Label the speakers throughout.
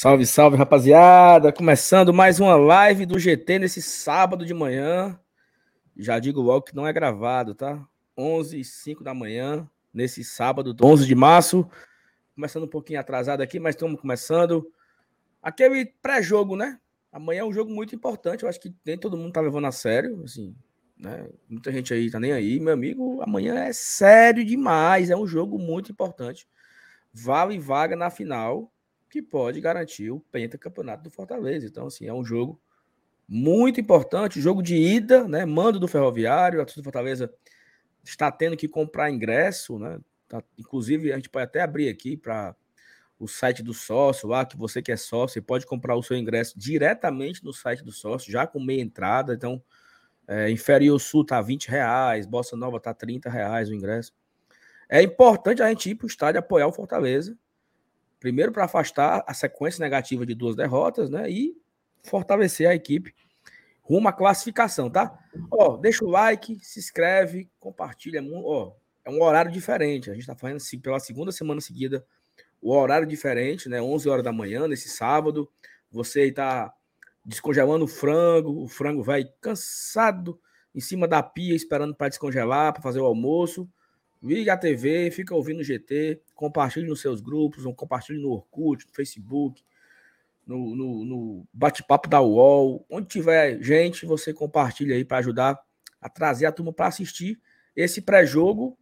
Speaker 1: Salve, salve, rapaziada! Começando mais uma live do GT nesse sábado de manhã. Já digo logo que não é gravado, tá? 11 e 5 da manhã, nesse sábado, 11 de março. Começando um pouquinho atrasado aqui, mas estamos começando. Aquele pré-jogo, né? Amanhã é um jogo muito importante. Eu acho que nem todo mundo tá levando a sério, assim, né? Muita gente aí tá nem aí, meu amigo. Amanhã é sério demais. É um jogo muito importante. Vale vaga na final que pode garantir o pentacampeonato do Fortaleza. Então, assim, é um jogo muito importante, jogo de ida, né? Mando do Ferroviário, a torcida do Fortaleza está tendo que comprar ingresso, né? Tá, inclusive, a gente pode até abrir aqui para o site do sócio lá, que você que é sócio, você pode comprar o seu ingresso diretamente no site do sócio, já com meia entrada. Então, é, Inferior Sul tá 20 reais, Bossa Nova tá 30 reais o ingresso. É importante a gente ir para o estádio apoiar o Fortaleza, Primeiro, para afastar a sequência negativa de duas derrotas, né? E fortalecer a equipe rumo à classificação, tá? Ó, deixa o like, se inscreve, compartilha. Ó, é um horário diferente. A gente está fazendo pela segunda semana seguida o horário diferente, né? 11 horas da manhã, nesse sábado. Você está descongelando o frango, o frango vai cansado em cima da pia, esperando para descongelar, para fazer o almoço. Liga a TV, fica ouvindo o GT, compartilhe nos seus grupos, compartilhe no Orkut, no Facebook, no, no, no bate-papo da UOL. Onde tiver gente, você compartilha aí para ajudar a trazer a turma para assistir esse pré-jogo.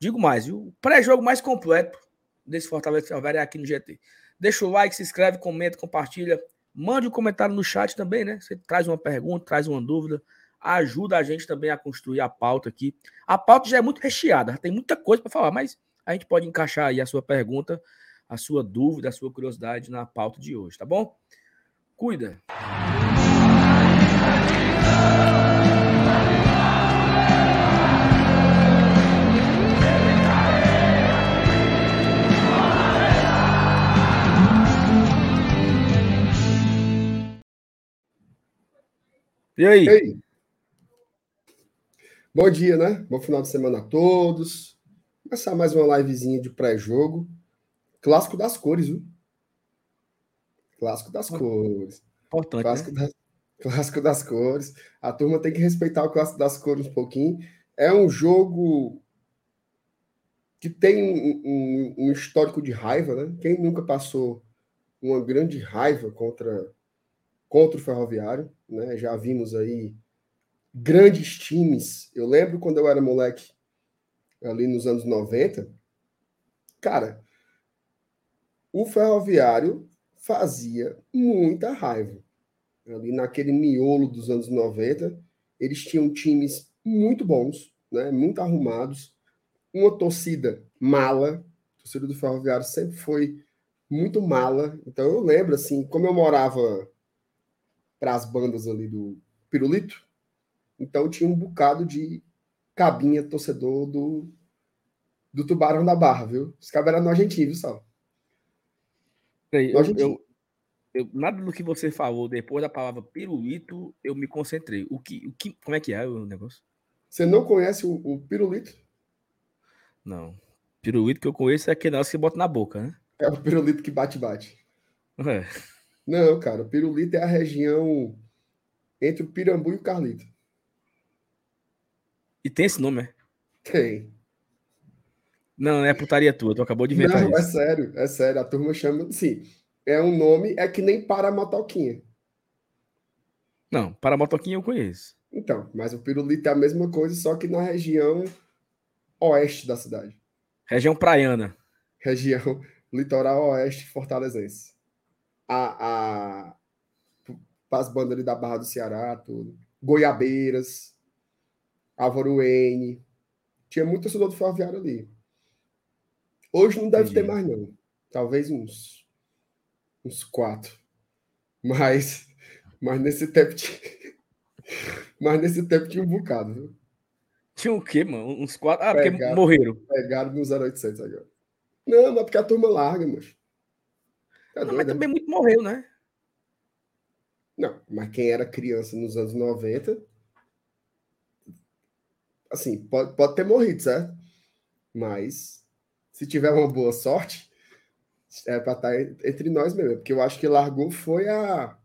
Speaker 1: Digo mais, viu? O pré-jogo mais completo desse Fortaleza Ferroviário é aqui no GT. Deixa o like, se inscreve, comenta, compartilha. Mande um comentário no chat também, né? Você traz uma pergunta, traz uma dúvida ajuda a gente também a construir a pauta aqui. A pauta já é muito recheada, tem muita coisa para falar, mas a gente pode encaixar aí a sua pergunta, a sua dúvida, a sua curiosidade na pauta de hoje, tá bom? Cuida.
Speaker 2: E aí? Bom dia, né? Bom final de semana a todos. Começar mais uma livezinha de pré-jogo. Clássico das cores, viu? Clássico das cores.
Speaker 1: Importante.
Speaker 2: Clássico,
Speaker 1: né?
Speaker 2: das... Clássico das cores. A turma tem que respeitar o Clássico das cores um pouquinho. É um jogo que tem um, um, um histórico de raiva, né? Quem nunca passou uma grande raiva contra, contra o Ferroviário, né? Já vimos aí grandes times. Eu lembro quando eu era moleque, ali nos anos 90, cara, o Ferroviário fazia muita raiva. Ali naquele miolo dos anos 90, eles tinham times muito bons, né, muito arrumados, uma torcida mala. A torcida do Ferroviário sempre foi muito mala. Então eu lembro assim, como eu morava para as bandas ali do Pirulito, então tinha um bocado de cabinha torcedor do, do Tubarão da Barra, viu? Os cabos eram nojentinhos, viu, Sal?
Speaker 1: Eu, eu, eu, nada do que você falou depois da palavra pirulito, eu me concentrei. O que, o que, como é que é o negócio?
Speaker 2: Você não conhece o, o pirulito?
Speaker 1: Não. Pirulito que eu conheço é aquele negócio que bota na boca, né?
Speaker 2: É o pirulito que bate-bate.
Speaker 1: É.
Speaker 2: Não, cara, o pirulito é a região entre o Pirambu e o Carlito.
Speaker 1: E tem esse nome, é?
Speaker 2: Tem.
Speaker 1: Não, não é putaria tua, tu acabou de inventar
Speaker 2: não,
Speaker 1: isso.
Speaker 2: é sério, é sério. A turma chama assim. É um nome, é que nem para motoquinha.
Speaker 1: Não, para motoquinha eu conheço.
Speaker 2: Então, mas o pirulito é a mesma coisa, só que na região oeste da cidade.
Speaker 1: Região praiana.
Speaker 2: Região litoral oeste fortalezense. A, a, as bandas ali da Barra do Ceará, tudo. Goiabeiras. Álvaro Wayne. Tinha muito torcedor do Ferroviário ali. Hoje não deve Entendi. ter mais, não. Talvez uns, uns quatro. Mas, mas nesse tempo tinha, mas nesse tempo tinha um bocado, viu?
Speaker 1: Tinha o quê, mano? Uns quatro. Ah, pegaram, porque morreram.
Speaker 2: Pegaram no 0800 agora. Não, mas porque a turma larga, mas.
Speaker 1: Tá não, mas também muito morreu, né?
Speaker 2: Não, mas quem era criança nos anos 90 assim, pode, pode ter morrido, certo? Mas se tiver uma boa sorte, É para estar tá entre nós mesmo, porque eu acho que largou foi a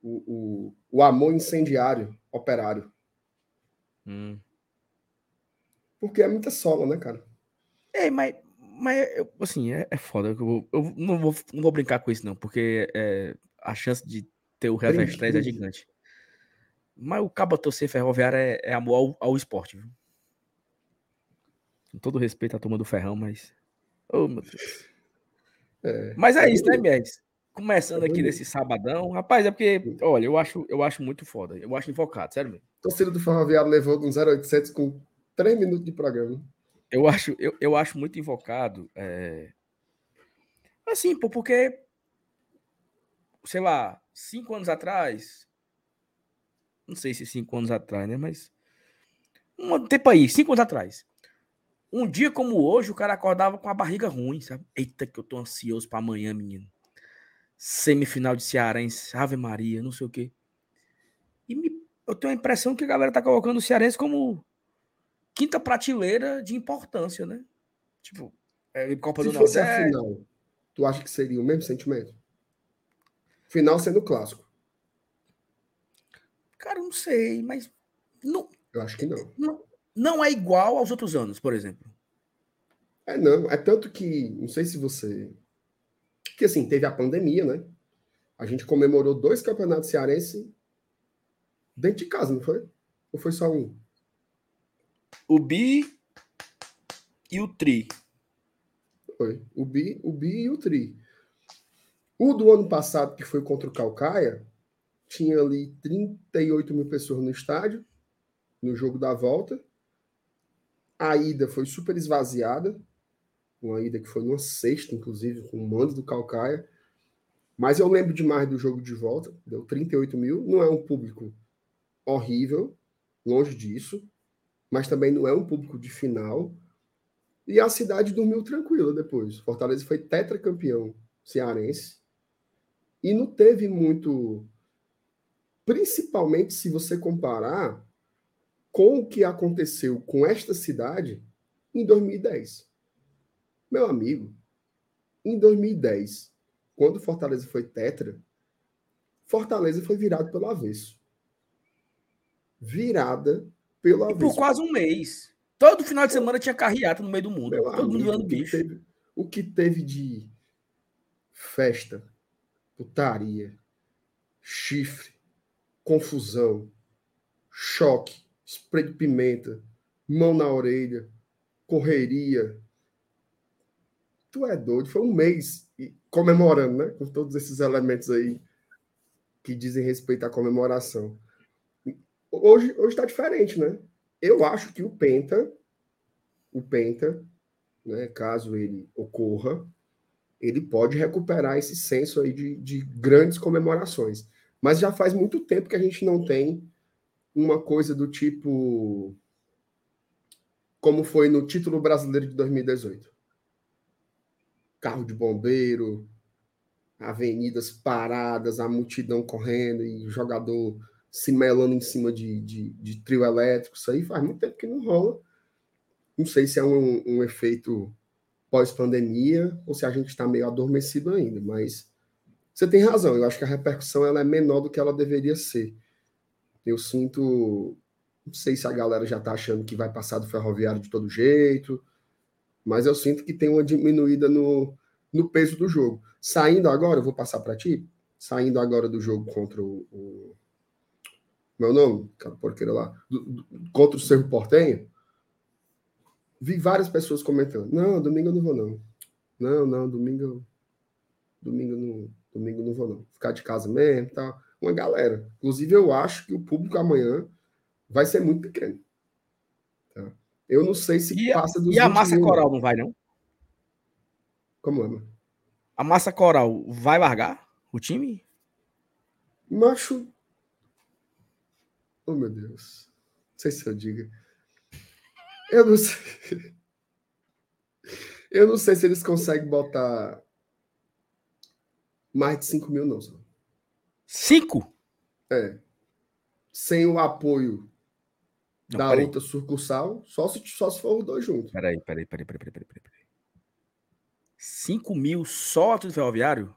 Speaker 2: o, o, o amor incendiário operário. Hum. Porque é muita sola, né, cara?
Speaker 1: É, mas, mas assim, é, é foda. Eu, eu, não, vou, não vou brincar com isso, não, porque é, a chance de ter o Reverse 3 é gigante. Mas o cabo torcer ferroviário é, é amor ao, ao esporte, viu? Com todo respeito à turma do Ferrão, mas. Oh, meu Deus. É, mas é, é isso, né, Mies? Começando é aqui nesse sabadão. Rapaz, é porque, olha, eu acho, eu acho muito foda. Eu acho invocado, sério mesmo.
Speaker 2: Torcida do Ferroviário levou um 0800 com 3 minutos de programa.
Speaker 1: Eu acho, eu, eu acho muito invocado. É... Assim, porque, sei lá, cinco anos atrás, não sei se cinco anos atrás, né? Mas um tempo aí, cinco anos atrás. Um dia como hoje, o cara acordava com a barriga ruim, sabe? Eita, que eu tô ansioso para amanhã, menino. Semifinal de Cearense, Ave Maria, não sei o quê. E me, eu tenho a impressão que a galera tá colocando o Cearense como quinta prateleira de importância, né? Tipo,
Speaker 2: é, Copa Se do fosse Nordeste. a final, tu acha que seria o mesmo sentimento? Final sendo clássico.
Speaker 1: Cara, não sei, mas não.
Speaker 2: Eu acho que não.
Speaker 1: Não, não é igual aos outros anos, por exemplo.
Speaker 2: É, não. É tanto que, não sei se você. Que assim, teve a pandemia, né? A gente comemorou dois campeonatos cearenses dentro de casa, não foi? Ou foi só um?
Speaker 1: O Bi e o Tri.
Speaker 2: Foi. O Bi, o Bi e o Tri. O do ano passado, que foi contra o Calcaia, tinha ali 38 mil pessoas no estádio, no jogo da volta. A ida foi super esvaziada, uma ida que foi numa sexta, inclusive, com o mando do Calcaia. Mas eu lembro demais do jogo de volta, deu 38 mil. Não é um público horrível, longe disso, mas também não é um público de final. E a cidade dormiu tranquila depois. Fortaleza foi tetracampeão cearense e não teve muito. Principalmente se você comparar com o que aconteceu com esta cidade em 2010. Meu amigo, em 2010, quando Fortaleza foi tetra, Fortaleza foi virado pelo avesso. Virada pelo avesso.
Speaker 1: por quase um mês. Todo final de semana tinha carreata no meio do mundo. Meu Todo amigo, mundo
Speaker 2: virando bicho. Teve, o que teve de festa, putaria, chifre, confusão, choque, spray de pimenta, mão na orelha, correria. Tu é doido, foi um mês comemorando, né? Com todos esses elementos aí que dizem respeito à comemoração. Hoje hoje está diferente, né? Eu acho que o Penta, o Penta, né, caso ele ocorra, ele pode recuperar esse senso aí de, de grandes comemorações. Mas já faz muito tempo que a gente não tem uma coisa do tipo como foi no título brasileiro de 2018. Carro de bombeiro, avenidas paradas, a multidão correndo e jogador se melando em cima de, de, de trio elétrico. Isso aí faz muito tempo que não rola. Não sei se é um, um efeito pós-pandemia ou se a gente está meio adormecido ainda, mas você tem razão. Eu acho que a repercussão ela é menor do que ela deveria ser. Eu sinto. Não sei se a galera já está achando que vai passar do ferroviário de todo jeito, mas eu sinto que tem uma diminuída no, no peso do jogo. Saindo agora, eu vou passar para ti. Saindo agora do jogo contra o. o meu nome? Cara, porqueira lá. Do, do, contra o Cerro Portenho. Vi várias pessoas comentando. Não, domingo eu não vou, não. Não, não, domingo. Domingo não, domingo não vou, não. Ficar de casa mesmo tal uma galera. Inclusive, eu acho que o público amanhã vai ser muito pequeno. Tá? Eu não sei se
Speaker 1: e passa dos E a massa mil, coral não vai, não?
Speaker 2: Como é, mano?
Speaker 1: A massa coral vai largar o time?
Speaker 2: Macho. Oh, meu Deus. Não sei se eu diga. Eu não sei. Eu não sei se eles conseguem botar mais de 5 mil, não. Só.
Speaker 1: Cinco?
Speaker 2: É. Sem o apoio Não, da outra sucursal, só se, só se for os dois juntos.
Speaker 1: Peraí, peraí, peraí, peraí, peraí, peraí. 5 mil só do ferroviário?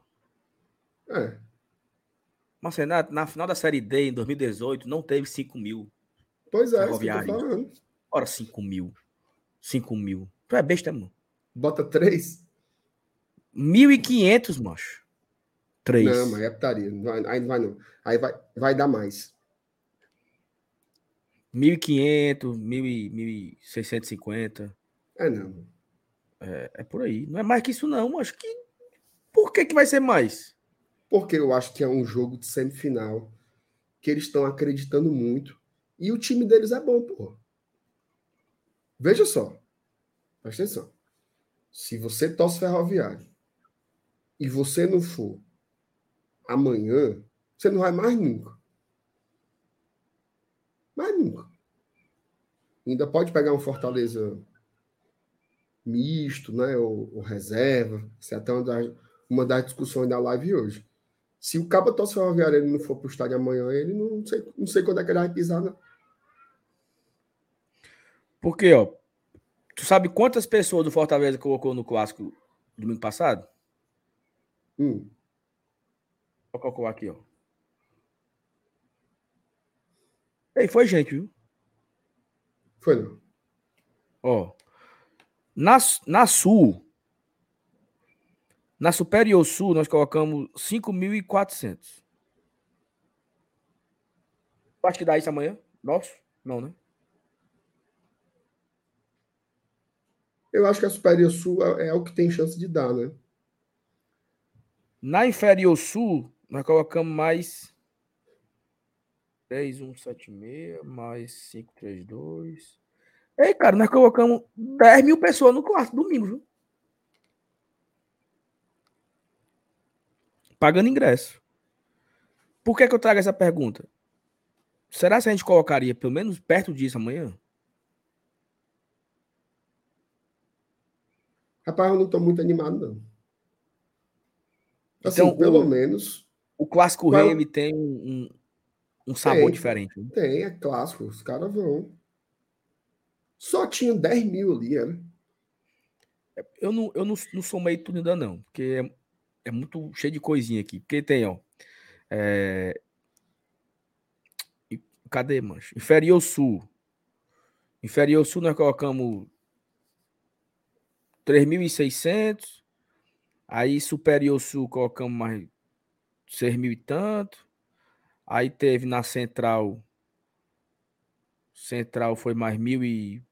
Speaker 2: É.
Speaker 1: Mas na, na final da Série D, em 2018, não teve 5 mil.
Speaker 2: Pois é, ferroviário.
Speaker 1: Ora, 5 mil. 5 mil. Tu é besta, mano.
Speaker 2: Bota 3?
Speaker 1: 1.500, macho. 3.
Speaker 2: Não, mas é putaria. Aí não vai, não. Aí vai, vai dar mais.
Speaker 1: 1.500, 1.650.
Speaker 2: É, não.
Speaker 1: É, é por aí. Não é mais que isso, não. Acho que. Por que, que vai ser mais?
Speaker 2: Porque eu acho que é um jogo de semifinal que eles estão acreditando muito. E o time deles é bom, pô. Veja só. Presta atenção. Se você torce ferroviário e você não for amanhã, você não vai mais nunca. Mais nunca. Ainda pode pegar um Fortaleza misto, né? Ou, ou reserva. Isso é até uma das, uma das discussões da live hoje. Se o Cabo Tosse Ferroviário ele não for para o estádio amanhã, ele não sei, não sei quando é que ele vai pisar, não.
Speaker 1: Porque, ó, tu sabe quantas pessoas do Fortaleza colocou no clássico domingo passado?
Speaker 2: Hum.
Speaker 1: Vou colocar aqui, ó. Ei, foi gente, viu?
Speaker 2: Foi não.
Speaker 1: Ó. Na, na Sul, na Superior Sul, nós colocamos 5.400. Acho que dá isso amanhã? Nosso? Não, né?
Speaker 2: Eu acho que a Superior Sul é, é o que tem chance de dar, né?
Speaker 1: Na Inferior Sul, nós colocamos mais 10176 mais 532. Ei, cara, nós colocamos 10 mil pessoas no quarto domingo, viu? Pagando ingresso. Por que, que eu trago essa pergunta? Será que a gente colocaria pelo menos perto disso amanhã?
Speaker 2: Rapaz, eu não estou muito animado, não. Assim, então, pelo o, menos.
Speaker 1: O clássico qual... ele tem um, um sabor tem, diferente. Né?
Speaker 2: Tem, é clássico. Os caras vão. Só tinha 10 mil ali, né?
Speaker 1: Eu não, eu não, não somei tudo ainda, não, porque é, é muito cheio de coisinha aqui. Porque tem, ó. É... Cadê, mancho? Inferior Sul. Inferior Sul nós colocamos 3.600. Aí Superior Sul colocamos mais 6 mil e tanto. Aí teve na Central. Central foi mais mil e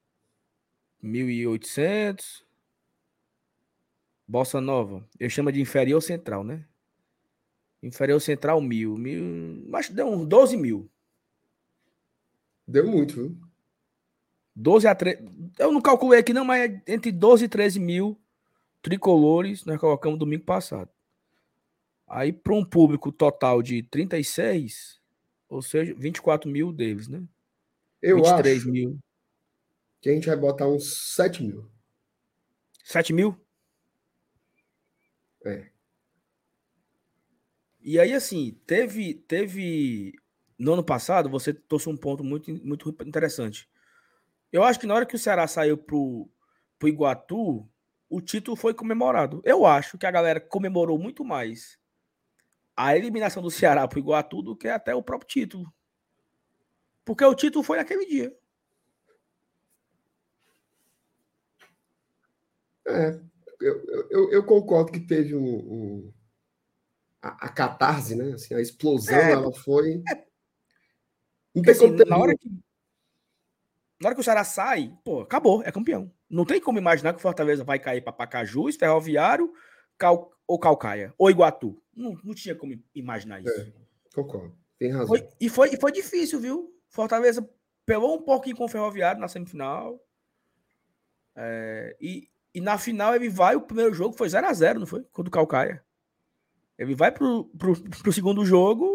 Speaker 1: 1.800. Bossa Nova. Eu chamo de inferior central, né? Inferior central, mil. mil mas deu uns 12 mil.
Speaker 2: Deu muito, viu?
Speaker 1: 12 a 13. Eu não calculei aqui, não, mas é entre 12 e 13 mil tricolores nós colocamos domingo passado. Aí, para um público total de 36, ou seja, 24 mil deles, né?
Speaker 2: Eu 23 acho mil. que a gente vai botar uns 7 mil.
Speaker 1: 7 mil?
Speaker 2: É.
Speaker 1: E aí, assim, teve. teve no ano passado, você trouxe um ponto muito, muito interessante. Eu acho que na hora que o Ceará saiu pro, pro Iguatu, o título foi comemorado. Eu acho que a galera comemorou muito mais a eliminação do Ceará pro Iguatu do que até o próprio título. Porque o título foi naquele dia.
Speaker 2: É, eu, eu, eu concordo que teve um, um a, a, catarse, né? Assim, a explosão, é, ela foi. É,
Speaker 1: assim, na hora que na hora que o Ceará sai, pô, acabou, é campeão. Não tem como imaginar que o Fortaleza vai cair para Pacajus, Ferroviário Cal, ou Calcaia, ou Iguatu. Não, não tinha como imaginar isso. É,
Speaker 2: concordo, tem razão.
Speaker 1: Foi, e, foi, e foi difícil, viu? Fortaleza pelou um pouquinho com o Ferroviário na semifinal. É, e, e na final ele vai, o primeiro jogo foi 0 a 0 não foi? Contra o Calcaia. Ele vai pro, pro, pro segundo jogo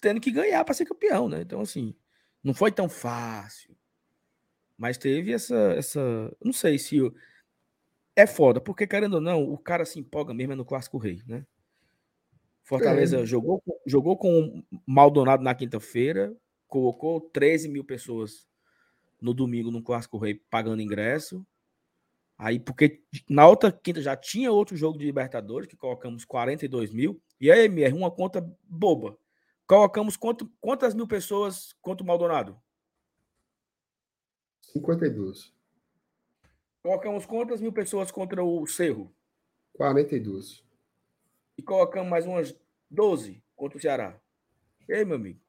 Speaker 1: tendo que ganhar para ser campeão, né? Então, assim, não foi tão fácil. Mas teve essa. essa não sei se. É foda, porque querendo ou não, o cara se empolga mesmo é no Clássico Rei, né? Fortaleza é. jogou, jogou com o Maldonado na quinta-feira, colocou 13 mil pessoas no domingo no Clássico Rei pagando ingresso. Aí, porque na outra quinta já tinha outro jogo de Libertadores, que colocamos 42 mil. E aí, MR, uma conta boba. Colocamos quanto, quantas mil pessoas contra o Maldonado?
Speaker 2: 52.
Speaker 1: Colocamos quantas mil pessoas contra o Cerro?
Speaker 2: 42.
Speaker 1: E colocamos mais umas 12 contra o Ceará. E aí, meu amigo?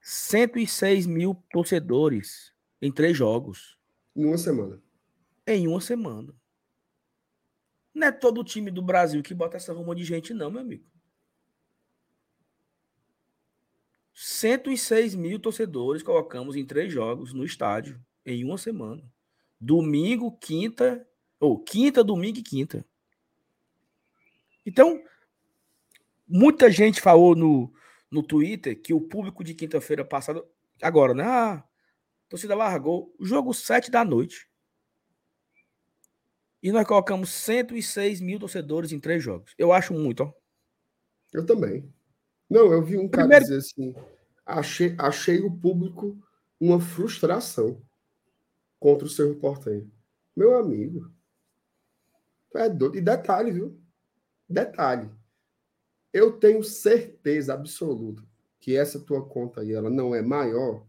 Speaker 1: 106 mil torcedores em três jogos.
Speaker 2: Em uma semana.
Speaker 1: Em uma semana. Não é todo o time do Brasil que bota essa ruma de gente, não, meu amigo. 106 mil torcedores colocamos em três jogos no estádio em uma semana. Domingo, quinta, ou quinta, domingo e quinta. Então, muita gente falou no, no Twitter que o público de quinta-feira passada, agora, né? Ah, a torcida largou. Jogo 7 da noite. E nós colocamos 106 mil torcedores em três jogos. Eu acho muito, ó.
Speaker 2: Eu também. Não, eu vi um cara Primeiro... dizer assim: achei, achei o público uma frustração contra o seu Portenho. Meu amigo. É doido. E detalhe, viu? Detalhe. Eu tenho certeza absoluta que essa tua conta aí ela não é maior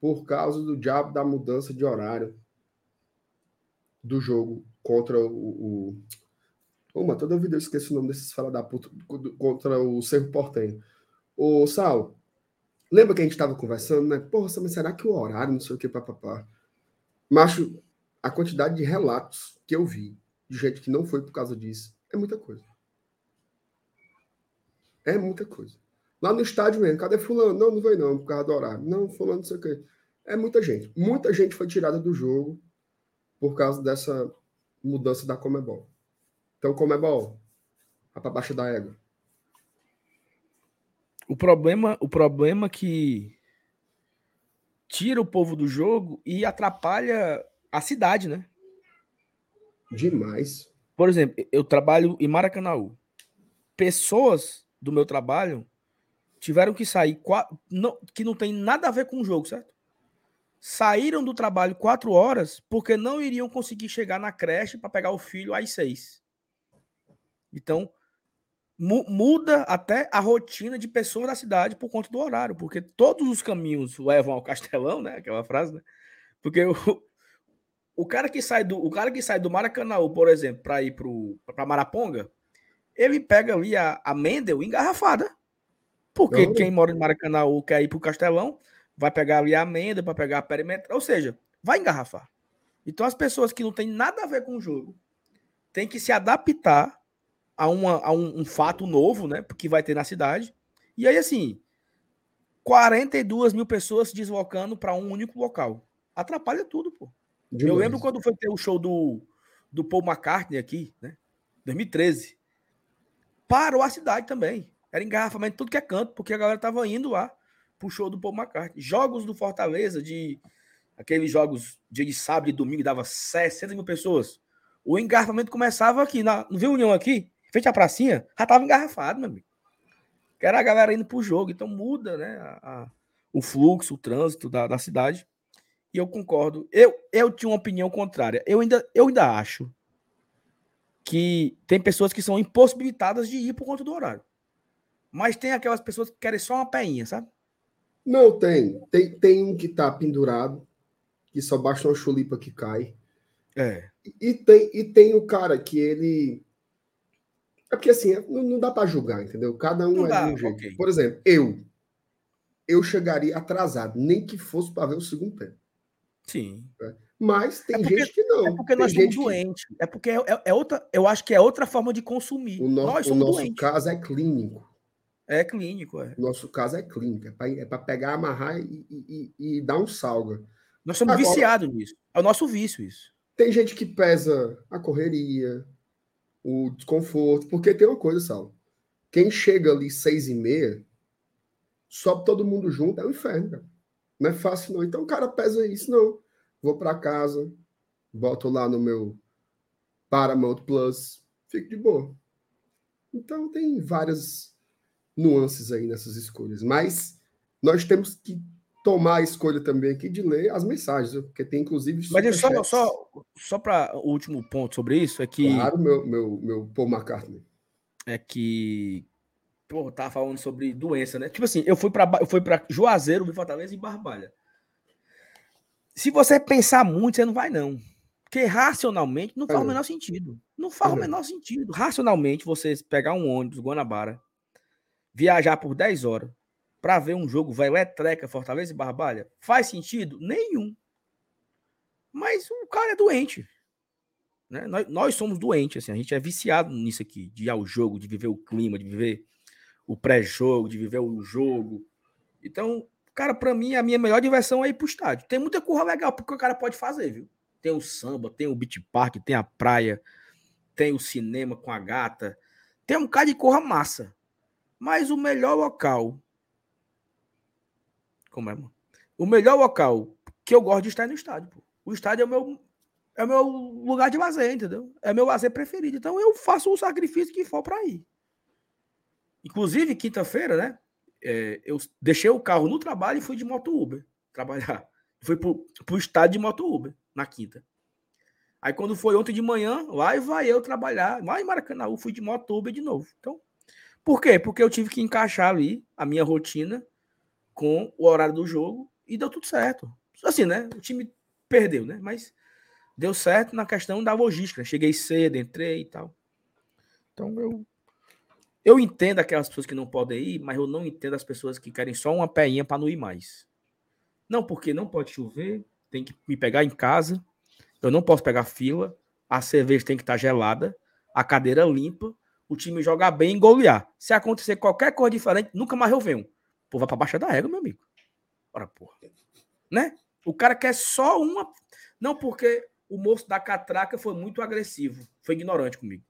Speaker 2: por causa do diabo da mudança de horário do jogo contra o. o... Uma, toda vida eu esqueço o nome desses fala da puta contra o Cerro Portenho. Ô, Sal, lembra que a gente estava conversando, né? Porra, mas será que o horário, não sei o que, papapá. Macho, a quantidade de relatos que eu vi de gente que não foi por causa disso é muita coisa. É muita coisa. Lá no estádio mesmo, cadê fulano? Não, não vai não, por causa do horário. Não, fulano, não sei o quê. É muita gente. Muita gente foi tirada do jogo por causa dessa mudança da Comebol. Então, Comebol, vai para baixo da égua.
Speaker 1: O problema, o problema que tira o povo do jogo e atrapalha a cidade, né?
Speaker 2: Demais.
Speaker 1: Por exemplo, eu trabalho em Maracanã. Pessoas do meu trabalho tiveram que sair não, que não tem nada a ver com o jogo, certo? saíram do trabalho quatro horas porque não iriam conseguir chegar na creche para pegar o filho às seis. Então, muda até a rotina de pessoas da cidade por conta do horário, porque todos os caminhos levam ao castelão, né? Aquela frase, né? Porque o, o cara que sai do o cara que sai do Maracanã, por exemplo, para ir para Maraponga, ele pega ali a, a Mendel engarrafada. Porque quem mora em Maracanã quer ir para o Castelão, vai pegar ali a amenda para pegar a perimetral, ou seja, vai engarrafar. Então as pessoas que não têm nada a ver com o jogo têm que se adaptar a, uma, a um, um, fato novo, né? Porque vai ter na cidade. E aí, assim, 42 mil pessoas se deslocando para um único local. Atrapalha tudo, pô. Demais. Eu lembro quando foi ter o show do, do Paul McCartney aqui, né? 2013. Parou a cidade também. Era engarrafamento tudo que é canto, porque a galera tava indo lá puxou do Paul McCartney. Jogos do Fortaleza, de aqueles jogos dia de sábado e domingo, dava 60 mil pessoas. O engarrafamento começava aqui, na, não viu União aqui? Feita a pracinha, já tava engarrafado, meu amigo. Que era a galera indo pro jogo. Então muda, né? A, a, o fluxo, o trânsito da, da cidade. E eu concordo. Eu, eu tinha uma opinião contrária. Eu ainda, eu ainda acho que tem pessoas que são impossibilitadas de ir por conta do horário. Mas tem aquelas pessoas que querem só uma peinha, sabe?
Speaker 2: Não, tem. Tem, tem um que tá pendurado, que só basta uma chulipa que cai.
Speaker 1: É.
Speaker 2: E tem, e tem o cara que ele. É porque assim, não, não dá para julgar, entendeu? Cada um não é dá, de um jeito. Okay. Por exemplo, eu. Eu chegaria atrasado, nem que fosse para ver o segundo tempo.
Speaker 1: Sim.
Speaker 2: É. Mas tem é porque, gente que não.
Speaker 1: É porque nós somos doentes. Que... É porque é, é, é, outra. Eu acho que é outra forma de consumir.
Speaker 2: O, no, nós o nosso doentes. caso é clínico.
Speaker 1: É clínico, é.
Speaker 2: Nosso caso é clínico, é para é pegar, amarrar e, e, e, dar um salga.
Speaker 1: Nós somos Agora, viciados nisso. É o nosso vício isso.
Speaker 2: Tem gente que pesa a correria, o desconforto, porque tem uma coisa, Sal. Quem chega ali seis e meia, sobe todo mundo junto, é um inferno, cara. Não é fácil, não. Então o cara pesa isso, não. Vou para casa, boto lá no meu Paramount Plus, fico de boa. Então tem várias nuances aí nessas escolhas, mas nós temos que tomar a escolha também aqui de ler as mensagens, porque tem inclusive.
Speaker 1: Mas só, só, só para o último ponto sobre isso é que.
Speaker 2: Claro, meu, meu, meu Paul McCartney.
Speaker 1: É que. Pô, tava falando sobre doença, né? Tipo assim, eu fui para eu fui para Juazeiro, Fortaleza e Barbalha. Se você pensar muito, você não vai, não. Porque racionalmente não faz é. o menor sentido. Não faz é. o menor sentido. Racionalmente, você pegar um ônibus, Guanabara, viajar por 10 horas para ver um jogo velho Treca, Fortaleza e Barbalha, faz sentido? Nenhum. Mas o cara é doente. Né? Nós, nós somos doentes, assim, a gente é viciado nisso aqui, de ir ao jogo, de viver o clima, de viver o pré-jogo, de viver o jogo. Então, cara, para mim, a minha melhor diversão é ir pro estádio. Tem muita curva legal, porque o cara pode fazer, viu? Tem o samba, tem o beach park, tem a praia, tem o cinema com a gata, tem um cara de corra massa. Mas o melhor local. Como é, mano? O melhor local que eu gosto de estar é no estádio. Pô. O estádio é o meu é o meu lugar de lazer, entendeu? É meu lazer preferido. Então eu faço o sacrifício que for para ir. Inclusive, quinta-feira, né? É, eu deixei o carro no trabalho e fui de moto Uber trabalhar. Fui pro, pro estádio de moto Uber na quinta. Aí quando foi ontem de manhã, lá e vai eu trabalhar. Lá em Maracanã, fui de moto Uber de novo. Então, por quê? Porque eu tive que encaixar ali a minha rotina com o horário do jogo e deu tudo certo. Assim, né? O time perdeu, né? Mas deu certo na questão da logística. Cheguei cedo, entrei e tal. Então eu eu entendo aquelas pessoas que não podem ir, mas eu não entendo as pessoas que querem só uma peinha para não ir mais. Não, porque não pode chover, tem que me pegar em casa, eu não posso pegar fila, a cerveja tem que estar tá gelada, a cadeira limpa, o time jogar bem e golear. Se acontecer qualquer coisa diferente, nunca mais eu venho. Pô, vai pra baixa da régua, meu amigo. Ora, porra. Né? O cara quer só uma. Não, porque o moço da catraca foi muito agressivo, foi ignorante comigo.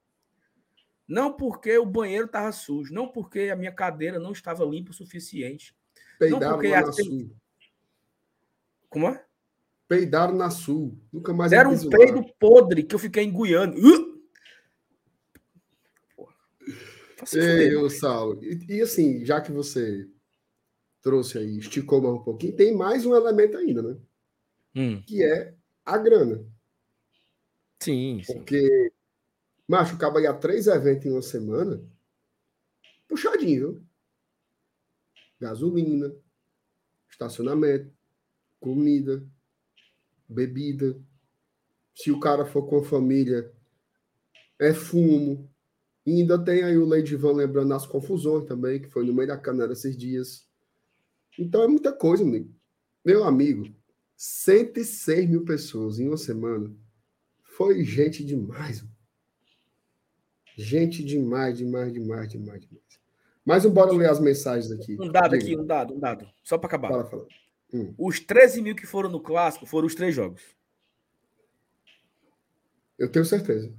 Speaker 1: Não porque o banheiro estava sujo, não porque a minha cadeira não estava limpa o suficiente.
Speaker 2: Peidaram não porque a... Sul.
Speaker 1: Como é?
Speaker 2: Peidaram na sul. Nunca mais
Speaker 1: Era um peido podre que eu fiquei enguiando. Uh!
Speaker 2: Ei, ô Saulo. E, e, assim, já que você trouxe aí, esticou mais um pouquinho, tem mais um elemento ainda, né? Hum. Que é a grana.
Speaker 1: Sim,
Speaker 2: sim. Porque, macho, acaba aí a três eventos em uma semana, puxadinho, viu? Gasolina, estacionamento, comida, bebida. Se o cara for com família, é fumo. E ainda tem aí o Leidivan lembrando as confusões também, que foi no meio da canela esses dias. Então é muita coisa, amigo. Meu amigo, 106 mil pessoas em uma semana. Foi gente demais. Gente demais, demais, demais, demais, demais. Mas bora ler as mensagens aqui.
Speaker 1: Um dado Diga. aqui, um dado, um dado. Só para acabar. Fala, fala. Hum. Os 13 mil que foram no clássico foram os três jogos.
Speaker 2: Eu tenho certeza.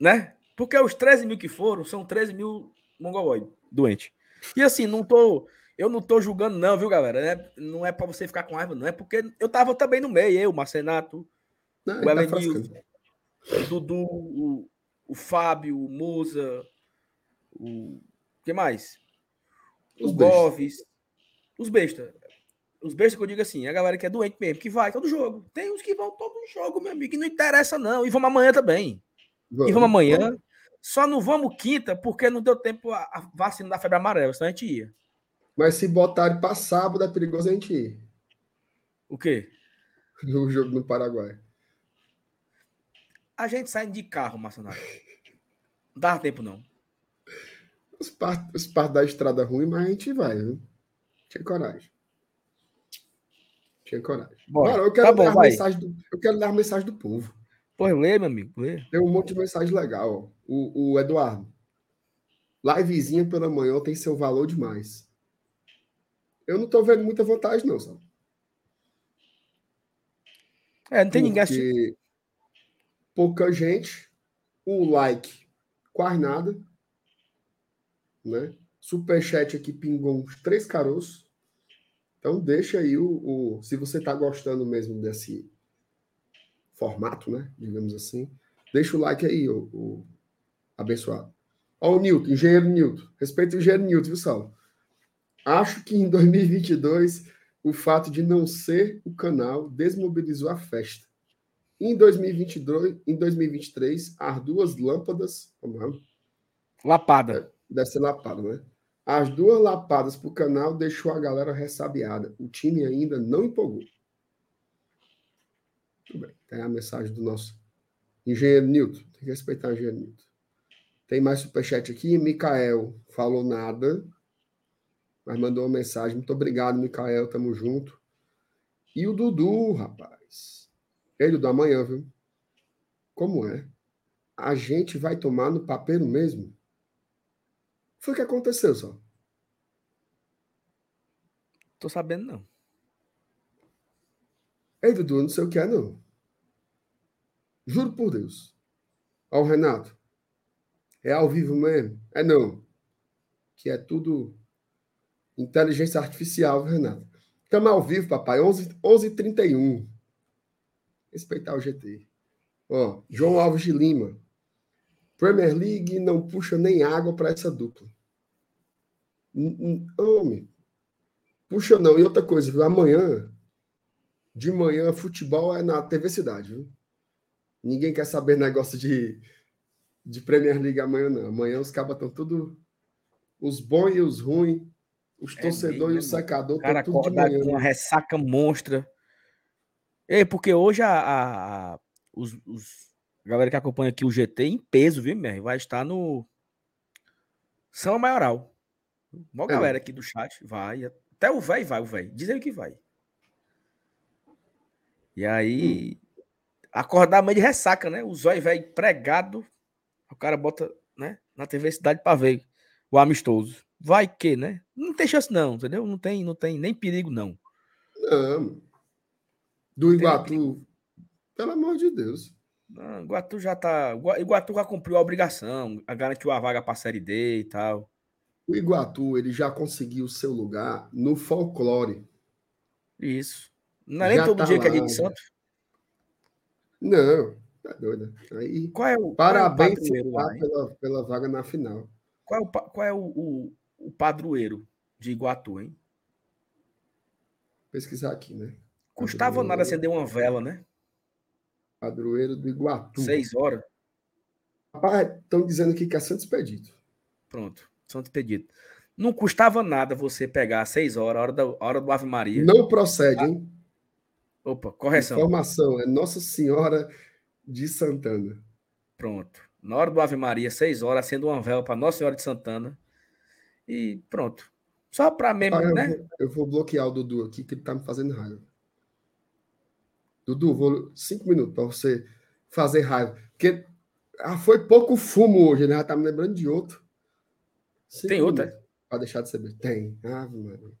Speaker 1: Né? Porque os 13 mil que foram são 13 mil mongoloide, doente. E assim, não tô. Eu não tô julgando, não, viu, galera? Né? Não é para você ficar com raiva, não. É porque eu tava também no meio, eu, o Marcenato, não, o Elenil, o Dudu, o, o Fábio, o Musa, o. que mais? Os, Goves. Os bestas. Os bestas que eu digo assim, a galera que é doente mesmo, que vai todo jogo. Tem uns que vão todo jogo, meu amigo, que não interessa, não. E vamos amanhã também. Vamos, e vamos amanhã. Vamos. Só não vamos quinta porque não deu tempo a vacina da febre amarela, senão a gente ia.
Speaker 2: Mas se botarem para sábado, é perigoso a gente ir.
Speaker 1: O quê?
Speaker 2: No jogo no Paraguai.
Speaker 1: A gente sai de carro, Marcenato. Não dá tempo, não.
Speaker 2: Os partes part da estrada ruim, mas a gente vai, viu? Tinha coragem. Tinha coragem. Bora, eu quero tá bom, dar mensagem do, eu quero dar mensagem do povo.
Speaker 1: Pois lê, meu amigo, lê.
Speaker 2: Tem um monte de mensagem legal. O, o Eduardo. Livezinha pela manhã tem seu valor demais. Eu não tô vendo muita vantagem, não, sabe?
Speaker 1: É, não tem ninguém assistindo.
Speaker 2: Pouca gente. O like, quase nada. Né? Superchat aqui pingou uns três caroços. Então deixa aí o, o se você está gostando mesmo desse formato, né? Digamos assim, deixa o like aí, o, o abençoado. Ó, o Newton, engenheiro Newton. Respeito o engenheiro Newton, viu, Saulo? Acho que em 2022 o fato de não ser o canal desmobilizou a festa. Em 2022, em 2023, as duas lâmpadas. Lá.
Speaker 1: Lapada.
Speaker 2: Deve ser lapada, né? As duas lapadas para o canal deixou a galera ressabiada. O time ainda não empolgou. Tudo bem. Tem a mensagem do nosso engenheiro Newton. Tem que respeitar o engenheiro Newton. Tem mais superchat aqui. Mikael falou nada, mas mandou uma mensagem. Muito obrigado, Mikael. Tamo junto. E o Dudu, rapaz. Ele do amanhã, viu? Como é? A gente vai tomar no papel mesmo? Foi o que aconteceu só.
Speaker 1: Tô sabendo, não.
Speaker 2: Ei, Dudu, não sei o que é, não. Juro por Deus. Ó, Renato. É ao vivo mesmo? É não. Que é tudo inteligência artificial, Renato. Estamos ao vivo, papai. 11, 11h31. Respeitar o GT. Ó, João Alves de Lima. Premier League não puxa nem água para essa dupla. Homem, puxa não. E outra coisa, viu? amanhã, de manhã, futebol é na TV Cidade. Viu? Ninguém quer saber negócio de, de Premier League amanhã, não. Amanhã os cabas estão tudo. Os bons e os ruins, os é torcedores e o secador
Speaker 1: estão tudo de manhã. Com uma ressaca monstra. É, porque hoje a, a, a os, os a galera que acompanha aqui o GT em peso, viu, mesmo? Vai estar no São Maioral. Uma é. galera aqui do chat vai. Até o velho vai, o velho. Diz ele que vai. E aí, hum. acordar meio de ressaca, né? O zóio velho pregado. O cara bota, né? Na TV Cidade pra ver o amistoso. Vai que, né? Não tem chance, não, entendeu? Não tem, não tem nem perigo, não.
Speaker 2: Não. Do Iguatu, pelo amor de Deus.
Speaker 1: Não, Iguatu já tá. Iguatu já cumpriu a obrigação, garantiu a vaga para a Série D e tal.
Speaker 2: O Iguatu ele já conseguiu seu lugar no folclore.
Speaker 1: Isso. Não é nem todo tá dia lá, que é dia de Santos?
Speaker 2: Não, tá doido. Aí,
Speaker 1: qual é o,
Speaker 2: parabéns
Speaker 1: qual é o
Speaker 2: lá, pela, pela vaga na final.
Speaker 1: Qual é o, qual é o, o, o padroeiro de Iguatu, hein?
Speaker 2: Pesquisar aqui, né?
Speaker 1: Custava padroeiro. nada acender uma vela, né?
Speaker 2: Padroeiro do Iguatu.
Speaker 1: Seis horas.
Speaker 2: Rapaz, estão dizendo aqui que é Santos Expedito.
Speaker 1: Pronto, Santos Expedito. Não custava nada você pegar seis horas, hora, da, hora do Ave Maria.
Speaker 2: Não procede, hein?
Speaker 1: Opa, correção.
Speaker 2: Informação, é Nossa Senhora de Santana.
Speaker 1: Pronto. Na hora do Ave Maria, seis horas, acendo uma vela para Nossa Senhora de Santana. E pronto. Só para mesmo, ah,
Speaker 2: eu
Speaker 1: né?
Speaker 2: Vou, eu vou bloquear o Dudu aqui, que ele tá me fazendo raiva. Dudu, vou cinco minutos para você fazer raiva. Porque ah, foi pouco fumo hoje, né? Já tá me lembrando de outro.
Speaker 1: Cinco Tem outro, é?
Speaker 2: Para deixar de saber. Tem. Ah, mano.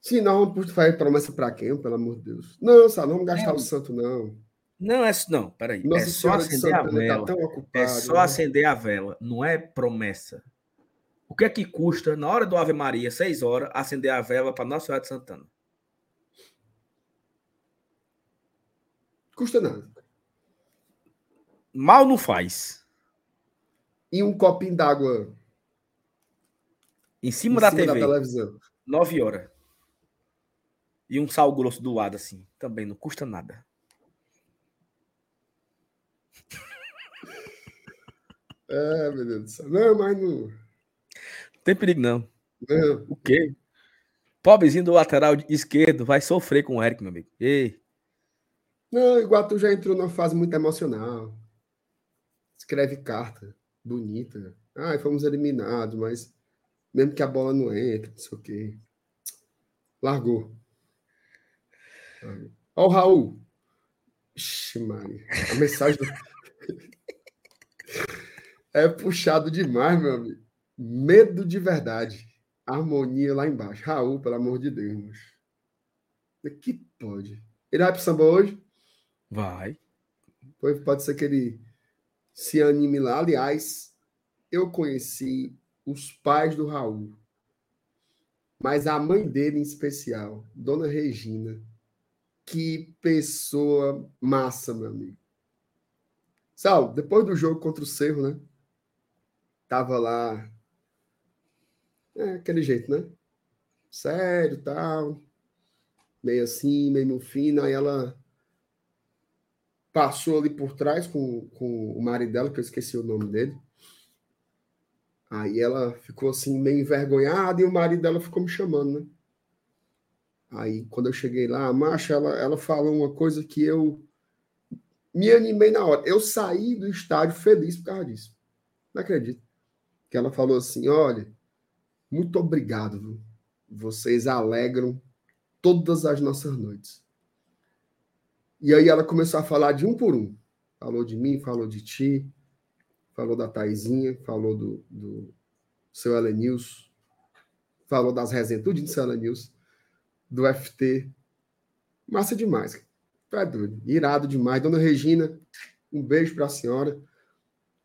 Speaker 2: Se não, faz promessa para quem, pelo amor de Deus? Não, só não vamos gastar é. o santo, não.
Speaker 1: Não, é não, peraí. Nossa é só acender a tá vela. Tá é só né? acender a vela, não é promessa. O que é que custa, na hora do Ave Maria, seis horas, acender a vela para Nossa Senhora de Santana?
Speaker 2: Custa nada.
Speaker 1: Mal não faz.
Speaker 2: E um copinho d'água
Speaker 1: em cima, em da, cima TV, da televisão. Nove horas. E um sal grosso do lado, assim. Também não custa nada.
Speaker 2: É, meu Deus do céu. Não, mas não. Não
Speaker 1: tem perigo, não. Não. O quê? Pobrezinho do lateral esquerdo vai sofrer com o Eric, meu amigo. Ei.
Speaker 2: Não, o Iguatu já entrou numa fase muito emocional. Escreve carta bonita. Ah, fomos eliminados, mas mesmo que a bola não entre, não sei o quê. Largou. Ó, o Raul. Ixi, Maria. A mensagem. Do... é puxado demais, meu amigo. Medo de verdade. Harmonia lá embaixo. Raul, pelo amor de Deus. Que pode. Ele vai pro samba hoje?
Speaker 1: Vai.
Speaker 2: Pode ser que ele se anime lá. Aliás, eu conheci os pais do Raul, mas a mãe dele em especial, Dona Regina. Que pessoa massa, meu amigo. Sal, depois do jogo contra o Cerro, né? Tava lá. É, aquele jeito, né? sério tal. Meio assim, meio no fino. Aí ela passou ali por trás com, com o marido dela, que eu esqueci o nome dele. Aí ela ficou assim, meio envergonhada, e o marido dela ficou me chamando, né? Aí, quando eu cheguei lá, a Marcha, ela, ela falou uma coisa que eu me animei na hora. Eu saí do estádio feliz por causa disso. Não acredito. Que ela falou assim: olha, muito obrigado, viu? vocês alegram todas as nossas noites. E aí ela começou a falar de um por um. Falou de mim, falou de ti, falou da Taizinha, falou do, do seu Elenilson, falou das resenhas, tudo de seu Elenilson, do FT. Massa demais. É doido. Irado demais. Dona Regina, um beijo para a senhora.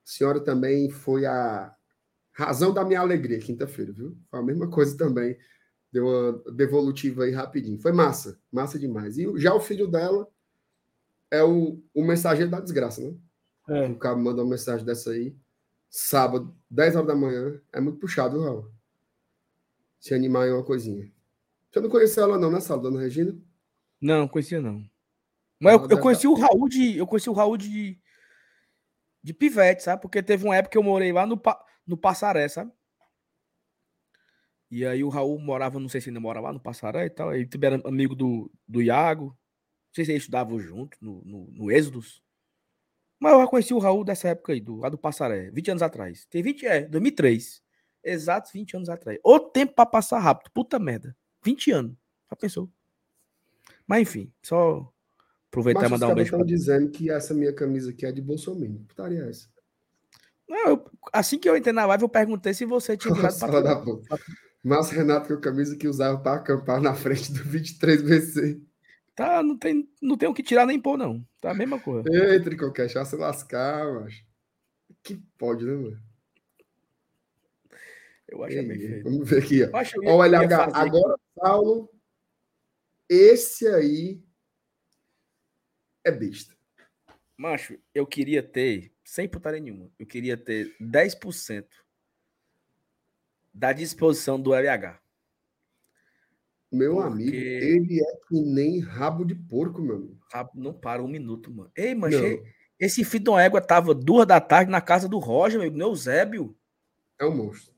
Speaker 2: A senhora também foi a razão da minha alegria quinta-feira, viu? Foi a mesma coisa também. Deu uma devolutiva aí rapidinho. Foi massa, massa demais. E já o filho dela é o, o mensageiro da desgraça, né? É. O cara manda uma mensagem dessa aí, sábado, 10 horas da manhã. É muito puxado, Raul. Se animar em uma coisinha. Você não conheceu ela, não, né, Sala, dona Regina?
Speaker 1: Não, conhecia não. Mas eu, eu, conheci o Raul de. Eu conheci o Raul de. De pivete, sabe? Porque teve uma época que eu morei lá no, no Passaré, sabe? E aí o Raul morava, não sei se ainda mora lá no Passaré e tal. Ele era amigo do, do Iago. Não sei se eles estudavam junto no, no, no Êxodos. Mas eu já conheci o Raul dessa época aí, do, lá do Passaré, 20 anos atrás. Tem 20, é, 2003. Exatos 20 anos atrás. O tempo pra passar rápido. Puta merda. 20 anos. Já pensou? Mas enfim, só aproveitar e mandar um beijo.
Speaker 2: estão pra... dizendo que essa minha camisa aqui é de Bolsonaro. Putaria é essa.
Speaker 1: Não, eu, assim que eu entrei na live, eu perguntei se você tinha virado
Speaker 2: pra... Márcio Renato, que é a camisa que usava para acampar na frente do 23BC.
Speaker 1: Tá, não tem, não tem o que tirar nem pôr, não. Tá a mesma coisa.
Speaker 2: Ei, Tricocast, vai se lascar, macho. Que pode, né, mano?
Speaker 1: Eu acho Ei, bem feito.
Speaker 2: Vamos ver aqui, ó. Ó, o LH, agora, Paulo, esse aí é besta.
Speaker 1: Macho, eu queria ter, sem putaria nenhuma, eu queria ter 10% da disposição do LH.
Speaker 2: Meu Porque... amigo, ele é que nem rabo de porco, meu amigo.
Speaker 1: Rabo não para um minuto, mano. Ei, mas esse filho de uma égua tava duas da tarde na casa do Roger, meu amigo, Eusébio.
Speaker 2: É um monstro.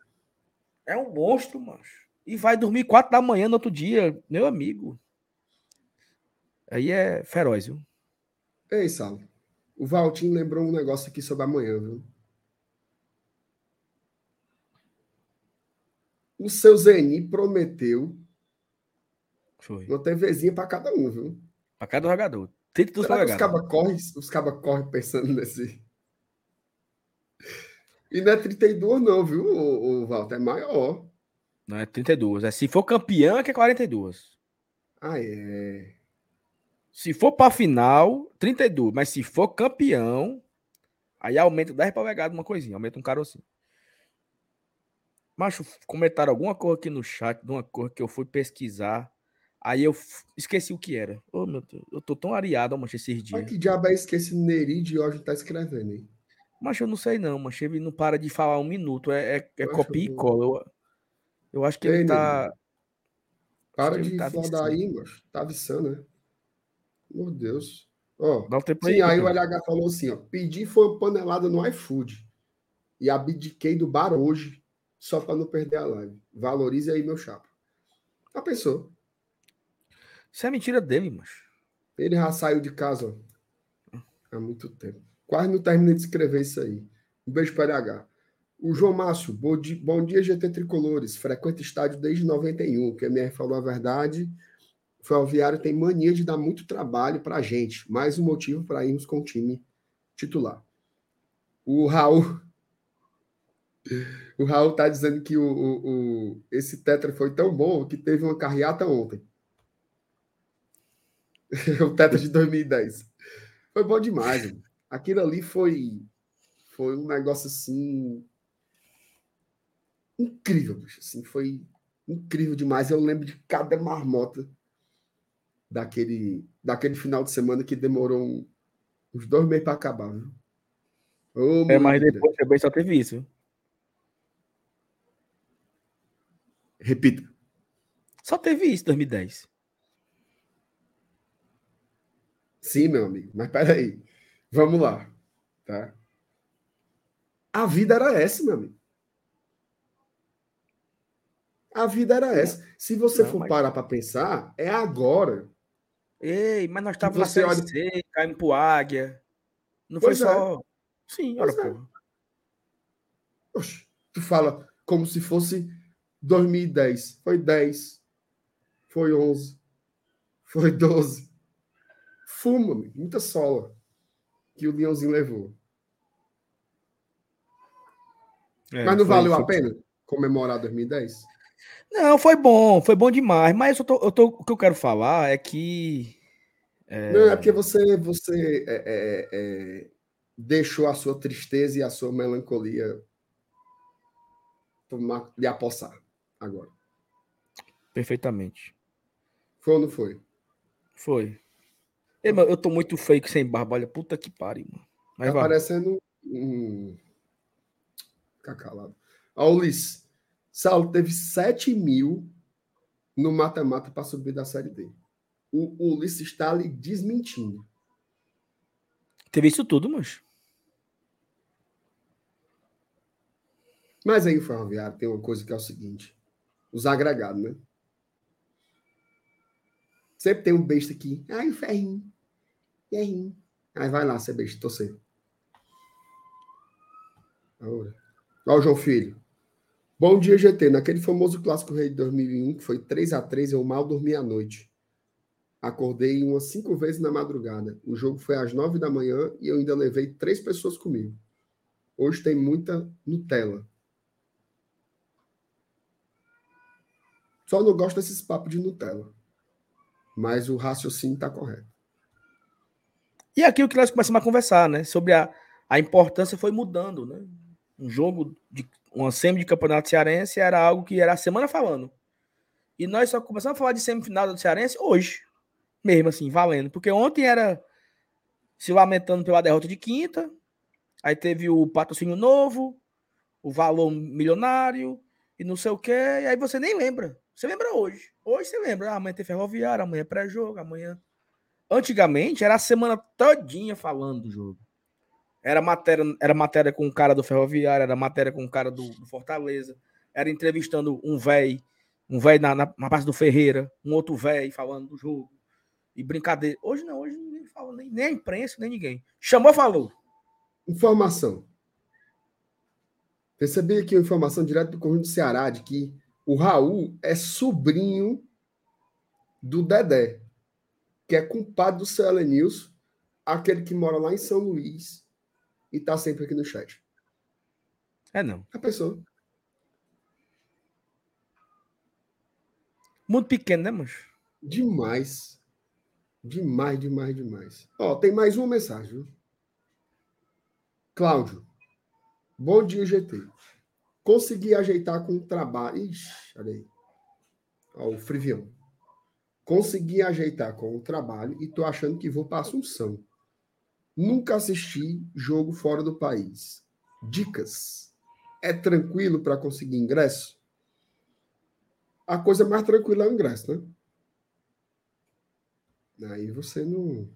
Speaker 1: É um monstro, mano. E vai dormir quatro da manhã no outro dia, meu amigo. Aí é feroz, viu?
Speaker 2: Ei, Salo. O Valtinho lembrou um negócio aqui sobre amanhã, viu? O seu Zeni prometeu
Speaker 1: Foi.
Speaker 2: uma TVzinha para cada um, viu?
Speaker 1: Para cada jogador. Tente dos
Speaker 2: que os cabas correm caba corre pensando nesse. E não é 32, não, viu, o, o Walter? É maior.
Speaker 1: Não é 32. É, se for campeão, é que é 42.
Speaker 2: Ah, é.
Speaker 1: Se for para final, 32. Mas se for campeão, aí aumenta 10 para legado uma coisinha. Aumenta um carocinho. Macho, comentaram alguma coisa aqui no chat de uma coisa que eu fui pesquisar. Aí eu esqueci o que era. Ô, oh, meu Deus, eu tô tão areado, macho, esses dias.
Speaker 2: Mas que diabo é esqueci Neri de hoje tá escrevendo aí?
Speaker 1: Mas eu não sei não, mas ele não para de falar um minuto. É, é, é copia e cola. Eu, eu acho que Ei, ele tá.
Speaker 2: Para de tá falar daí, macho. Tá viçando, né? Meu Deus. Ó,
Speaker 1: Dá um tempo
Speaker 2: sim,
Speaker 1: aí,
Speaker 2: aí o LH falou assim, ó. Pedi foi uma panelada no iFood. E abdiquei do bar hoje só para não perder a live. Valorize aí, meu chapa. Já pensou?
Speaker 1: Isso é mentira dele, mas.
Speaker 2: Ele já saiu de casa ó, há muito tempo. Quase não terminei de escrever isso aí. Um beijo para LH. O João Márcio, bom dia, bom dia GT Tricolores. Frequenta estádio desde 91. Que a MR falou a verdade. Ferroviário tem mania de dar muito trabalho para a gente. Mais um motivo para irmos com o time titular. O Raul o Raul tá dizendo que o, o, o, esse Tetra foi tão bom que teve uma carreata ontem. o Tetra de 2010. Foi bom demais. Mano. Aquilo ali foi, foi um negócio assim. Incrível, bicho. Assim, foi incrível demais. Eu lembro de cada marmota daquele, daquele final de semana que demorou um, uns dois meses para acabar. Viu?
Speaker 1: Oh, é, mas depois também só teve isso.
Speaker 2: Repita.
Speaker 1: Só teve isso em 2010.
Speaker 2: Sim, meu amigo, mas peraí. Vamos lá. Tá? A vida era essa, meu amigo. A vida era essa. Se você não, for mas... parar para pensar, é agora.
Speaker 1: Ei, mas nós estávamos na Série olha... C, caímos pro Águia. Não pois foi é. só. Sim, olha, é. porra.
Speaker 2: Oxe, tu fala como se fosse 2010. Foi 10. Foi 11. Foi 12. Fuma, muita sola que o Leãozinho levou. É, mas não foi, valeu foi... a pena comemorar 2010?
Speaker 1: Não, foi bom, foi bom demais. Mas eu tô, eu tô, o que eu quero falar é que.
Speaker 2: É... Não, é porque você, você é, é, é deixou a sua tristeza e a sua melancolia tomar, lhe apossar agora.
Speaker 1: Perfeitamente.
Speaker 2: Foi ou não foi?
Speaker 1: Foi. Ei, mano, eu tô muito fake sem barba. Olha, puta que pariu, mano.
Speaker 2: Mas tá vai. parecendo um. Fica calado. Ó, Ulisses. Saulo teve 7 mil no mata-mata para subir da Série D. O, o Ulisses está ali desmentindo.
Speaker 1: Teve isso tudo, mas.
Speaker 2: Mas aí o Ferroviário tem uma coisa que é o seguinte: os agregados, né? Sempre tem um besta aqui. Ai, o ferrinho. Ferrinho. Aí vai lá, ser besta, torcer. Olha o João Filho. Bom dia, GT. Naquele famoso clássico rei de 2001, que foi 3 a 3 eu mal dormi à noite. Acordei umas cinco vezes na madrugada. O jogo foi às nove da manhã e eu ainda levei três pessoas comigo. Hoje tem muita Nutella. Só não gosto desses papos de Nutella. Mas o raciocínio está correto.
Speaker 1: E aqui o que nós começamos a conversar, né? Sobre a, a importância foi mudando, né? Um jogo de uma semi de campeonato cearense era algo que era a semana falando. E nós só começamos a falar de semifinal do cearense hoje. Mesmo assim, valendo. Porque ontem era se lamentando pela derrota de quinta. Aí teve o patrocínio novo, o valor milionário e não sei o quê. E aí você nem lembra. Você lembra hoje. Hoje você lembra. Ah, amanhã tem ferroviário, amanhã é pré-jogo, amanhã. Antigamente era a semana todinha falando do jogo. Era matéria, era matéria com o cara do Ferroviário, era matéria com o cara do, do Fortaleza, era entrevistando um velho, um velho na, na, na, parte do Ferreira, um outro velho falando do jogo. E brincadeira. Hoje não, hoje ninguém fala, nem, nem a imprensa, nem ninguém. Chamou, falou.
Speaker 2: Informação. Recebi aqui uma informação direto do Correio do Ceará de que o Raul é sobrinho do Dedé, que é compadre do Céu News, aquele que mora lá em São Luís e tá sempre aqui no chat.
Speaker 1: É não.
Speaker 2: A pessoa.
Speaker 1: Muito pequeno, né, mancho?
Speaker 2: Demais. Demais, demais, demais. Ó, tem mais uma mensagem. Viu? Cláudio. Bom dia, GT. Consegui ajeitar com o trabalho. Ixi, olha aí. Ó, o Frivião. Consegui ajeitar com o trabalho e tô achando que vou para Assunção. Nunca assisti jogo fora do país. Dicas. É tranquilo para conseguir ingresso? A coisa mais tranquila é o ingresso, né? Aí você não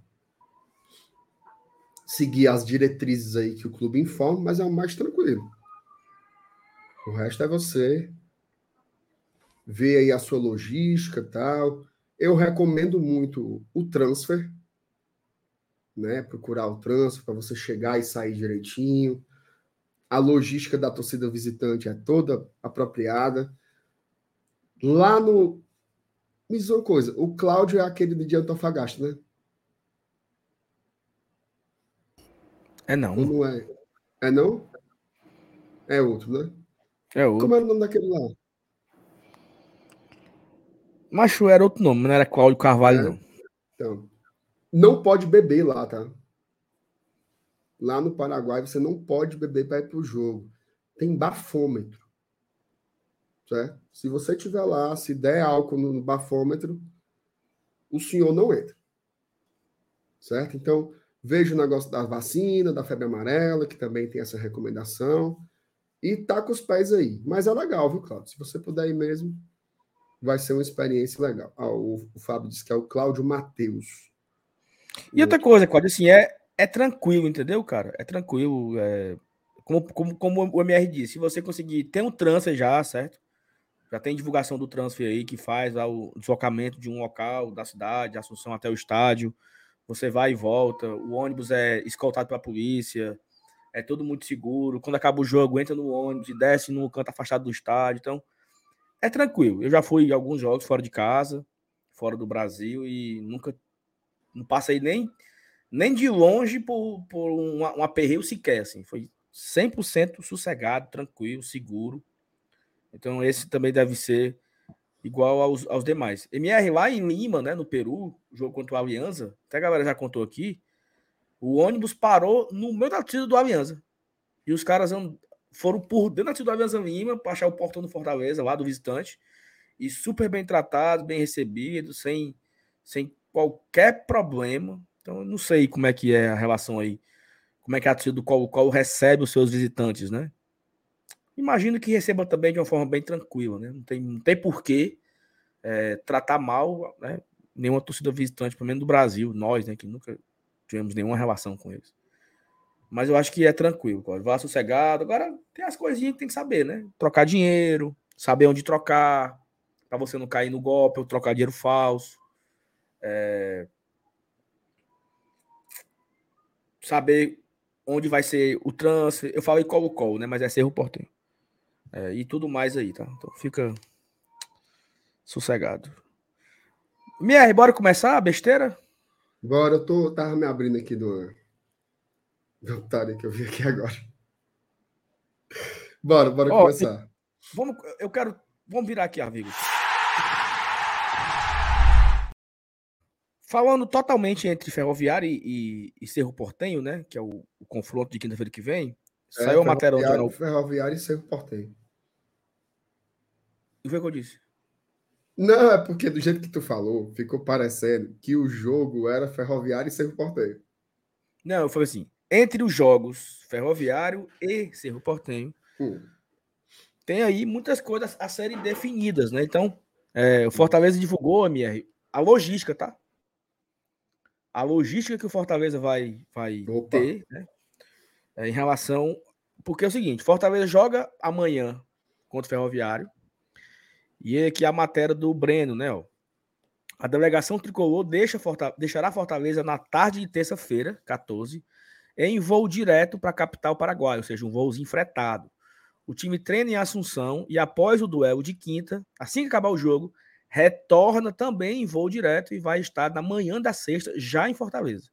Speaker 2: seguir as diretrizes aí que o clube informa, mas é o mais tranquilo. O resto é você ver aí a sua logística tal. Eu recomendo muito o transfer, né? Procurar o transfer para você chegar e sair direitinho. A logística da torcida visitante é toda apropriada. Lá no. Me diz uma coisa: o Cláudio é aquele de Antofagasta, né?
Speaker 1: É não.
Speaker 2: Ou não é? É não? É outro, né?
Speaker 1: É outro.
Speaker 2: Como era o nome daquele lá?
Speaker 1: Macho era outro nome, não era Cláudio Carvalho, é.
Speaker 2: não. Então, não pode beber lá, tá? Lá no Paraguai você não pode beber para ir para o jogo. Tem bafômetro. Certo? Se você tiver lá, se der álcool no bafômetro, o senhor não entra. Certo? Então, veja o negócio da vacina, da febre amarela, que também tem essa recomendação. E tá com os pés aí. Mas é legal, viu, Claudio? Se você puder ir mesmo, vai ser uma experiência legal. Ah, o, o Fábio disse que é o Cláudio Matheus.
Speaker 1: E outra coisa, Cláudio, assim, é, é tranquilo, entendeu, cara? É tranquilo. É, como, como, como o MR disse, se você conseguir ter um transfer já, certo? Já tem divulgação do transfer aí que faz lá, o deslocamento de um local da cidade, Assunção até o estádio. Você vai e volta, o ônibus é escoltado pela polícia, é tudo muito seguro. Quando acaba o jogo, entra no ônibus e desce no canto afastado do estádio. Então, é tranquilo. Eu já fui em alguns jogos fora de casa, fora do Brasil, e nunca não passei nem, nem de longe por, por um, um aperreio sequer. Assim. Foi 100% sossegado, tranquilo, seguro. Então, esse também deve ser igual aos, aos demais. MR lá em Lima, né, no Peru, jogo contra o Alianza, até a galera já contou aqui, o ônibus parou no meio da torcida do Alianza. E os caras foram por dentro da torcida do Alianza Lima para achar o portão do Fortaleza, lá do visitante, e super bem tratados, bem recebidos, sem, sem qualquer problema. Então, eu não sei como é que é a relação aí, como é que é a torcida do qual recebe os seus visitantes, né? Imagino que receba também de uma forma bem tranquila, né? Não tem, não tem porquê é, tratar mal né? nenhuma torcida visitante, pelo menos do Brasil, nós, né? Que nunca tivemos nenhuma relação com eles. Mas eu acho que é tranquilo, pode. Vá sossegado. Agora tem as coisinhas que tem que saber, né? Trocar dinheiro, saber onde trocar, para você não cair no golpe ou trocar dinheiro falso. É... Saber onde vai ser o transfer. Eu falei colo-colo, né? Mas é Cerro Portenho. É, e tudo mais aí, tá? Então fica sossegado. Mier, bora começar a besteira?
Speaker 2: Bora, eu tô, tava me abrindo aqui do, do otário que eu vi aqui agora. Bora, bora oh, começar.
Speaker 1: Vamos, eu quero. Vamos virar aqui, amigo. Falando totalmente entre Ferroviário e, e, e Cerro Portenho, né? Que é o, o confronto de quinta-feira que vem. É, saiu a matéria
Speaker 2: ontem. Ferroviário e Cerro Portenho.
Speaker 1: O que foi que eu disse?
Speaker 2: Não, é porque do jeito que tu falou, ficou parecendo que o jogo era Ferroviário e Cerro Portenho.
Speaker 1: Não, eu falei assim, entre os jogos Ferroviário e Cerro Portenho, hum. tem aí muitas coisas a serem definidas, né? Então, é, o Fortaleza divulgou, MR, a logística, tá? A logística que o Fortaleza vai, vai ter, né? É, em relação. Porque é o seguinte: Fortaleza joga amanhã contra o Ferroviário. E aqui a matéria do Breno, né? Ó. A delegação tricolor deixa Fortaleza, deixará Fortaleza na tarde de terça-feira, 14, em voo direto para a capital paraguaia, ou seja, um voozinho fretado. O time treina em Assunção e após o duelo de quinta, assim que acabar o jogo, retorna também em voo direto e vai estar na manhã da sexta, já em Fortaleza.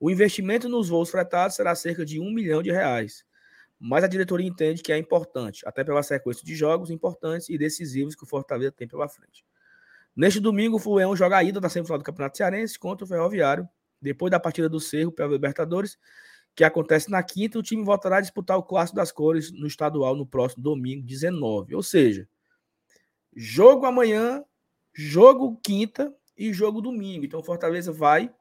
Speaker 1: O investimento nos voos fretados será cerca de um milhão de reais mas a diretoria entende que é importante, até pela sequência de jogos importantes e decisivos que o Fortaleza tem pela frente. Neste domingo, o Fluminense joga a ida da semifinal do Campeonato Cearense contra o Ferroviário. Depois da partida do Cerro pela Libertadores, que acontece na quinta, o time voltará a disputar o Clássico das Cores no estadual no próximo domingo, 19. Ou seja, jogo amanhã, jogo quinta e jogo domingo. Então o Fortaleza vai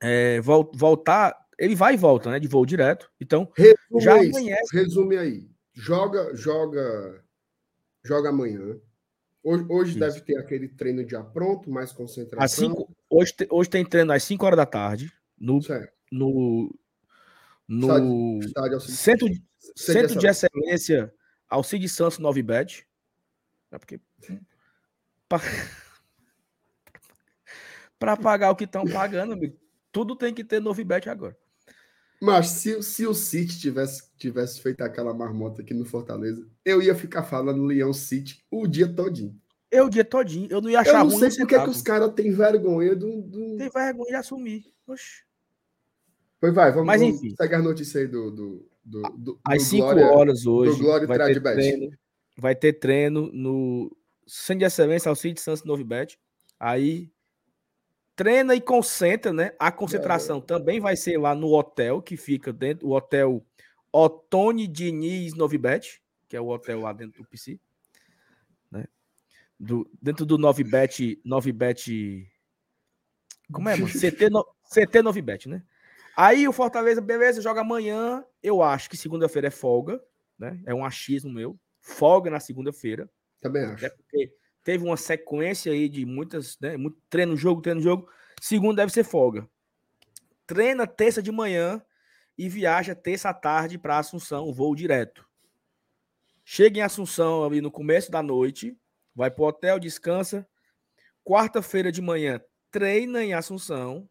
Speaker 1: é, voltar ele vai e volta, né? De voo direto. Então,
Speaker 2: resume já aí, amanhece. Resume aí. Joga, joga, joga amanhã. Hoje, hoje deve ter aquele treino já pronto, mais concentração.
Speaker 1: Às cinco, hoje, hoje tem treino às 5 horas da tarde no, certo. no, no estádio, estádio centro, centro de excelência Alcide Santos Novibet. É porque para pagar o que estão pagando, amigo, tudo tem que ter Novibet agora.
Speaker 2: Mas se, se o City tivesse, tivesse feito aquela marmota aqui no Fortaleza, eu ia ficar falando Leão City o dia todinho.
Speaker 1: Eu o dia todinho. Eu não ia achar
Speaker 2: ruim. Eu não sei por que os caras têm vergonha do, do.
Speaker 1: Tem vergonha de assumir. Oxi.
Speaker 2: Pois vai, vamos, Mas, enfim. vamos pegar a notícia aí do. do, do, do
Speaker 1: Às 5 horas hoje. Do Glória vai ter, treino, vai ter treino no Centro de Excelência, ao City Santos Novo Bet. Aí treina e concentra, né? A concentração é. também vai ser lá no hotel que fica dentro, o hotel Otone Diniz Novibet, que é o hotel lá dentro do PC, né? Do, dentro do Novibet, Novibet como é, mano? CT, no, CT Novibet, né? Aí o Fortaleza, beleza, joga amanhã. Eu acho que segunda-feira é folga, né? É um achismo meu. Folga na segunda-feira.
Speaker 2: Também acho.
Speaker 1: Porque teve uma sequência aí de muitas, né? Muito treino, jogo, treino, jogo. Segundo deve ser folga. Treina terça de manhã e viaja terça à tarde para Assunção, voo direto. Chega em Assunção ali no começo da noite, vai pro hotel, descansa. Quarta-feira de manhã, treina em Assunção,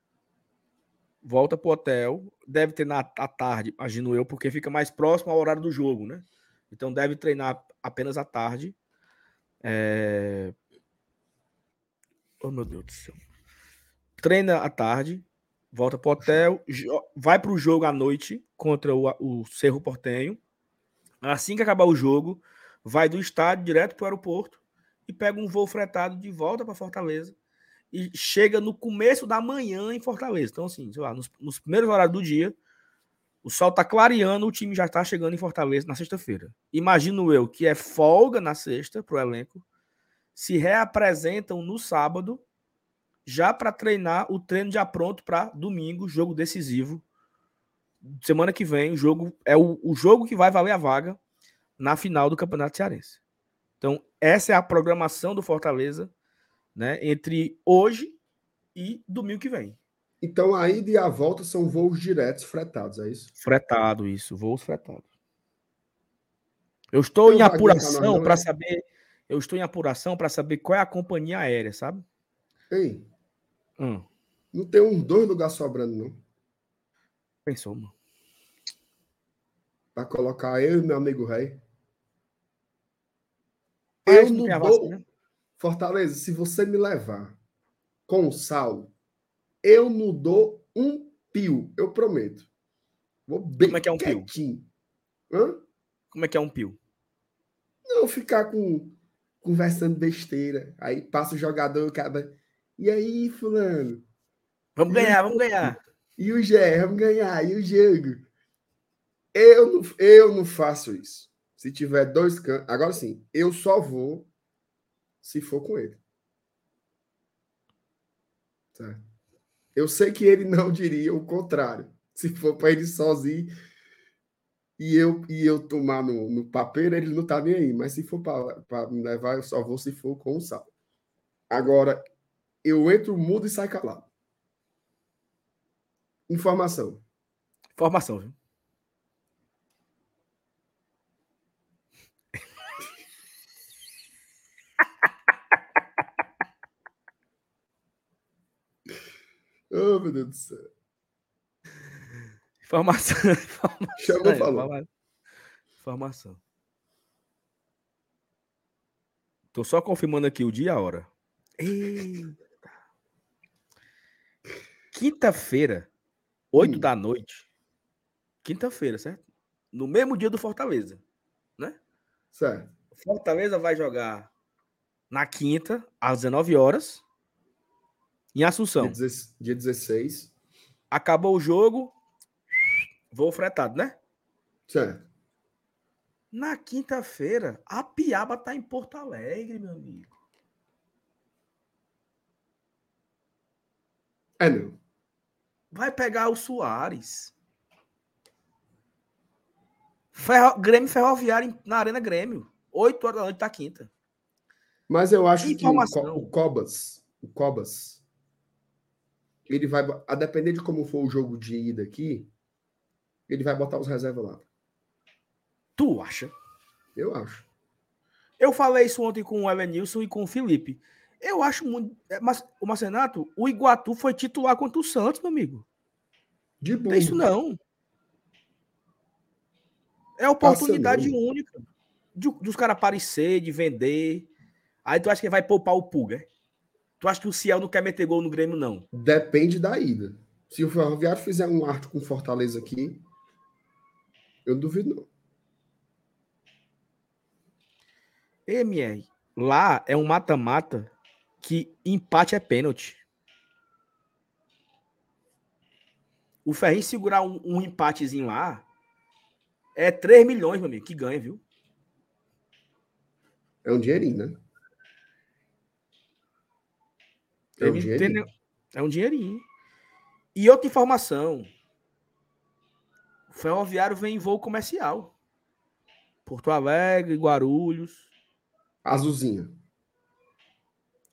Speaker 1: volta pro hotel, deve ter na à tarde, imagino eu, porque fica mais próximo ao horário do jogo, né? Então deve treinar apenas à tarde. É... Oh, meu Deus do céu. Treina à tarde, volta pro hotel, vai pro jogo à noite contra o, o Cerro Portenho. Assim que acabar o jogo, vai do estádio direto pro aeroporto e pega um voo fretado de volta para Fortaleza e chega no começo da manhã em Fortaleza. Então, assim, sei lá, nos, nos primeiros horários do dia, o sol tá clareando, o time já está chegando em Fortaleza na sexta-feira. Imagino eu que é folga na sexta pro elenco, se reapresentam no sábado, já para treinar o treino já pronto para domingo, jogo decisivo. Semana que vem, o jogo é o, o jogo que vai valer a vaga na final do Campeonato Cearense. Então, essa é a programação do Fortaleza, né, entre hoje e domingo que vem.
Speaker 2: Então, a ida e a volta são voos diretos fretados, é isso?
Speaker 1: Fretado, isso, voos fretados. Eu estou eu em apuração para saber. Eu estou em apuração para saber qual é a companhia aérea, sabe?
Speaker 2: Ei. Hum. Não tem uns dois lugares sobrando, não.
Speaker 1: Pensou, mano.
Speaker 2: Para colocar eu e meu amigo rei. Eu não dou. Fortaleza, se você me levar com o Saulo, eu não dou um pio, eu prometo.
Speaker 1: Vou bem Como é que é um quietinho.
Speaker 2: pio? Hã?
Speaker 1: Como é que é um pio?
Speaker 2: Não ficar com conversando besteira. Aí passa o jogador, acaba. E aí, fulano?
Speaker 1: Vamos ganhar, vamos ganhar.
Speaker 2: E o Gé, vamos ganhar. E o jogo? Eu não, eu não faço isso. Se tiver dois cantos. Agora sim, eu só vou se for com ele. Certo? Eu sei que ele não diria o contrário. Se for para ele sozinho e eu, e eu tomar no, no ele não tá nem aí. Mas se for para me levar, eu só vou se for com o sal. Agora, eu entro mudo e sai calado. Informação.
Speaker 1: Informação, viu?
Speaker 2: Oh, meu Deus do céu.
Speaker 1: Informação. informação
Speaker 2: Chama, falou.
Speaker 1: Informação. Tô só confirmando aqui o dia e a hora. Eita. Quinta-feira, 8 hum. da noite. Quinta-feira, certo? No mesmo dia do Fortaleza, né?
Speaker 2: Certo.
Speaker 1: Fortaleza vai jogar na quinta, às 19 horas. Em Assunção.
Speaker 2: Dia 16.
Speaker 1: Acabou o jogo. Voo fretado, né?
Speaker 2: Certo.
Speaker 1: Na quinta-feira, a Piaba tá em Porto Alegre, meu amigo.
Speaker 2: É, não.
Speaker 1: Vai pegar o Soares. Ferro... Grêmio Ferroviário na Arena Grêmio. 8 horas da noite da quinta.
Speaker 2: Mas eu acho que o Cobas, o Cobas, ele vai, a depender de como for o jogo de ida aqui, ele vai botar os reservas lá.
Speaker 1: Tu acha?
Speaker 2: Eu acho.
Speaker 1: Eu falei isso ontem com o Evanilson e com o Felipe. Eu acho muito. É, mas o Marcenato, o Iguatu foi titular contra o Santos, meu amigo.
Speaker 2: De boa.
Speaker 1: Não é isso não. É oportunidade única de, dos caras aparecer, de vender. Aí tu acha que vai poupar o Pulga? Tu acha que o Ciel não quer meter gol no Grêmio, não?
Speaker 2: Depende da ida. Se o Ferroviário fizer um arte com Fortaleza aqui, eu duvido não.
Speaker 1: MR, lá é um mata-mata que empate é pênalti. O Ferrinho segurar um, um, empatezinho lá é 3 milhões, meu amigo, que ganha, viu?
Speaker 2: É um dinheirinho, né?
Speaker 1: É um, dinheirinho. é um dinheirinho. E outra informação. O ferroviário vem em voo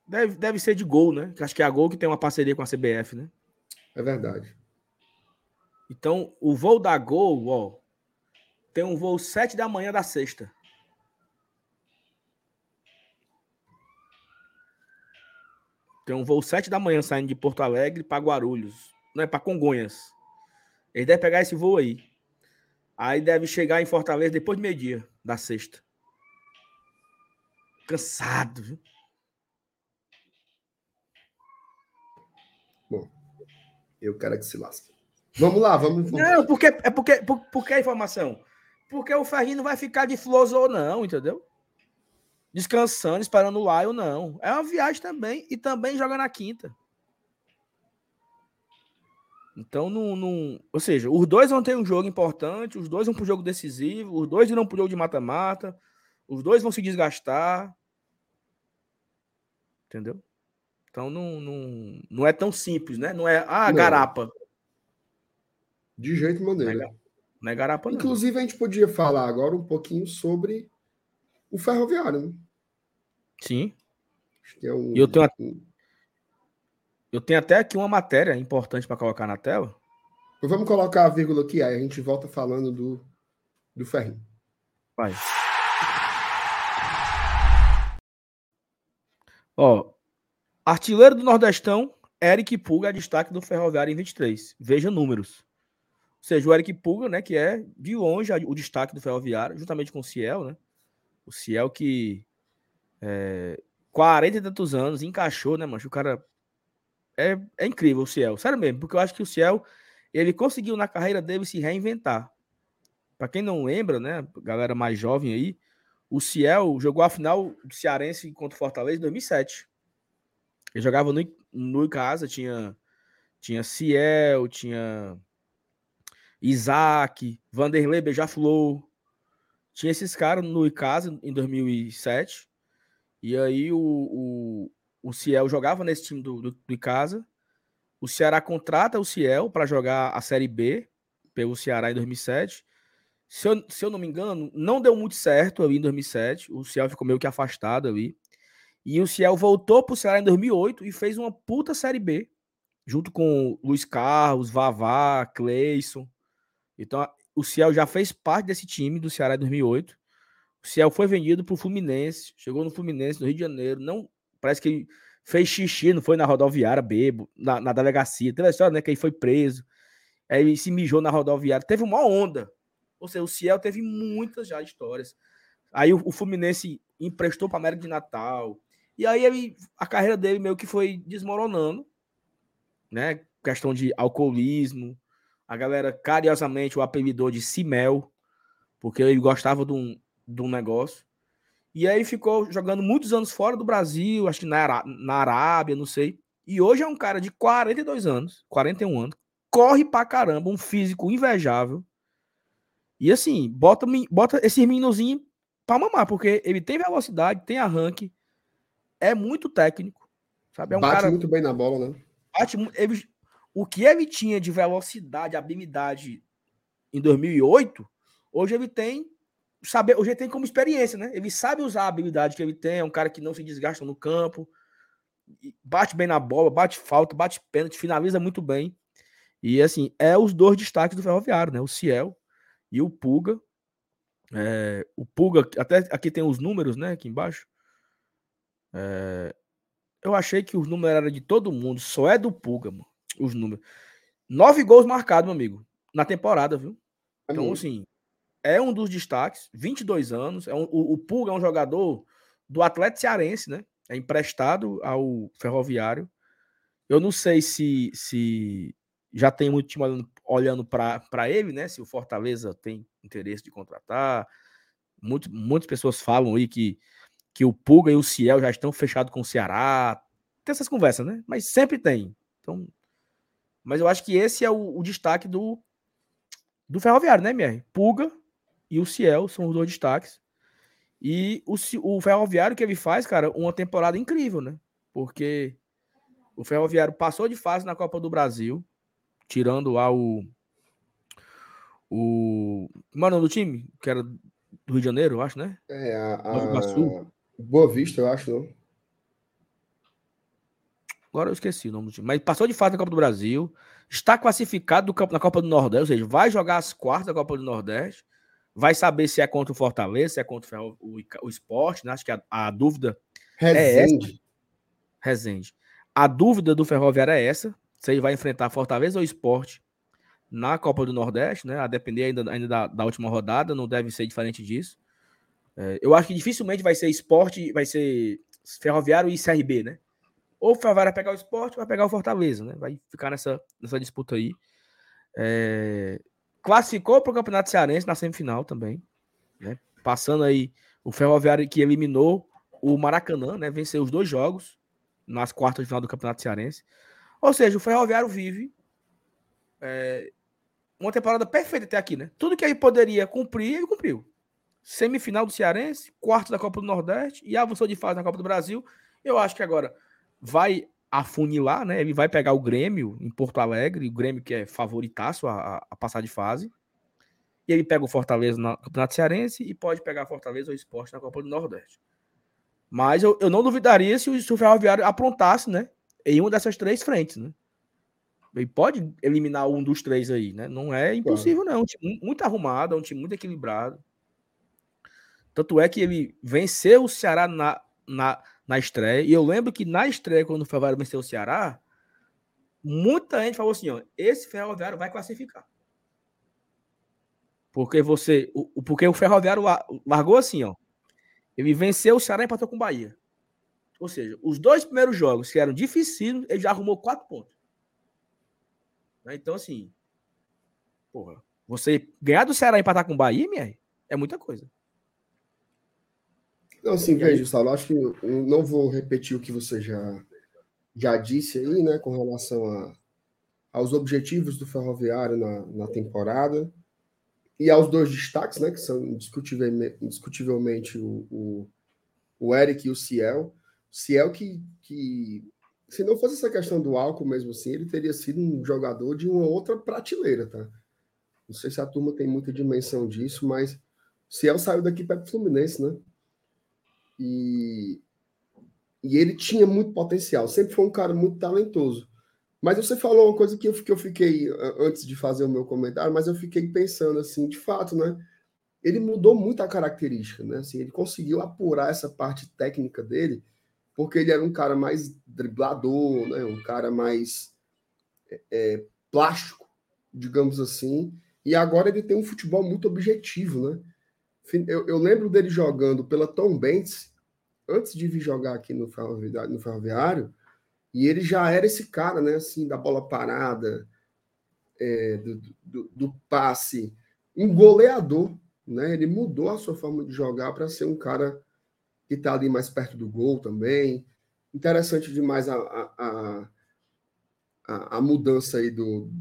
Speaker 1: Deve, deve ser de gol, né? Acho que é a Gol que tem uma parceria com a CBF, né?
Speaker 2: É verdade.
Speaker 1: Então, o voo da Gol, ó, tem um voo 7 da manhã da sexta. Tem um voo 7 da manhã saindo de Porto Alegre para Guarulhos. Não é para Congonhas. Ele deve pegar esse voo aí. Aí deve chegar em Fortaleza depois do meio-dia da sexta. Cansado, viu?
Speaker 2: Bom, eu quero que se lasque. Vamos lá, vamos. vamos.
Speaker 1: Não, porque, é porque, por, por que a informação? Porque o Ferrinho não vai ficar de flores ou não, entendeu? Descansando, esperando o Lion, não. É uma viagem também e também joga na quinta. Então, não, não. Ou seja, os dois vão ter um jogo importante, os dois vão para um jogo decisivo, os dois irão para o jogo de mata-mata, os dois vão se desgastar. Entendeu? Então, não, não, não é tão simples, né? Não é, ah, não. garapa.
Speaker 2: De jeito maneiro.
Speaker 1: Não é, não é garapa,
Speaker 2: não. Inclusive, a gente podia falar agora um pouquinho sobre o ferroviário, né?
Speaker 1: Sim.
Speaker 2: Acho que é um.
Speaker 1: eu tenho, eu tenho até aqui uma matéria importante para colocar na tela.
Speaker 2: Então, vamos colocar a vírgula aqui, aí a gente volta falando do, do ferrinho.
Speaker 1: Vai. Ó, artilheiro do Nordestão, Eric Pulga destaque do Ferroviário em 23. Veja números. Ou seja, o Eric Pulga, né, que é de longe o destaque do Ferroviário, juntamente com o Ciel, né? O Ciel que é, 40 e tantos anos, encaixou, né, mancho? O cara é, é incrível, o Ciel. Sério mesmo, porque eu acho que o Ciel, ele conseguiu na carreira dele se reinventar. Para quem não lembra, né, galera mais jovem aí, o Ciel jogou a final do Cearense contra o Fortaleza em 2007. Ele jogava no, no casa, tinha, tinha Ciel, tinha Isaac, Vanderlei Beija-Flor. Tinha esses caras no Icasa em 2007. E aí o, o, o Ciel jogava nesse time do, do, do Icasa. O Ceará contrata o Ciel para jogar a Série B pelo Ceará em 2007. Se eu, se eu não me engano, não deu muito certo ali em 2007. O Ciel ficou meio que afastado ali. E o Ciel voltou para o Ceará em 2008 e fez uma puta Série B, junto com Luiz Carlos, Vavá, Cleison. Então, o Ciel já fez parte desse time do Ceará em 2008. O Ciel foi vendido para o Fluminense, chegou no Fluminense, no Rio de Janeiro. Não, parece que fez xixi, não foi na rodoviária, bebo, na, na delegacia. Teve a história, né? Que ele foi preso. Aí se mijou na rodoviária. Teve uma onda. Ou seja, o Ciel teve muitas já histórias. Aí o, o Fluminense emprestou para América de Natal. E aí ele, a carreira dele meio que foi desmoronando, né? Questão de alcoolismo. A galera carinhosamente o apelidou de Simel, porque ele gostava de um, um negócio. E aí ficou jogando muitos anos fora do Brasil, acho que na, na Arábia, não sei. E hoje é um cara de 42 anos, 41 anos, corre pra caramba, um físico invejável, e assim, bota, bota esse meninozinho pra mamar, porque ele tem velocidade, tem arranque, é muito técnico. Sabe? É um
Speaker 2: bate
Speaker 1: cara,
Speaker 2: muito bem na bola, né?
Speaker 1: Bate, ele, o que ele tinha de velocidade, habilidade em 2008, hoje ele tem saber, hoje ele tem como experiência, né? Ele sabe usar a habilidade que ele tem, é um cara que não se desgasta no campo, bate bem na bola, bate falta, bate pênalti, finaliza muito bem. E assim, é os dois destaques do Ferroviário, né? O Ciel e o Puga. É, o Puga, até aqui tem os números, né? Aqui embaixo. É, eu achei que os números eram de todo mundo, só é do Puga, mano. Os números. Nove gols marcados, meu amigo, na temporada, viu? Então, assim, é um dos destaques, 22 anos. É um, o, o Puga é um jogador do Atlético Cearense, né? É emprestado ao Ferroviário. Eu não sei se, se já tem muito time olhando, olhando para ele, né? Se o Fortaleza tem interesse de contratar. Muito, muitas pessoas falam aí que, que o Puga e o Ciel já estão fechados com o Ceará. Tem essas conversas, né? Mas sempre tem. Então, mas eu acho que esse é o, o destaque do, do Ferroviário, né, MR? Puga e o Ciel são os dois destaques. E o, o Ferroviário que ele faz, cara, uma temporada incrível, né? Porque o Ferroviário passou de fase na Copa do Brasil, tirando lá o. O. Como é o nome do time? Que era do Rio de Janeiro, eu acho, né?
Speaker 2: É, a. a... Boa Vista, eu acho, não?
Speaker 1: Agora eu esqueci o nome do time. Mas passou de fase na Copa do Brasil. Está classificado na Copa do Nordeste, ou seja, vai jogar as quartas da Copa do Nordeste. Vai saber se é contra o Fortaleza, se é contra o, o, o Esporte, né? Acho que a, a dúvida Resende. é essa. Resende. A dúvida do Ferroviário é essa: se ele vai enfrentar Fortaleza ou Esporte na Copa do Nordeste, né? A depender ainda, ainda da, da última rodada, não deve ser diferente disso. É, eu acho que dificilmente vai ser esporte, vai ser Ferroviário e CRB, né? Ou o Ferroviário vai pegar o esporte ou vai pegar o Fortaleza, né? Vai ficar nessa, nessa disputa aí. É, classificou para o Campeonato Cearense na semifinal também, né? Passando aí o Ferroviário que eliminou o Maracanã, né? Venceu os dois jogos nas quartas de final do Campeonato Cearense. Ou seja, o Ferroviário vive é, uma temporada perfeita até aqui, né? Tudo que ele poderia cumprir, ele cumpriu semifinal do Cearense, quarto da Copa do Nordeste e avançou de fase na Copa do Brasil. Eu acho que agora vai afunilar, né? Ele vai pegar o Grêmio em Porto Alegre, o Grêmio que é favoritaço a, a passar de fase. E ele pega o Fortaleza no Campeonato Cearense e pode pegar Fortaleza ou Esporte na Copa do Nordeste. Mas eu, eu não duvidaria se o, se o Ferroviário aprontasse, né? Em uma dessas três frentes, né? Ele pode eliminar um dos três aí, né? Não é impossível, claro. não. É um time muito arrumado, é um time muito equilibrado. Tanto é que ele venceu o Ceará na, na, na estreia. E eu lembro que na estreia, quando o Ferroviário venceu o Ceará, muita gente falou assim: ó, esse Ferroviário vai classificar. Porque você. O, porque o Ferroviário largou assim, ó. Ele venceu o Ceará e empatou com o Bahia. Ou seja, os dois primeiros jogos que eram difíceis, ele já arrumou quatro pontos. Né, então, assim. Porra. Você ganhar do Ceará e empatar com o Bahia, minha, é muita coisa.
Speaker 2: Não, assim, veja, Saulo, acho que não vou repetir o que você já, já disse aí, né, com relação a, aos objetivos do Ferroviário na, na temporada e aos dois destaques, né, que são indiscutivelmente, o, o, o Eric e o Ciel. Ciel que, que, se não fosse essa questão do álcool mesmo assim, ele teria sido um jogador de uma outra prateleira, tá? Não sei se a turma tem muita dimensão disso, mas Ciel saiu daqui para o Fluminense, né? E, e ele tinha muito potencial, sempre foi um cara muito talentoso. Mas você falou uma coisa que eu, que eu fiquei, antes de fazer o meu comentário, mas eu fiquei pensando assim, de fato, né? Ele mudou muito a característica, né? Assim, ele conseguiu apurar essa parte técnica dele, porque ele era um cara mais driblador, né? Um cara mais é, é plástico, digamos assim. E agora ele tem um futebol muito objetivo, né? Eu, eu, lembro dele jogando pela Tom Benz, antes de vir jogar aqui no ferroviário, no ferroviário, e ele já era esse cara, né? Assim, da bola parada, é, do, do, do, passe, um goleador, né? Ele mudou a sua forma de jogar para ser um cara que está ali mais perto do gol também. Interessante demais a, a, a, a mudança aí do,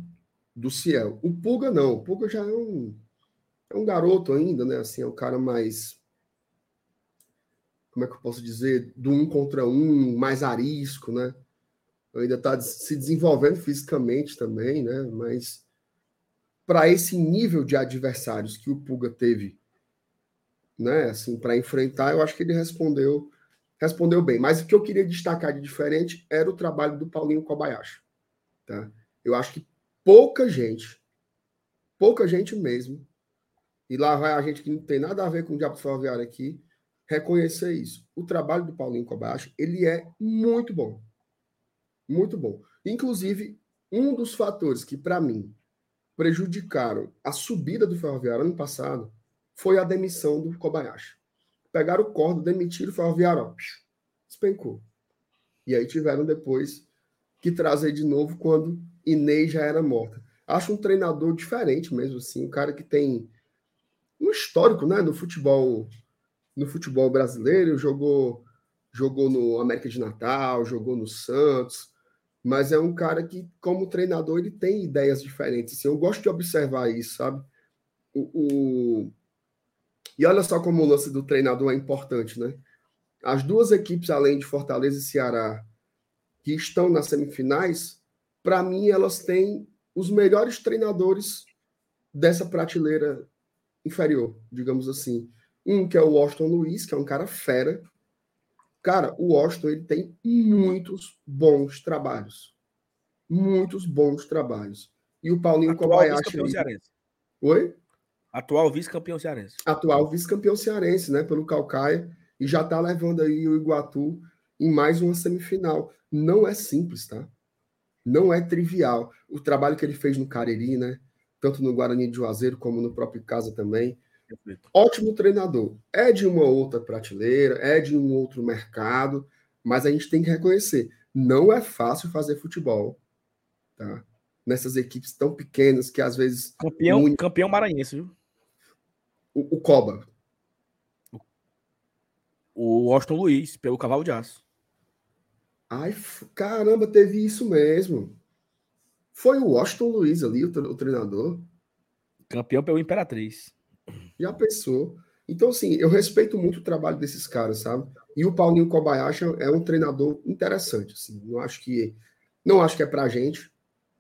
Speaker 2: do Ciel. O Puga não, o Puga já é um é um garoto ainda, né? Assim, é um cara mais. Como é que eu posso dizer? Do um contra um, mais arisco, né? Ainda está se desenvolvendo fisicamente também, né? Mas para esse nível de adversários que o Puga teve, né? Assim, para enfrentar, eu acho que ele respondeu respondeu bem. Mas o que eu queria destacar de diferente era o trabalho do Paulinho Kobayashi. Tá? Eu acho que pouca gente, pouca gente mesmo, e lá vai a gente que não tem nada a ver com o Diabo Ferroviário aqui, reconhecer isso. O trabalho do Paulinho Kobayashi, ele é muito bom. Muito bom. Inclusive, um dos fatores que, para mim, prejudicaram a subida do Ferroviário ano passado foi a demissão do Kobayashi. Pegaram o cordo, demitiram o Ferroviário, ó, despencou. E aí tiveram depois que trazer de novo quando Inês já era morta. Acho um treinador diferente mesmo, assim, um cara que tem um histórico, né, no futebol no futebol brasileiro, jogou jogou no América de Natal, jogou no Santos, mas é um cara que como treinador ele tem ideias diferentes. Assim, eu gosto de observar isso, sabe? O, o... E olha só como o lance do treinador é importante, né? As duas equipes, além de Fortaleza e Ceará, que estão nas semifinais, para mim elas têm os melhores treinadores dessa prateleira inferior, digamos assim. Um que é o Washington Luiz, que é um cara fera, Cara, o Washington ele tem muitos bons trabalhos. Muitos bons trabalhos. E o Paulinho Atual Kobayashi. Cearense. Oi?
Speaker 1: Atual vice-campeão cearense.
Speaker 2: Atual vice-campeão cearense, né? Pelo Calcaia. E já tá levando aí o Iguatu em mais uma semifinal. Não é simples, tá? Não é trivial. O trabalho que ele fez no Cariri, né? Tanto no Guarani de Juazeiro como no próprio Casa também. Ótimo treinador. É de uma outra prateleira, é de um outro mercado, mas a gente tem que reconhecer, não é fácil fazer futebol, tá? Nessas equipes tão pequenas que às vezes
Speaker 1: campeão, muito... campeão maranhense, viu?
Speaker 2: O, o Coba.
Speaker 1: O Washington Luiz, pelo cavalo de aço.
Speaker 2: Ai, caramba, teve isso mesmo. Foi o Washington Luiz ali, o, treinador.
Speaker 1: Campeão pelo Imperatriz.
Speaker 2: Já pensou? Então, assim, eu respeito muito o trabalho desses caras, sabe? E o Paulinho Kobayashi é um treinador interessante, assim. Não acho que não acho que é pra gente,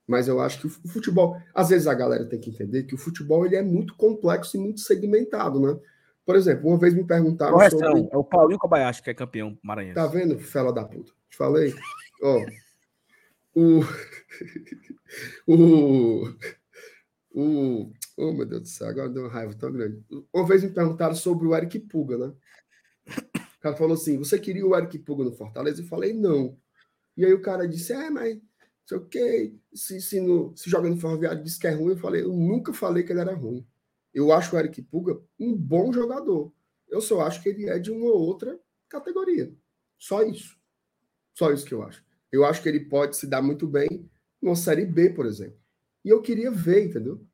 Speaker 2: mas eu acho que o futebol, às vezes a galera tem que entender que o futebol ele é muito complexo e muito segmentado, né? Por exemplo, uma vez me perguntaram
Speaker 1: Correção, sobre... é o Paulinho Kobayashi que é campeão maranhense.
Speaker 2: Tá vendo, fela da puta? Te falei? Ó, o o o Oh, meu Deus do céu, agora deu uma raiva tão grande. Uma vez me perguntaram sobre o Eric Puga, né? O cara falou assim: você queria o Eric Puga no Fortaleza? Eu falei, não. E aí o cara disse: é, mas sei o quê, se, se, no, se joga no Ferroviário disse que é ruim. Eu falei: eu nunca falei que ele era ruim. Eu acho o Eric Puga um bom jogador. Eu só acho que ele é de uma outra categoria. Só isso. Só isso que eu acho. Eu acho que ele pode se dar muito bem numa Série B, por exemplo. E eu queria ver, entendeu?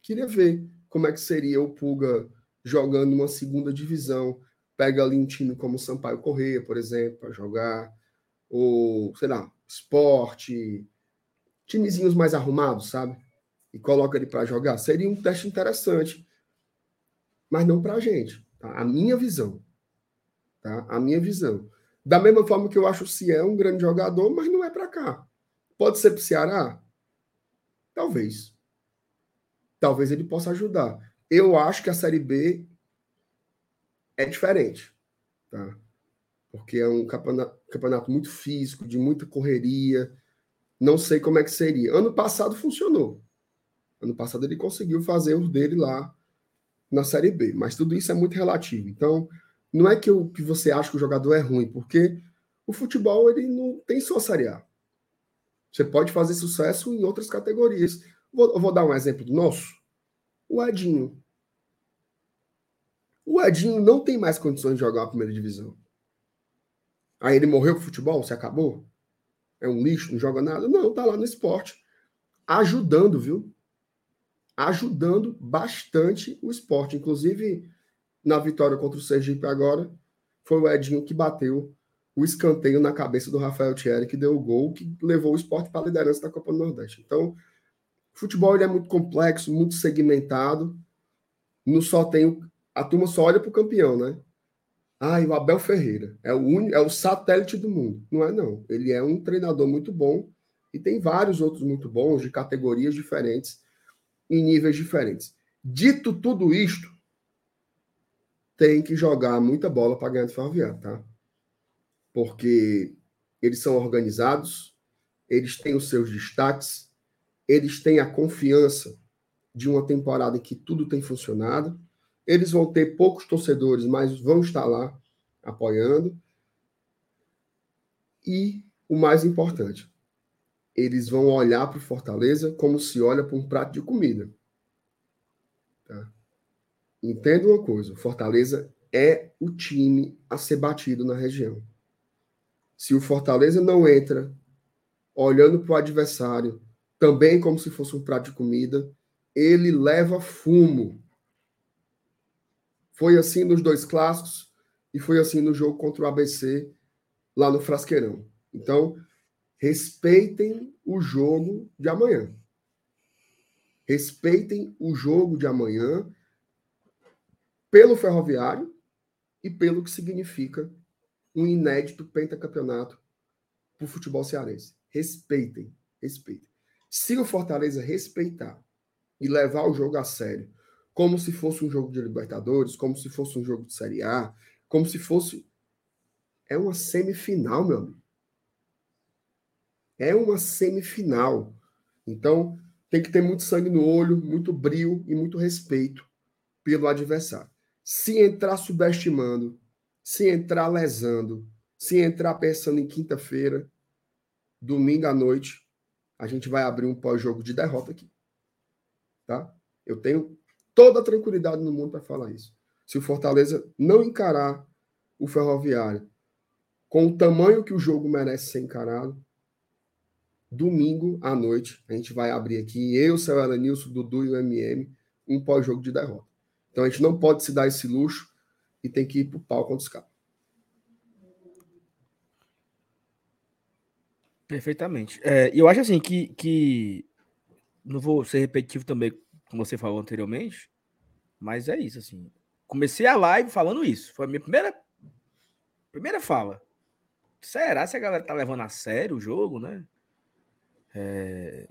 Speaker 2: Queria ver como é que seria o Puga jogando uma segunda divisão. Pega ali um time como o Sampaio Corrêa, por exemplo, para jogar. Ou, sei lá, esporte. Timezinhos mais arrumados, sabe? E coloca ele para jogar. Seria um teste interessante. Mas não para a gente. Tá? A minha visão. Tá? A minha visão. Da mesma forma que eu acho o Ciel um grande jogador, mas não é para cá. Pode ser para o Ceará? Talvez talvez ele possa ajudar. Eu acho que a Série B é diferente, tá? Porque é um campeonato muito físico, de muita correria. Não sei como é que seria. Ano passado funcionou. Ano passado ele conseguiu fazer o dele lá na Série B, mas tudo isso é muito relativo. Então, não é que, o, que você acha que o jogador é ruim, porque o futebol ele não tem só Série. Você pode fazer sucesso em outras categorias. Vou, vou dar um exemplo do nosso. O Edinho. O Edinho não tem mais condições de jogar a primeira divisão. Aí ele morreu com o futebol? Se acabou? É um lixo, não joga nada? Não, tá lá no esporte. Ajudando, viu? Ajudando bastante o esporte. Inclusive, na vitória contra o Sergipe agora, foi o Edinho que bateu o escanteio na cabeça do Rafael Thierry, que deu o gol, que levou o esporte para a liderança da Copa do Nordeste. Então, futebol ele é muito complexo, muito segmentado. Não só tem a turma só olha para o campeão, né? Ah, e o Abel Ferreira é o único, é o satélite do mundo. Não é não. Ele é um treinador muito bom e tem vários outros muito bons de categorias diferentes em níveis diferentes. Dito tudo isto, tem que jogar muita bola para ganhar do Ferroviário, tá? Porque eles são organizados, eles têm os seus destaques, eles têm a confiança de uma temporada em que tudo tem funcionado. Eles vão ter poucos torcedores, mas vão estar lá apoiando. E o mais importante, eles vão olhar para o Fortaleza como se olha para um prato de comida. Entenda uma coisa: o Fortaleza é o time a ser batido na região. Se o Fortaleza não entra olhando para o adversário também como se fosse um prato de comida, ele leva fumo. Foi assim nos dois clássicos e foi assim no jogo contra o ABC lá no Frasqueirão. Então, respeitem o jogo de amanhã. Respeitem o jogo de amanhã pelo ferroviário e pelo que significa um inédito pentacampeonato para o futebol cearense. Respeitem, respeitem. Se o Fortaleza respeitar e levar o jogo a sério, como se fosse um jogo de Libertadores, como se fosse um jogo de Série A, como se fosse É uma semifinal, meu amigo. É uma semifinal. Então, tem que ter muito sangue no olho, muito brio e muito respeito pelo adversário. Se entrar subestimando, se entrar lesando, se entrar pensando em quinta-feira, domingo à noite, a gente vai abrir um pós-jogo de derrota aqui. Tá? Eu tenho toda a tranquilidade no mundo para falar isso. Se o Fortaleza não encarar o Ferroviário com o tamanho que o jogo merece ser encarado, domingo à noite, a gente vai abrir aqui, eu, seu Elenilson, Dudu e o MM, um pós-jogo de derrota. Então a gente não pode se dar esse luxo e tem que ir pro pau contra os caras.
Speaker 1: Perfeitamente. É, eu acho assim que, que. Não vou ser repetitivo também, como você falou anteriormente, mas é isso, assim. Comecei a live falando isso. Foi a minha primeira, primeira fala. Será se a galera tá levando a sério o jogo, né? é,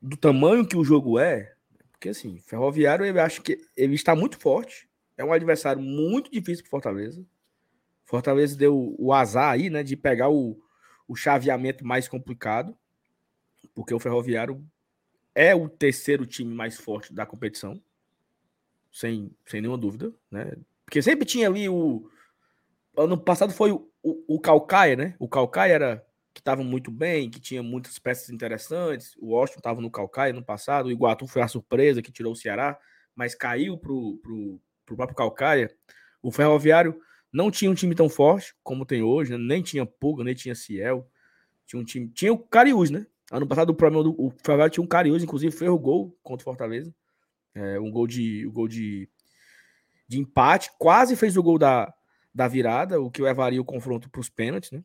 Speaker 1: do tamanho que o jogo é, porque assim, Ferroviário eu acho que ele está muito forte, é um adversário muito difícil para Fortaleza. Fortaleza deu o azar aí, né, de pegar o, o chaveamento mais complicado, porque o Ferroviário é o terceiro time mais forte da competição, sem, sem nenhuma dúvida, né? Porque sempre tinha ali o. Ano passado foi o, o, o Calcaia, né? O Calcaia era que estavam muito bem, que tinha muitas peças interessantes. O Washington estava no Calcaia no passado, o Iguatu foi a surpresa que tirou o Ceará, mas caiu para o próprio Calcaia. O Ferroviário não tinha um time tão forte como tem hoje, né? nem tinha Pulga, nem tinha Ciel. Tinha um time. Tinha o Cariús, né? Ano passado o problema do o Ferroviário tinha um Cariús, inclusive fez o gol contra o Fortaleza. É, um gol de. Um gol de, de empate, quase fez o gol da, da virada, o que levaria o confronto para os pênaltis, né?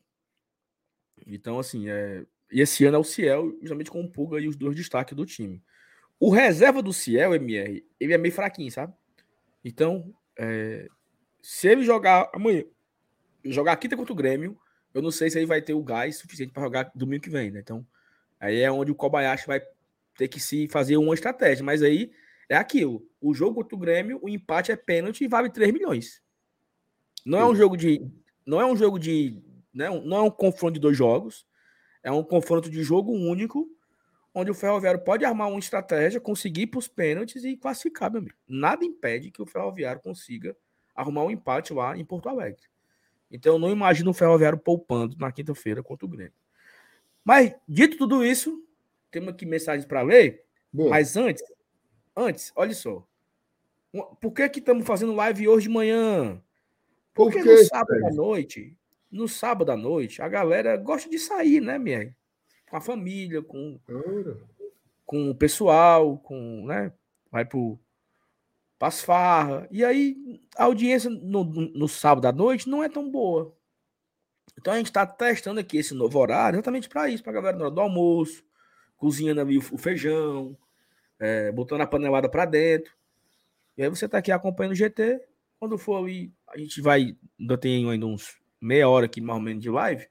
Speaker 1: Então, assim, é... e esse ano é o Ciel, justamente com o Pulga e os dois destaques do time. O reserva do Ciel, MR, ele é meio fraquinho, sabe? Então, é... se ele jogar amanhã, jogar quinta contra o Grêmio, eu não sei se ele vai ter o gás suficiente para jogar domingo que vem, né? Então, aí é onde o Kobayashi vai ter que se fazer uma estratégia. Mas aí é aquilo. O jogo contra o Grêmio, o empate é pênalti e vale 3 milhões. Não é um jogo de. Não é um jogo de né? Não é um confronto de dois jogos, é um confronto de jogo único, onde o Ferroviário pode armar uma estratégia, conseguir para os pênaltis e classificar, meu amigo. Nada impede que o Ferroviário consiga arrumar um empate lá em Porto Alegre. Então, eu não imagino o Ferroviário poupando na quinta-feira contra o Grêmio. Mas, dito tudo isso, temos aqui mensagens para ler. Boa. Mas antes, antes, olha só. Por que que estamos fazendo live hoje de manhã? Porque Por no sábado à noite no sábado à noite, a galera gosta de sair, né, minha? Com a família, com, com o pessoal, com, né? Vai pro as farra. E aí a audiência no, no sábado à noite não é tão boa. Então a gente está testando aqui esse novo horário exatamente para isso, para a galera na hora do almoço, cozinhando ali o, o feijão, é, botando a panelada para dentro. E aí você está aqui acompanhando o GT. Quando for ali, a gente vai, ainda tem ainda uns meia hora aqui mais ou menos de live,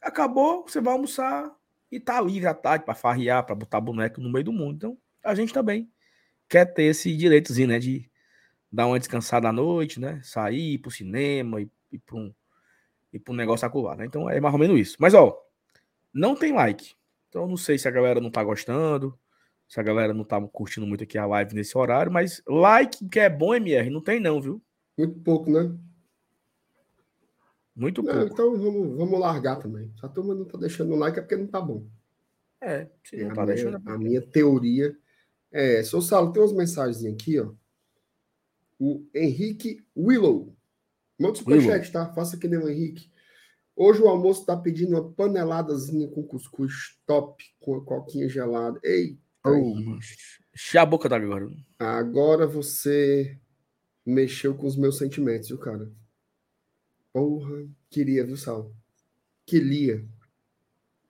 Speaker 1: acabou, você vai almoçar e tá livre à tarde para farrear, para botar boneco no meio do mundo. Então, a gente também quer ter esse direitozinho, né, de dar uma descansada à noite, né, sair pro cinema e ir para um e para um negócio acular, né? Então é mais ou menos isso. Mas ó, não tem like. Então não sei se a galera não tá gostando, se a galera não tá curtindo muito aqui a live nesse horário, mas like que é bom, MR, não tem não, viu?
Speaker 2: Muito pouco, né?
Speaker 1: Muito não, pouco.
Speaker 2: Então vamos, vamos largar também. Se a turma não tá deixando like é porque não tá bom.
Speaker 1: É,
Speaker 2: se não é tá a deixando. Minha, é a minha teoria é. Sou Salo, tem umas mensagens aqui, ó. O Henrique Willow. Manda o superchat, tá? Faça que nem o Henrique. Hoje o almoço tá pedindo uma paneladazinha com cuscuz top, com a coquinha gelada. Ei,
Speaker 1: oh, a boca da agora.
Speaker 2: Agora você mexeu com os meus sentimentos, viu, cara? Porra, queria, viu, Sal? Queria.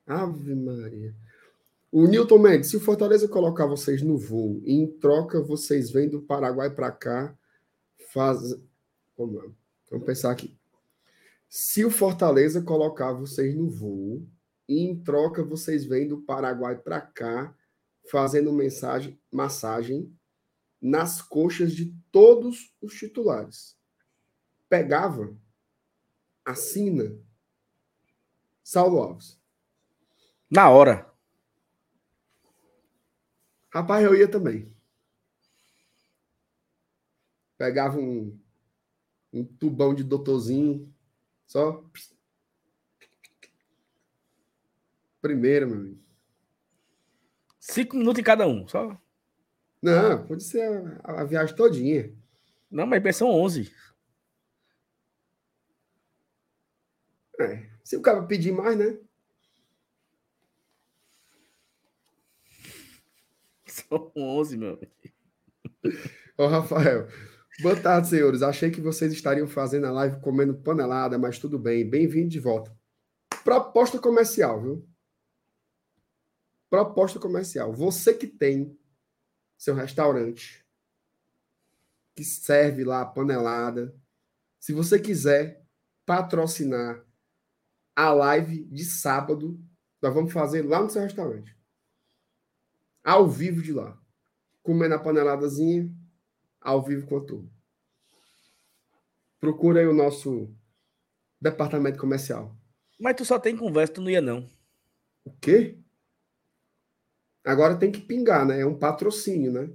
Speaker 2: Ave Maria. O Newton Mendes, se o Fortaleza colocar vocês no voo e em troca vocês vêm do Paraguai para cá, faz. Vamos, pensar aqui. Se o Fortaleza colocar vocês no voo e em troca vocês vêm do Paraguai para cá, fazendo mensagem, massagem nas coxas de todos os titulares. Pegava assina Saulo Alves.
Speaker 1: Na hora.
Speaker 2: Rapaz, eu ia também. Pegava um, um tubão de doutorzinho, só. Primeiro, meu amigo.
Speaker 1: Cinco minutos em cada um, só.
Speaker 2: Não, pode ser a, a viagem todinha.
Speaker 1: Não, mas são 11.
Speaker 2: É, se o cara pedir mais, né?
Speaker 1: São 11, meu amigo.
Speaker 2: Ô, Rafael. Boa tarde, senhores. Achei que vocês estariam fazendo a live comendo panelada, mas tudo bem. Bem-vindo de volta. Proposta comercial, viu? Proposta comercial. Você que tem seu restaurante, que serve lá a panelada, se você quiser patrocinar a live de sábado, nós vamos fazer lá no seu restaurante. Ao vivo de lá. Comendo a paneladazinha, ao vivo com a turma. Procura aí o nosso departamento comercial.
Speaker 1: Mas tu só tem conversa, tu não ia não.
Speaker 2: O quê? Agora tem que pingar, né? É um patrocínio, né?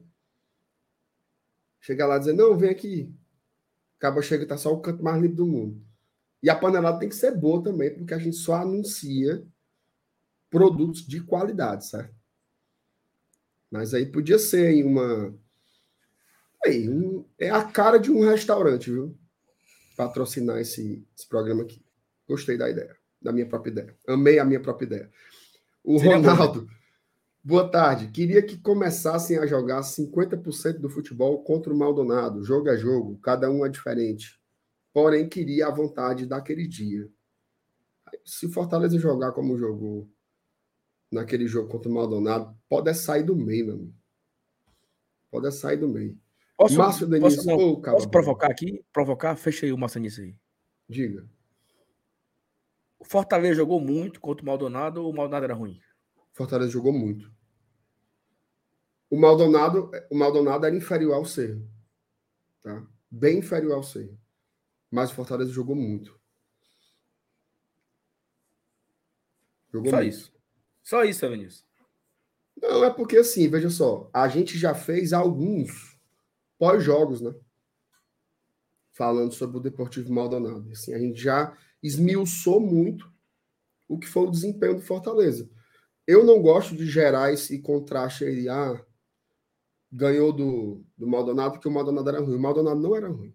Speaker 2: Chega lá e dizer, não, vem aqui. Acaba chega tá só o canto mais limpo do mundo. E a panelada tem que ser boa também, porque a gente só anuncia produtos de qualidade, certo? Mas aí podia ser aí uma. Aí, um... é a cara de um restaurante, viu? Patrocinar esse, esse programa aqui. Gostei da ideia, da minha própria ideia. Amei a minha própria ideia. O Seria Ronaldo. Bom, né? Boa tarde. Queria que começassem a jogar 50% do futebol contra o Maldonado. Jogo é jogo, cada um é diferente. Porém, queria a vontade daquele dia. Se o Fortaleza jogar como jogou naquele jogo contra o Maldonado, pode sair do meio, meu amigo. Pode sair do meio.
Speaker 1: Posso, Márcio Denise, posso, não, posso provocar aqui? Provocar? Fechei o Maçanice aí.
Speaker 2: Diga.
Speaker 1: O Fortaleza jogou muito contra o Maldonado ou o Maldonado era ruim?
Speaker 2: Fortaleza jogou muito. O Maldonado, o Maldonado era inferior ao Cerro. Tá? Bem inferior ao Cerro. Mas o Fortaleza jogou muito.
Speaker 1: Jogou Só muito. isso. Só isso, Vinícius.
Speaker 2: Não, é porque assim, veja só, a gente já fez alguns pós-jogos, né? Falando sobre o Deportivo Maldonado. Assim, a gente já esmiuçou muito o que foi o desempenho do Fortaleza. Eu não gosto de gerar esse contraste aí, ah, ganhou do, do Maldonado porque o Maldonado era ruim. O Maldonado não era ruim.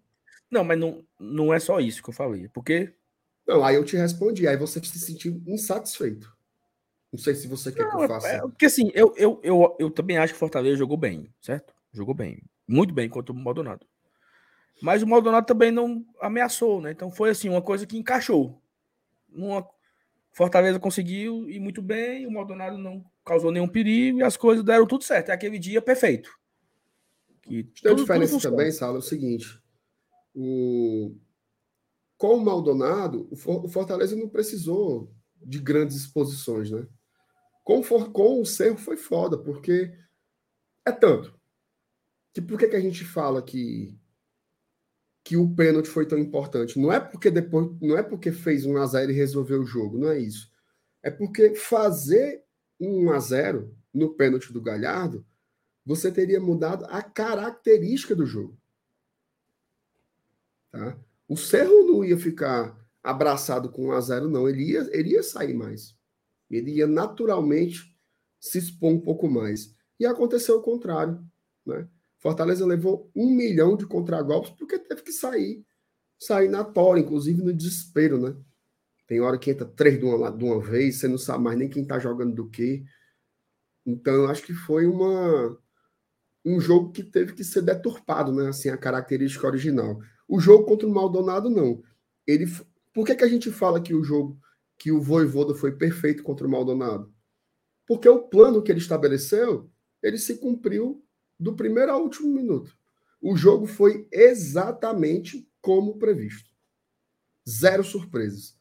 Speaker 1: Não, mas não, não é só isso que eu falei. Porque.
Speaker 2: Não, aí eu te respondi, aí você se sentiu insatisfeito. Não sei se você quer não, que eu faça.
Speaker 1: É, porque assim, eu, eu, eu, eu também acho que o Fortaleza jogou bem, certo? Jogou bem. Muito bem contra o Maldonado. Mas o Maldonado também não ameaçou, né? Então foi assim, uma coisa que encaixou. Uma... Fortaleza conseguiu ir muito bem, o Maldonado não causou nenhum perigo e as coisas deram tudo certo. É aquele dia perfeito.
Speaker 2: Que Tem tudo, diferença tudo também, Sala, é o seguinte. O... Com o Maldonado, o Fortaleza não precisou de grandes exposições, né? Com, for... com o Cerro foi foda, porque é tanto. Que por que, que a gente fala que que o pênalti foi tão importante? Não é porque depois, não é porque fez 1 a 0 e resolveu o jogo, não é isso. É porque fazer 1 a 0 no pênalti do Galhardo você teria mudado a característica do jogo. Tá? O Cerro não ia ficar abraçado com 1 a 0 não. Ele ia, ele ia sair mais. Ele ia naturalmente se expor um pouco mais. E aconteceu o contrário. Né? Fortaleza levou um milhão de contragolpes porque teve que sair. Sair na tora, inclusive no desespero, né? Tem hora que entra três de uma, de uma vez, você não sabe mais nem quem tá jogando do que. Então, eu acho que foi uma, um jogo que teve que ser deturpado, né? Assim, a característica original. O jogo contra o Maldonado, não. Ele, por que, que a gente fala que o jogo, que o Voivoda foi perfeito contra o Maldonado? Porque o plano que ele estabeleceu, ele se cumpriu do primeiro ao último minuto. O jogo foi exatamente como previsto. Zero surpresas.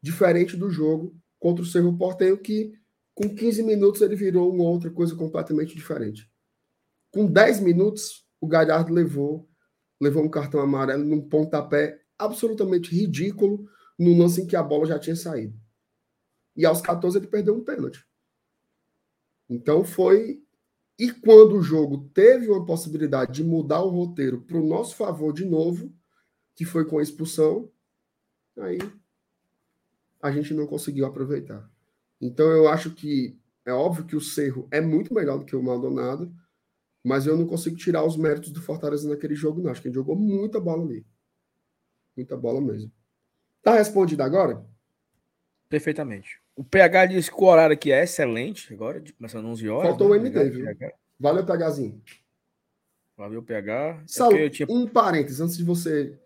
Speaker 2: Diferente do jogo contra o Cerro Porteio, que com 15 minutos ele virou uma outra coisa completamente diferente. Com 10 minutos, o Galhardo levou, levou um cartão amarelo num pontapé absolutamente ridículo, no lance em que a bola já tinha saído. E aos 14 ele perdeu um pênalti. Então foi. E quando o jogo teve uma possibilidade de mudar o roteiro para o nosso favor de novo, que foi com a expulsão, aí a gente não conseguiu aproveitar. Então eu acho que é óbvio que o Cerro é muito melhor do que o Maldonado, mas eu não consigo tirar os méritos do Fortaleza naquele jogo, não. Acho que ele jogou muita bola ali. Muita bola mesmo. Tá respondido agora?
Speaker 1: Perfeitamente. O PH disse que o horário aqui é excelente, agora, começando 11 horas.
Speaker 2: Faltou né? o MD, viu? Valeu, PHzinho.
Speaker 1: Valeu, PH.
Speaker 2: Saúde, é tinha... um parênteses, antes de você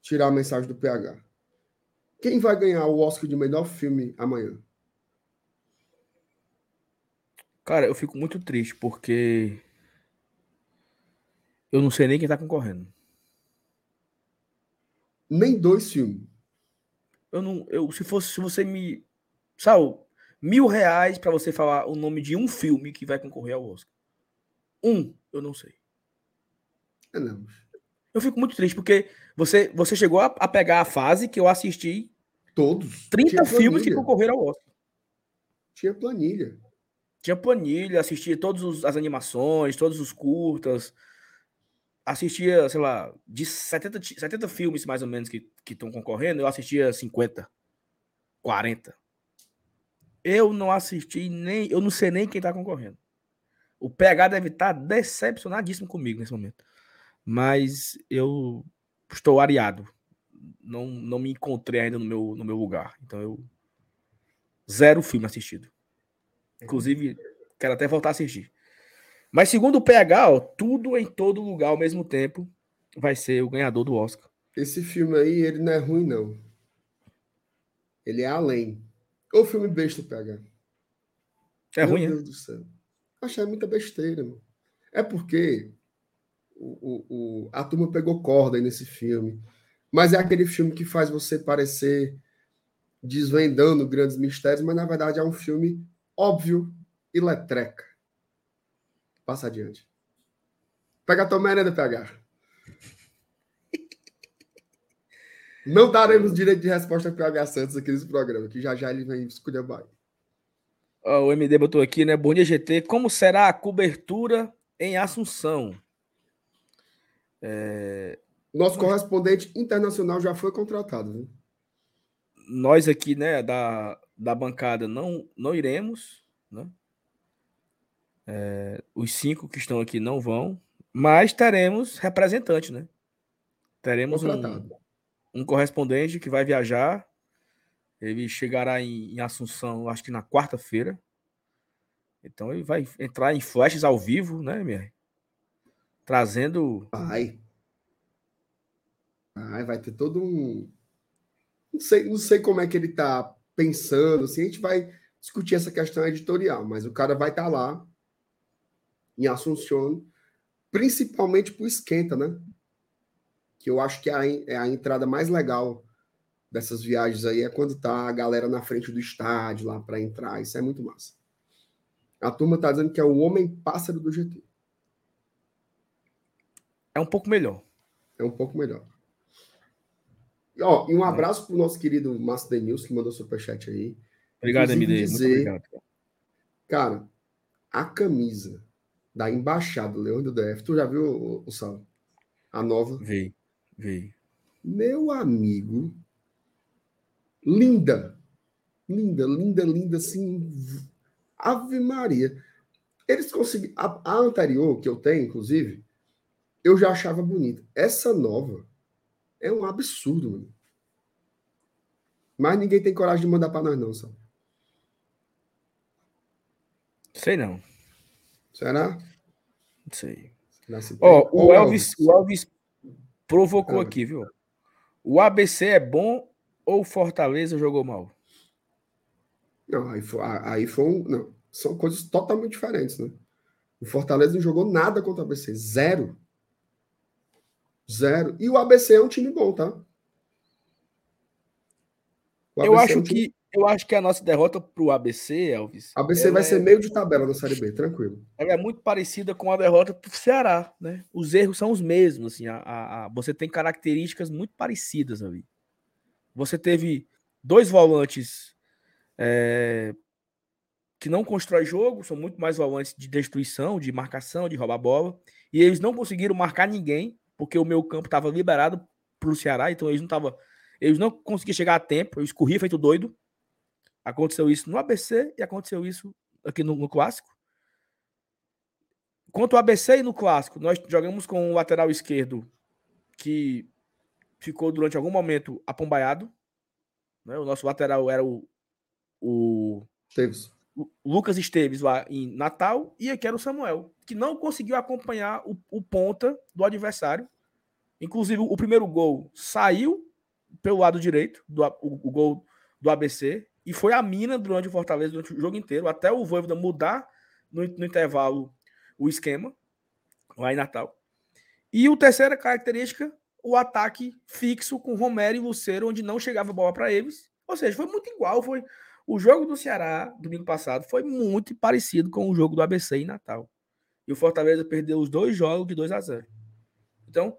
Speaker 2: tirar a mensagem do PH. Quem vai ganhar o Oscar de melhor filme amanhã?
Speaker 1: Cara, eu fico muito triste porque eu não sei nem quem tá concorrendo.
Speaker 2: Nem dois filmes.
Speaker 1: Eu não, eu se fosse, se você me, sabe, mil reais para você falar o nome de um filme que vai concorrer ao Oscar. Um, eu não sei.
Speaker 2: É não.
Speaker 1: Eu fico muito triste porque você, você chegou a, a pegar a fase que eu assisti
Speaker 2: todos.
Speaker 1: 30 filmes que concorreram ao Oscar.
Speaker 2: Tinha planilha.
Speaker 1: Tinha planilha, assistia todas as animações, todos os curtas, assistia, sei lá, de 70, 70 filmes mais ou menos que estão concorrendo, eu assistia 50, 40. Eu não assisti nem, eu não sei nem quem está concorrendo. O PH deve estar tá decepcionadíssimo comigo nesse momento. Mas eu estou areado. Não, não me encontrei ainda no meu, no meu lugar. Então eu. Zero filme assistido. Inclusive, quero até voltar a assistir. Mas segundo o PH, ó, tudo em todo lugar ao mesmo tempo vai ser o ganhador do Oscar.
Speaker 2: Esse filme aí, ele não é ruim, não. Ele é além. O filme besta, PH.
Speaker 1: É
Speaker 2: Meu
Speaker 1: ruim,
Speaker 2: Deus é? do céu. Achei muita besteira, mano. É porque o, o, o, a turma pegou corda aí nesse filme. Mas é aquele filme que faz você parecer desvendando grandes mistérios, mas na verdade é um filme óbvio e letreca. Passa adiante. Pega a tua merenda, PH. Não daremos direito de resposta para o PH Santos aqui nesse programa, que já já ele vem escolher
Speaker 1: Oh, o MD botou aqui, né? Bom dia, GT. Como será a cobertura em Assunção?
Speaker 2: É... Nosso correspondente internacional já foi contratado. Né?
Speaker 1: Nós aqui, né, da, da bancada, não, não iremos, né? É, os cinco que estão aqui não vão, mas teremos representante, né? Teremos um, um, correspondente que vai viajar. Ele chegará em, em Assunção, acho que na quarta-feira. Então ele vai entrar em flashes ao vivo, né, MR? Trazendo.
Speaker 2: Vai. Vai, vai ter todo um. Não sei, não sei como é que ele tá pensando. Assim, a gente vai discutir essa questão editorial, mas o cara vai estar tá lá em Assunção, principalmente para o esquenta, né? Que eu acho que é a, é a entrada mais legal dessas viagens aí é quando tá a galera na frente do estádio lá para entrar. Isso é muito massa. A turma tá dizendo que é o homem pássaro do GT.
Speaker 1: É um pouco melhor.
Speaker 2: É um pouco melhor. E, ó, e um é. abraço pro nosso querido Márcio Denilson, que mandou superchat aí.
Speaker 1: Obrigado, MD. Dizer, Muito obrigado.
Speaker 2: Cara, a camisa da Embaixada Leão do DF. Tu já viu, o, Sal? A nova?
Speaker 1: Vi, vi.
Speaker 2: Meu amigo. Linda. Linda, linda, linda, assim. Ave Maria. Eles conseguiram. A, a anterior, que eu tenho, inclusive, eu já achava bonita. Essa nova é um absurdo, mano. Mas ninguém tem coragem de mandar para nós, não, Sal.
Speaker 1: Sei não.
Speaker 2: Será?
Speaker 1: Não sei. Ó, oh, o Elvis, o Elvis provocou aqui, viu? O ABC é bom ou o Fortaleza jogou mal?
Speaker 2: Não, aí foi, aí foi um. Não, são coisas totalmente diferentes, né? O Fortaleza não jogou nada contra o ABC. Zero. Zero. E o ABC é um time bom, tá?
Speaker 1: Eu acho é um time... que eu acho que a nossa derrota para o ABC, Elvis.
Speaker 2: ABC vai é... ser meio de tabela na Série B, tranquilo.
Speaker 1: Ela é muito parecida com a derrota para o Ceará, né? Os erros são os mesmos, assim. A, a, a, você tem características muito parecidas ali. Você teve dois volantes é, que não constrói jogo, são muito mais volantes de destruição, de marcação, de roubar bola. E eles não conseguiram marcar ninguém, porque o meu campo estava liberado para o Ceará, então eles não estavam. Eles não conseguiam chegar a tempo, eu escorria feito doido. Aconteceu isso no ABC e aconteceu isso aqui no, no Clássico. Quanto ao ABC e no Clássico, nós jogamos com o lateral esquerdo que ficou durante algum momento apombaiado. Né? O nosso lateral era o, o, o Lucas Esteves lá em Natal e aqui era o Samuel, que não conseguiu acompanhar o, o ponta do adversário. Inclusive, o primeiro gol saiu pelo lado direito, do, o, o gol do ABC, e foi a mina durante o Fortaleza, durante o jogo inteiro, até o Voivoda mudar no, no intervalo o esquema, lá em Natal. E o terceira característica, o ataque fixo com Romero e Luceiro, onde não chegava bola para eles. Ou seja, foi muito igual. Foi o jogo do Ceará, domingo passado, foi muito parecido com o jogo do ABC em Natal. E o Fortaleza perdeu os dois jogos de 2 a 0. Então,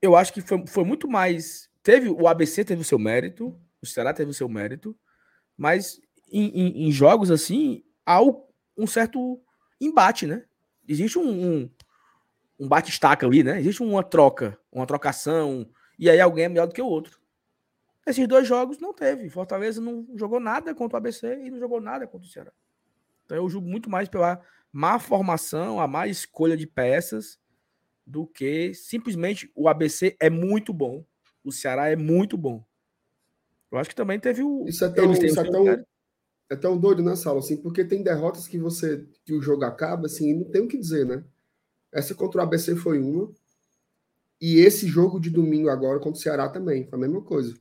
Speaker 1: eu acho que foi, foi muito mais. Teve o ABC teve o seu mérito, o Ceará teve o seu mérito, mas em, em, em jogos assim há um certo embate, né? Existe um, um, um bate-estaca ali, né? Existe uma troca, uma trocação, e aí alguém é melhor do que o outro. Esses dois jogos não teve. Fortaleza não jogou nada contra o ABC e não jogou nada contra o Ceará. Então eu julgo muito mais pela má formação, a má escolha de peças, do que simplesmente o ABC é muito bom. O Ceará é muito bom. Eu acho que também teve o.
Speaker 2: Isso é tão, isso é tão, é tão doido, né, Saulo? Assim, porque tem derrotas que você que o jogo acaba, assim, não tem o que dizer, né? Essa contra o ABC foi uma. E esse jogo de domingo agora contra o Ceará também, foi a mesma coisa.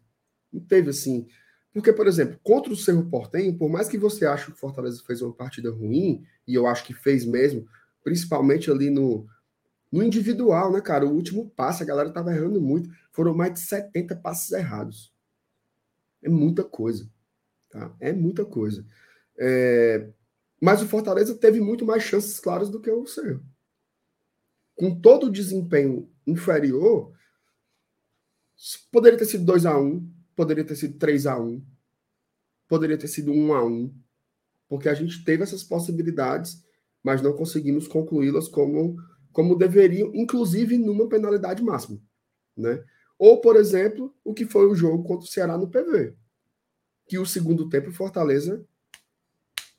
Speaker 2: Não teve assim. Porque, por exemplo, contra o Cerro Portenho, por mais que você ache que o Fortaleza fez uma partida ruim, e eu acho que fez mesmo, principalmente ali no, no individual, né, cara? O último passe, a galera tava errando muito. Foram mais de 70 passes errados. É muita coisa. Tá? É muita coisa. É... Mas o Fortaleza teve muito mais chances claras do que o Cerro. Com todo o desempenho inferior, poderia ter sido 2 a 1 poderia ter sido 3 a 1 poderia ter sido 1 a 1 porque a gente teve essas possibilidades, mas não conseguimos concluí-las como, como deveriam, inclusive numa penalidade máxima. Né? Ou, por exemplo, o que foi o jogo contra o Ceará no PV que o segundo tempo o Fortaleza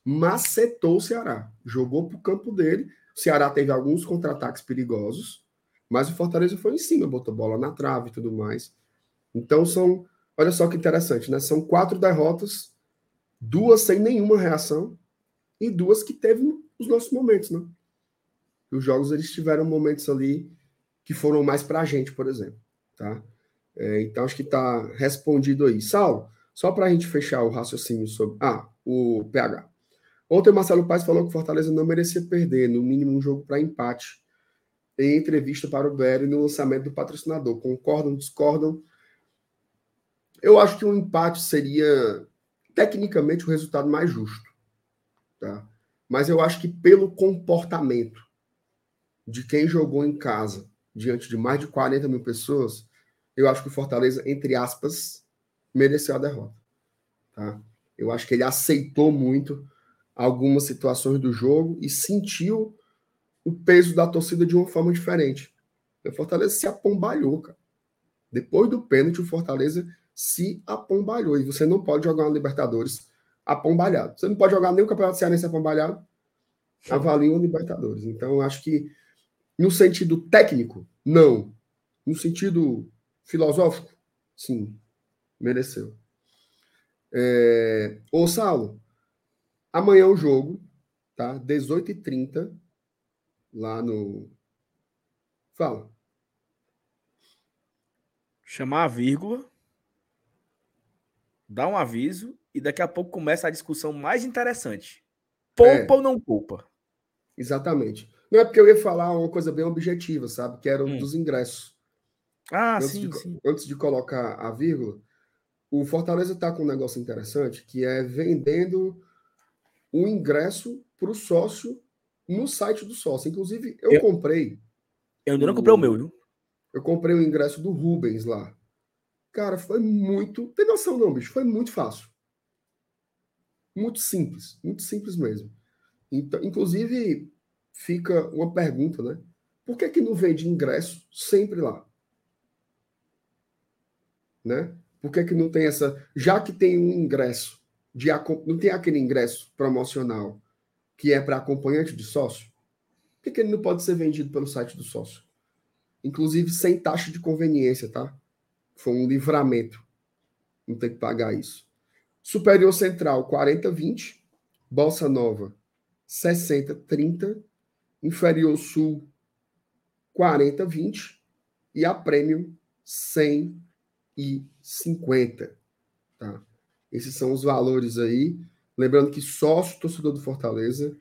Speaker 2: macetou o Ceará. Jogou para o campo dele. O Ceará teve alguns contra-ataques perigosos, mas o Fortaleza foi em cima, botou bola na trave e tudo mais. Então são, olha só que interessante, né? São quatro derrotas, duas sem nenhuma reação e duas que teve os nossos momentos, né? Os jogos eles tiveram momentos ali que foram mais para a gente, por exemplo, tá? É, então acho que está respondido aí. Saulo, só para a gente fechar o raciocínio sobre. Ah, o PH. Ontem o Marcelo Paes falou que o Fortaleza não merecia perder, no mínimo um jogo para empate, em entrevista para o BR no lançamento do patrocinador. Concordam, discordam? Eu acho que um empate seria, tecnicamente, o resultado mais justo. Tá? Mas eu acho que pelo comportamento de quem jogou em casa, diante de mais de 40 mil pessoas, eu acho que o Fortaleza, entre aspas, mereceu a derrota. Tá? Eu acho que ele aceitou muito algumas situações do jogo e sentiu o peso da torcida de uma forma diferente. O Fortaleza se apombalhou, cara. Depois do pênalti, o Fortaleza se apombalhou. E você não pode jogar uma Libertadores apombalhado. Você não pode jogar nem o Campeonato Cearense apombalhado. Avalie o Libertadores. Então, eu acho que, no sentido técnico, não. No sentido filosófico, sim mereceu. É... Ô, Saulo, amanhã o jogo, tá? 18h30, lá no. Fala.
Speaker 1: Chamar a vírgula, dar um aviso e daqui a pouco começa a discussão mais interessante. Poupa é. ou não poupa?
Speaker 2: Exatamente. Não é porque eu ia falar uma coisa bem objetiva, sabe? Que era um hum. dos ingressos.
Speaker 1: Ah,
Speaker 2: antes
Speaker 1: sim,
Speaker 2: de,
Speaker 1: sim.
Speaker 2: Antes de colocar a vírgula, o Fortaleza está com um negócio interessante que é vendendo o ingresso para o sócio no site do sócio. Inclusive, eu, eu comprei.
Speaker 1: Eu ainda não comprei o meu, viu?
Speaker 2: Eu comprei o ingresso do Rubens lá. Cara, foi muito. Tem noção, não, bicho? Foi muito fácil. Muito simples. Muito simples mesmo. Então, inclusive, fica uma pergunta, né? Por que, que não vende ingresso sempre lá? Né? Por que, que não tem essa. Já que tem um ingresso, de, não tem aquele ingresso promocional que é para acompanhante de sócio? Por que, que ele não pode ser vendido pelo site do sócio? Inclusive sem taxa de conveniência, tá? Foi um livramento. Não tem que pagar isso. Superior Central, 40-20. Bolsa Nova, 60-30. Inferior Sul, 40-20. E a Premium, 150. Tá? Esses são os valores aí. Lembrando que sócio torcedor do Fortaleza,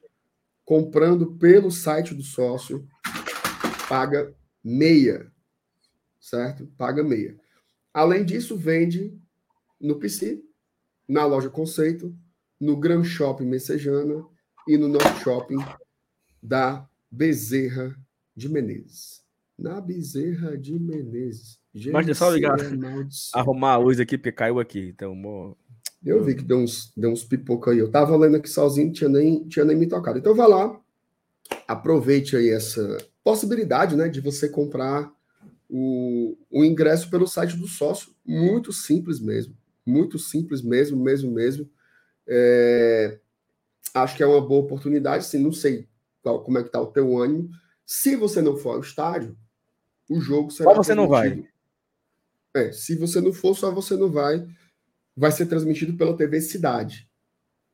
Speaker 2: comprando pelo site do sócio, paga meia. Certo? Paga meia. Além disso, vende no PC, na loja Conceito, no Gran Shopping Messejana e no Norte Shopping da Bezerra de Menezes. Na Bezerra de Menezes.
Speaker 1: Gente, Mas deixa eu ligar, arrumar a luz aqui, porque caiu aqui. Então, mo...
Speaker 2: Eu vi que deu uns, deu uns pipoca aí. Eu tava lendo aqui sozinho, tinha nem, tinha nem me tocado. Então, vá lá, aproveite aí essa possibilidade, né, de você comprar o, o ingresso pelo site do sócio. Muito simples mesmo. Muito simples mesmo, mesmo, mesmo. É, acho que é uma boa oportunidade. Assim, não sei qual, como é que está o teu ânimo. Se você não for ao estádio, o jogo será.
Speaker 1: Só você não vai.
Speaker 2: É, se você não for, só você não vai. Vai ser transmitido pela TV Cidade.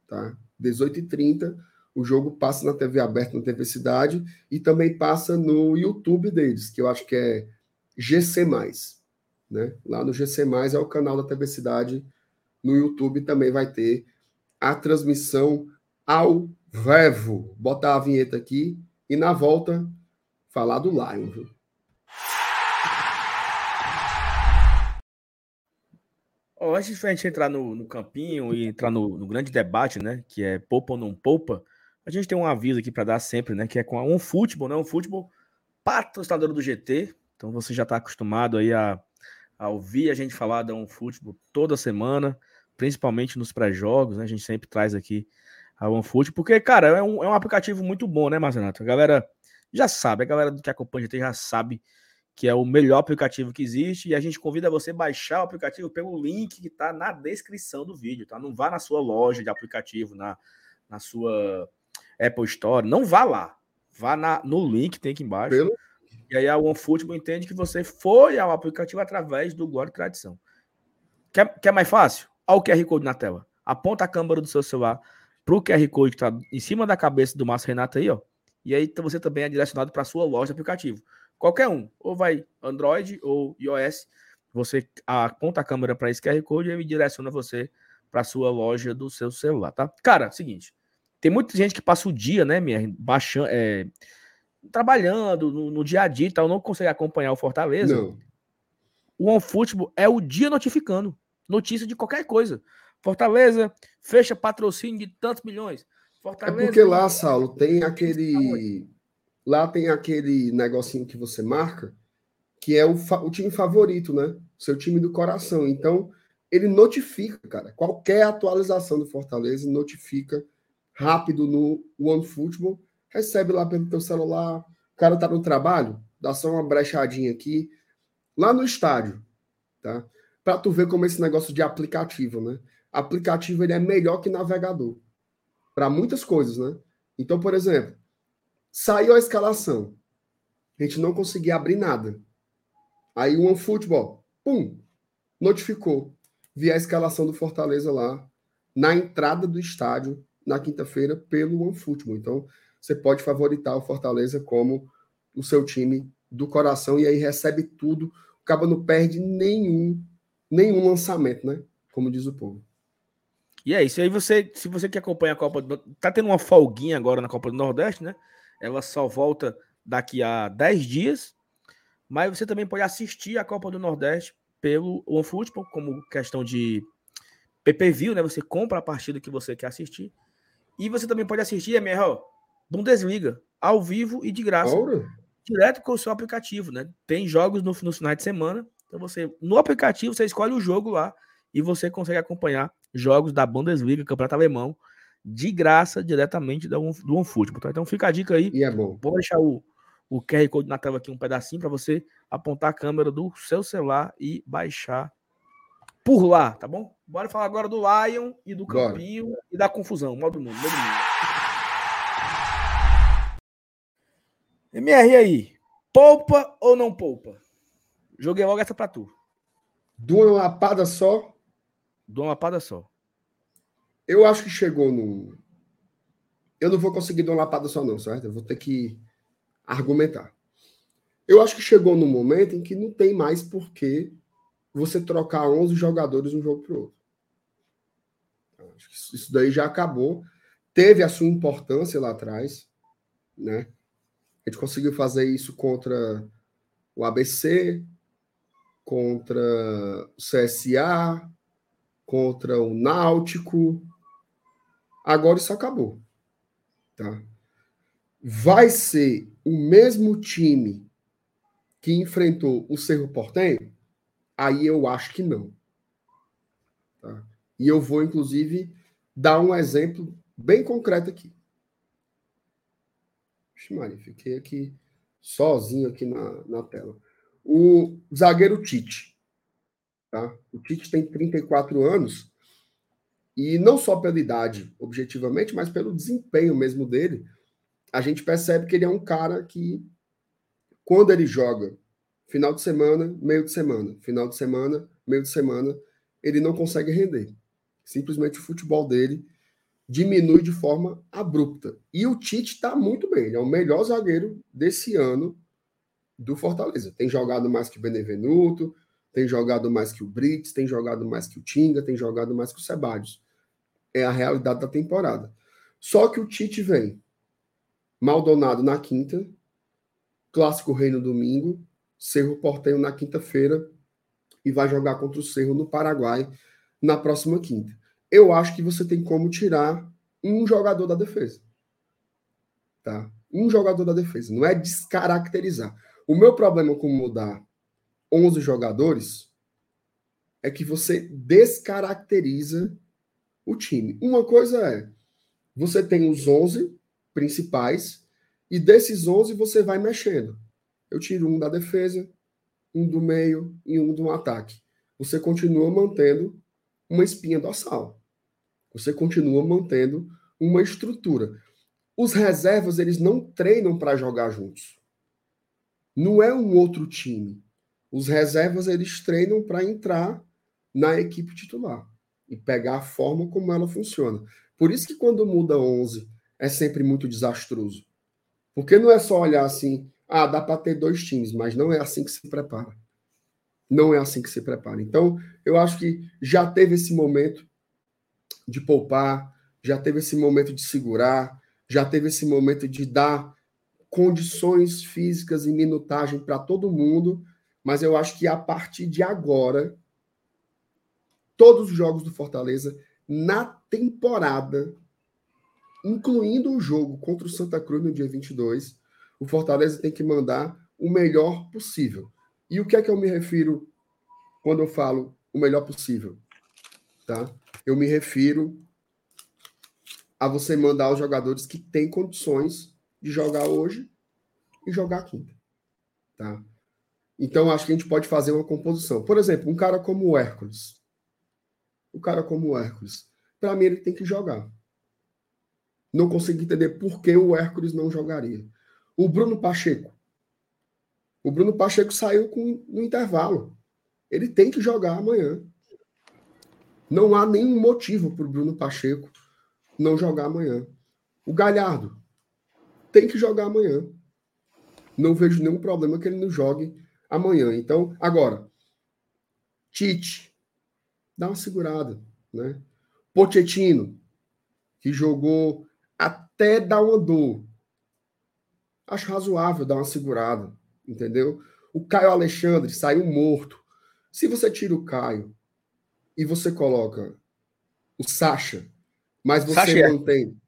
Speaker 2: Tá? 18h30. O jogo passa na TV aberta, na TV Cidade, e também passa no YouTube deles, que eu acho que é GC+. Né? Lá no GC+, é o canal da TV Cidade. No YouTube também vai ter a transmissão ao vivo. Botar a vinheta aqui e na volta falar do Lion. Viu?
Speaker 1: Oh, antes de a gente entrar no, no campinho e entrar no, no, grande debate, né? Que é poupa ou não poupa, a gente tem um aviso aqui para dar sempre, né? Que é com a um futebol, né? Um futebol patrocinador do GT. Então você já está acostumado aí a, a, ouvir a gente falar da OneFootball toda semana, principalmente nos pré-jogos, né? A gente sempre traz aqui a OneFootball, porque, cara, é um, é um aplicativo muito bom, né, Marcenato? A galera já sabe, a galera que acompanha já sabe que é o melhor aplicativo que existe, e a gente convida você a baixar o aplicativo pelo link que está na descrição do vídeo, tá? Não vá na sua loja de aplicativo, na, na sua Apple Store, não vá lá. Vá na, no link, tem aqui embaixo. Pelo e aí a OneFootball entende que você foi ao aplicativo através do Glória e Tradição. Quer, quer mais fácil? Olha o QR Code na tela. Aponta a câmera do seu celular para o QR Code que está em cima da cabeça do Márcio Renato aí, ó. E aí você também é direcionado para a sua loja de aplicativo. Qualquer um. Ou vai Android ou iOS. Você aponta a câmera para esse QR Code e ele direciona você para a sua loja do seu celular, tá? Cara, seguinte. Tem muita gente que passa o dia, né, minha, baixando, é, trabalhando no, no, dia a dia e tal, não consegue acompanhar o Fortaleza, não. o OneFootball é o dia notificando notícia de qualquer coisa. Fortaleza fecha patrocínio de tantos milhões. Fortaleza,
Speaker 2: é porque lá, Saulo, tem aquele. Lá tem aquele negocinho que você marca, que é o, o time favorito, né? Seu time do coração. Então, ele notifica, cara. Qualquer atualização do Fortaleza notifica rápido no OneFootball recebe lá pelo teu celular. O cara tá no trabalho, dá só uma brechadinha aqui, lá no estádio, tá? Para tu ver como esse negócio de aplicativo, né? Aplicativo ele é melhor que navegador para muitas coisas, né? Então, por exemplo, saiu a escalação, a gente não conseguia abrir nada. Aí o OneFootball, pum, notificou. Vi a escalação do Fortaleza lá na entrada do estádio na quinta-feira pelo OneFootball. Então, você pode favoritar o Fortaleza como o seu time do coração e aí recebe tudo. O Cabo não perde nenhum, nenhum lançamento, né? Como diz o povo.
Speaker 1: E é isso. E aí você, se você que acompanha a Copa do tá tendo uma folguinha agora na Copa do Nordeste, né? Ela só volta daqui a 10 dias, mas você também pode assistir a Copa do Nordeste pelo OneFootball, como questão de PPV, né? Você compra a partida que você quer assistir. E você também pode assistir, MR, Bundesliga, ao vivo e de graça. Direto com o seu aplicativo, né? Tem jogos no, no final de semana Então você, no aplicativo, você escolhe o jogo lá e você consegue acompanhar jogos da Bundesliga, Campeonato Alemão, de graça, diretamente do, do OneFootball. Tá? Então fica a dica aí.
Speaker 2: E é bom.
Speaker 1: Vou deixar o, o QR Code na tela aqui, um pedacinho, para você apontar a câmera do seu celular e baixar por lá, tá bom? Bora falar agora do Lion e do Bora. Campinho e da confusão. Modo mundo, modo mundo. MR aí, poupa ou não poupa? Joguei logo essa pra tu.
Speaker 2: Uma lapada só?
Speaker 1: Uma lapada só.
Speaker 2: Eu acho que chegou no. Eu não vou conseguir de uma lapada só, não, certo? Eu vou ter que argumentar. Eu acho que chegou no momento em que não tem mais porquê você trocar 11 jogadores um jogo para o outro. Que isso daí já acabou. Teve a sua importância lá atrás, né? A gente conseguiu fazer isso contra o ABC, contra o CSA, contra o Náutico. Agora isso acabou. Tá? Vai ser o mesmo time que enfrentou o Cerro Portenho? Aí eu acho que não. Tá? E eu vou, inclusive, dar um exemplo bem concreto aqui. Vixe, Maria, fiquei aqui sozinho aqui na, na tela. O zagueiro Tite. Tá? O Tite tem 34 anos e não só pela idade, objetivamente, mas pelo desempenho mesmo dele, a gente percebe que ele é um cara que, quando ele joga Final de semana, meio de semana. Final de semana, meio de semana. Ele não consegue render. Simplesmente o futebol dele diminui de forma abrupta. E o Tite está muito bem. Ele é o melhor zagueiro desse ano do Fortaleza. Tem jogado mais que o Benevenuto, tem jogado mais que o Brits, tem jogado mais que o Tinga, tem jogado mais que o Sebadios. É a realidade da temporada. Só que o Tite vem Maldonado na quinta, Clássico Rei no domingo, Cerro Portenho na quinta-feira e vai jogar contra o Cerro no Paraguai na próxima quinta. Eu acho que você tem como tirar um jogador da defesa. Tá? Um jogador da defesa. Não é descaracterizar. O meu problema com mudar 11 jogadores é que você descaracteriza o time. Uma coisa é, você tem os 11 principais e desses 11 você vai mexendo eu tiro um da defesa, um do meio e um do ataque. Você continua mantendo uma espinha dorsal. Você continua mantendo uma estrutura. Os reservas, eles não treinam para jogar juntos. Não é um outro time. Os reservas, eles treinam para entrar na equipe titular e pegar a forma como ela funciona. Por isso que quando muda 11 é sempre muito desastroso. Porque não é só olhar assim, ah, dá para ter dois times, mas não é assim que se prepara. Não é assim que se prepara. Então, eu acho que já teve esse momento de poupar, já teve esse momento de segurar, já teve esse momento de dar condições físicas e minutagem para todo mundo, mas eu acho que a partir de agora, todos os jogos do Fortaleza na temporada, incluindo o jogo contra o Santa Cruz no dia 22, o Fortaleza tem que mandar o melhor possível. E o que é que eu me refiro quando eu falo o melhor possível? Tá? Eu me refiro a você mandar os jogadores que têm condições de jogar hoje e jogar quinta. Tá? Então, acho que a gente pode fazer uma composição. Por exemplo, um cara como o Hércules. O cara como o Hércules. Para mim, ele tem que jogar. Não consigo entender por que o Hércules não jogaria. O Bruno Pacheco. O Bruno Pacheco saiu com, no intervalo. Ele tem que jogar amanhã. Não há nenhum motivo para o Bruno Pacheco não jogar amanhã. O Galhardo tem que jogar amanhã. Não vejo nenhum problema que ele não jogue amanhã. Então, agora, Tite, dá uma segurada, né? Pochettino, que jogou até dar uma dor, acho razoável dar uma segurada, entendeu? O Caio Alexandre saiu morto. Se você tira o Caio e você coloca o Sacha, mas você Sacha é. mantém,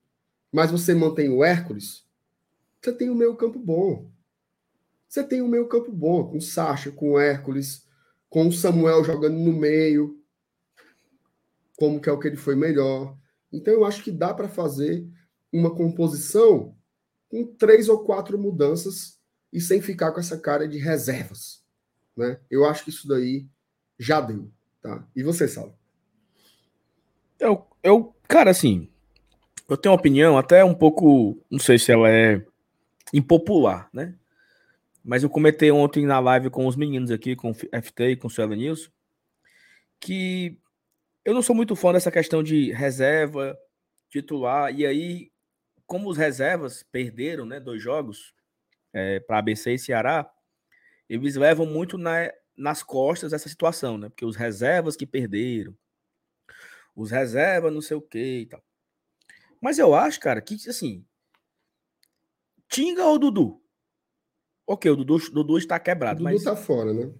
Speaker 2: mas você mantém o Hércules, você tem o meio campo bom. Você tem o meio campo bom com o Sacha, com o Hércules, com o Samuel jogando no meio, como que é o que ele foi melhor. Então eu acho que dá para fazer uma composição com três ou quatro mudanças e sem ficar com essa cara de reservas, né? Eu acho que isso daí já deu, tá? E você, Saulo?
Speaker 1: Eu, eu, cara, assim, eu tenho uma opinião até um pouco, não sei se ela é impopular, né? Mas eu comentei ontem na live com os meninos aqui, com o FT e com o Suela News, que eu não sou muito fã dessa questão de reserva, titular, e aí, como os reservas perderam, né, dois jogos é, para ABC e Ceará, eles levam muito na, nas costas essa situação, né? Porque os reservas que perderam, os reservas não sei o que e tal. Mas eu acho, cara, que assim, Tinga ou Dudu? Ok, o Dudu, Dudu está quebrado.
Speaker 2: O Dudu mas... tá fora, né?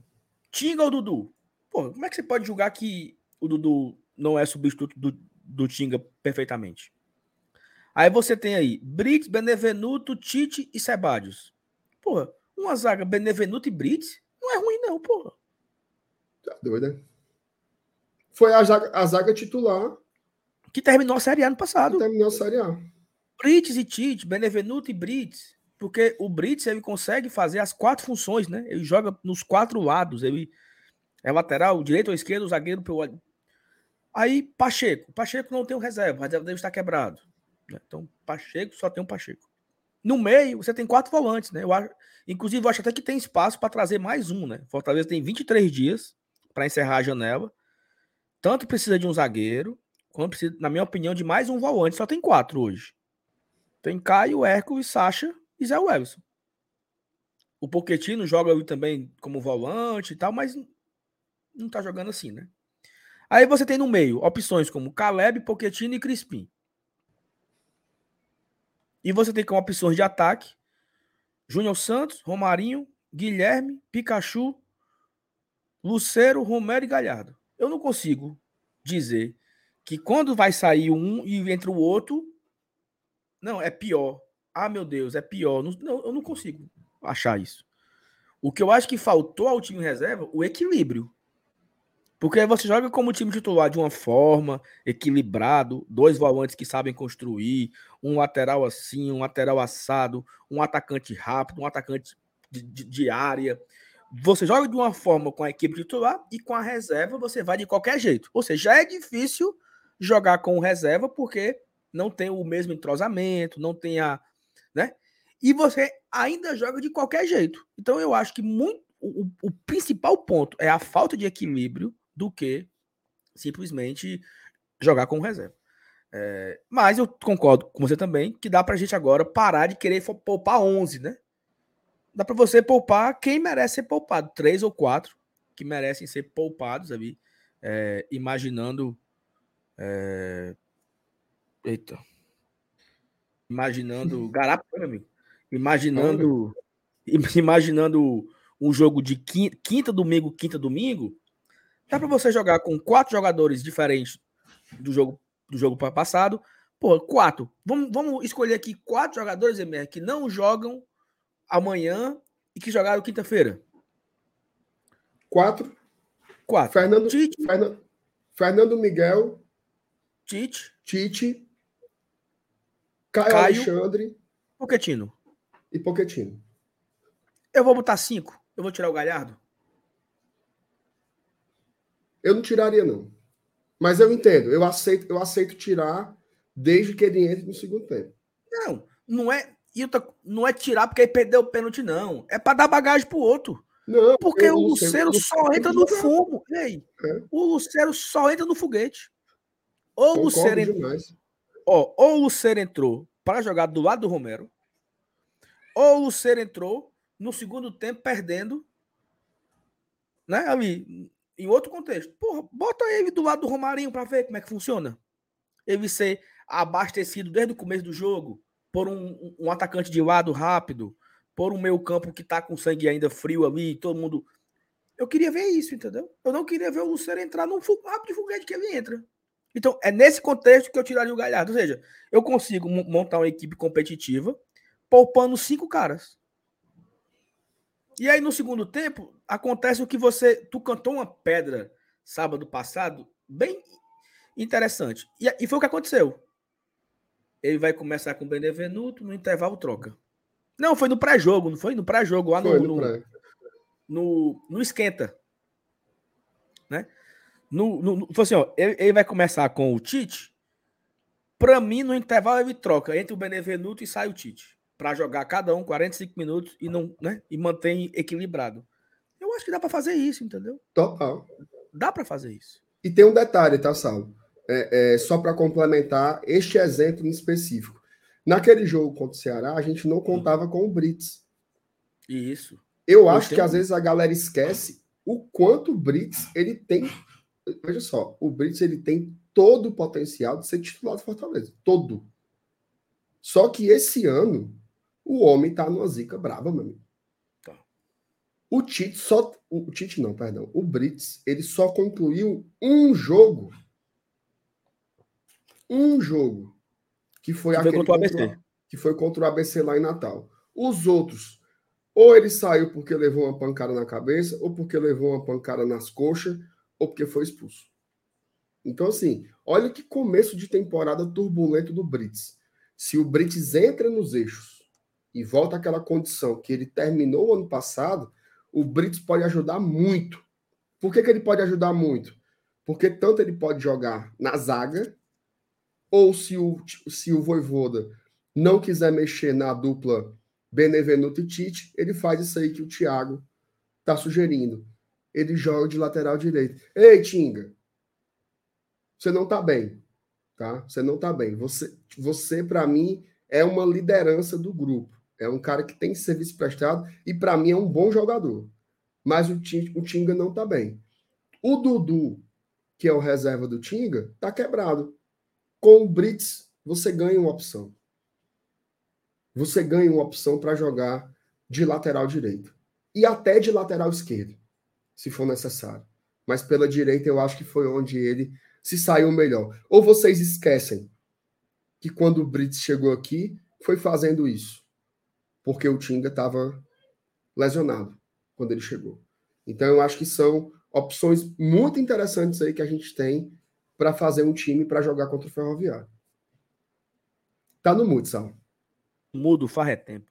Speaker 1: Tinga ou Dudu? Pô, como é que você pode julgar que o Dudu não é substituto do, do Tinga perfeitamente? Aí você tem aí Brits, Benevenuto, Tite e Sebadios. Porra, uma zaga Benevenuto e Brits não é ruim, não, porra.
Speaker 2: Tá doida. Né? Foi a zaga, a zaga titular.
Speaker 1: Que terminou a Série A no passado. Que
Speaker 2: terminou a Série A.
Speaker 1: Brits e Tite, Benevenuto e Brits. Porque o Brits ele consegue fazer as quatro funções, né? Ele joga nos quatro lados. Ele é lateral, direito ou esquerdo, zagueiro pelo. Aí, Pacheco. Pacheco não tem um reserva, o reserva dele está quebrado. Né? Então, Pacheco só tem um Pacheco. No meio, você tem quatro volantes, né? Eu acho, inclusive, eu acho até que tem espaço para trazer mais um, né? Fortaleza tem 23 dias para encerrar a janela. Tanto precisa de um zagueiro, quanto precisa, na minha opinião, de mais um volante. Só tem quatro hoje. Tem Caio, Hércules, Sacha e Zé Wellison. O Poquetino joga também como volante e tal, mas não tá jogando assim, né? Aí você tem no meio opções como Caleb, Poquetino e Crispim. E você tem como opções de ataque Júnior Santos, Romarinho, Guilherme, Pikachu, Luceiro, Romero e Galhardo. Eu não consigo dizer que quando vai sair um e entra o outro, não, é pior. Ah, meu Deus, é pior. Não, eu não consigo achar isso. O que eu acho que faltou ao time reserva, o equilíbrio. Porque você joga como time titular de uma forma, equilibrado, dois volantes que sabem construir, um lateral assim, um lateral assado, um atacante rápido, um atacante de, de, de área. Você joga de uma forma com a equipe titular e com a reserva você vai de qualquer jeito. Ou seja, já é difícil jogar com reserva porque não tem o mesmo entrosamento, não tem a, né? E você ainda joga de qualquer jeito. Então eu acho que muito, o, o principal ponto é a falta de equilíbrio do que simplesmente jogar com reserva. É, mas eu concordo com você também que dá para a gente agora parar de querer poupar 11, né? Dá para você poupar quem merece ser poupado, três ou quatro que merecem ser poupados ali, é, imaginando. É, eita. Imaginando. Garapa, meu amigo. Imaginando. Imaginando um jogo de quinta, quinta domingo, quinta domingo, Dá para você jogar com quatro jogadores diferentes do jogo do jogo passado. Pô, quatro. Vamos, vamos escolher aqui quatro jogadores, MR, que não jogam amanhã e que jogaram quinta-feira.
Speaker 2: Quatro.
Speaker 1: Quatro.
Speaker 2: Fernando, Tite. Fernando, Fernando Miguel.
Speaker 1: Tite.
Speaker 2: Tite. Caio, Caio Alexandre.
Speaker 1: Poquetino.
Speaker 2: E Poquetino.
Speaker 1: Eu vou botar cinco. Eu vou tirar o Galhardo.
Speaker 2: Eu não tiraria, não. Mas eu entendo, eu aceito, eu aceito tirar desde que ele entre no segundo tempo.
Speaker 1: Não, não é. Não é tirar porque ele perdeu o pênalti, não. É para dar bagagem pro outro. Não, porque o Lucero só entra no fumo. Ei, é. O Lucero só entra no foguete. Ou o Lucero entrou. Ó, ou o Lucero entrou para jogar do lado do Romero. Ou o Lucero entrou no segundo tempo perdendo. Né, ali, em outro contexto. Porra, bota ele do lado do Romarinho para ver como é que funciona. Ele ser abastecido desde o começo do jogo por um, um atacante de lado rápido, por um meio campo que tá com sangue ainda frio ali, todo mundo. Eu queria ver isso, entendeu? Eu não queria ver o Lucero entrar no rápido de foguete que ele entra. Então, é nesse contexto que eu tiraria o Galhardo. Ou seja, eu consigo montar uma equipe competitiva poupando cinco caras. E aí, no segundo tempo, acontece o que você. Tu cantou uma pedra sábado passado, bem interessante. E, e foi o que aconteceu. Ele vai começar com o Benevenuto, no intervalo troca. Não, foi no pré-jogo, não foi? No pré-jogo, lá no, no, no, no, no esquenta. Né? No, no, no, assim, ó, ele, ele, vai começar com o Tite. Para mim, no intervalo, ele troca entre o Benevenuto e sai o Tite. Para jogar cada um 45 minutos e não, né? E mantém equilibrado. Eu acho que dá para fazer isso, entendeu?
Speaker 2: Total.
Speaker 1: Dá para fazer isso.
Speaker 2: E tem um detalhe, tá, Saulo? É, é, só para complementar este exemplo em específico. Naquele jogo contra o Ceará, a gente não contava com o Brits.
Speaker 1: Isso.
Speaker 2: Eu, Eu acho que às vezes a galera esquece o quanto o Brits ele tem Veja só, o Brits ele tem todo o potencial de ser titular do Fortaleza. Todo. Só que esse ano, o homem tá numa zica brava, meu amigo. O Tite só. O Tite não, perdão. O Brits, ele só concluiu um jogo. Um jogo. Que foi que aquele. Foi contra o ABC. que foi contra o ABC lá em Natal. Os outros, ou ele saiu porque levou uma pancada na cabeça, ou porque levou uma pancada nas coxas, ou porque foi expulso. Então, assim, olha que começo de temporada turbulento do Brits. Se o Brits entra nos eixos e volta àquela condição que ele terminou o ano passado, o Brits pode ajudar muito. Por que, que ele pode ajudar muito? Porque tanto ele pode jogar na zaga, ou se o, se o Voivoda não quiser mexer na dupla Benevenuto e Tite, ele faz isso aí que o Thiago está sugerindo ele joga de lateral direito. Ei, Tinga, você não tá bem, tá? Você não tá bem. Você, você para mim, é uma liderança do grupo. É um cara que tem serviço prestado e para mim é um bom jogador. Mas o, o Tinga não tá bem. O Dudu, que é o reserva do Tinga, tá quebrado. Com o Brits, você ganha uma opção. Você ganha uma opção para jogar de lateral direito e até de lateral esquerdo se for necessário. Mas pela direita eu acho que foi onde ele se saiu melhor. Ou vocês esquecem que quando o Brits chegou aqui, foi fazendo isso. Porque o Tinga estava lesionado quando ele chegou. Então eu acho que são opções muito interessantes aí que a gente tem para fazer um time para jogar contra o Ferroviário. Tá no mudo, Sal.
Speaker 1: Mudo faz é tempo.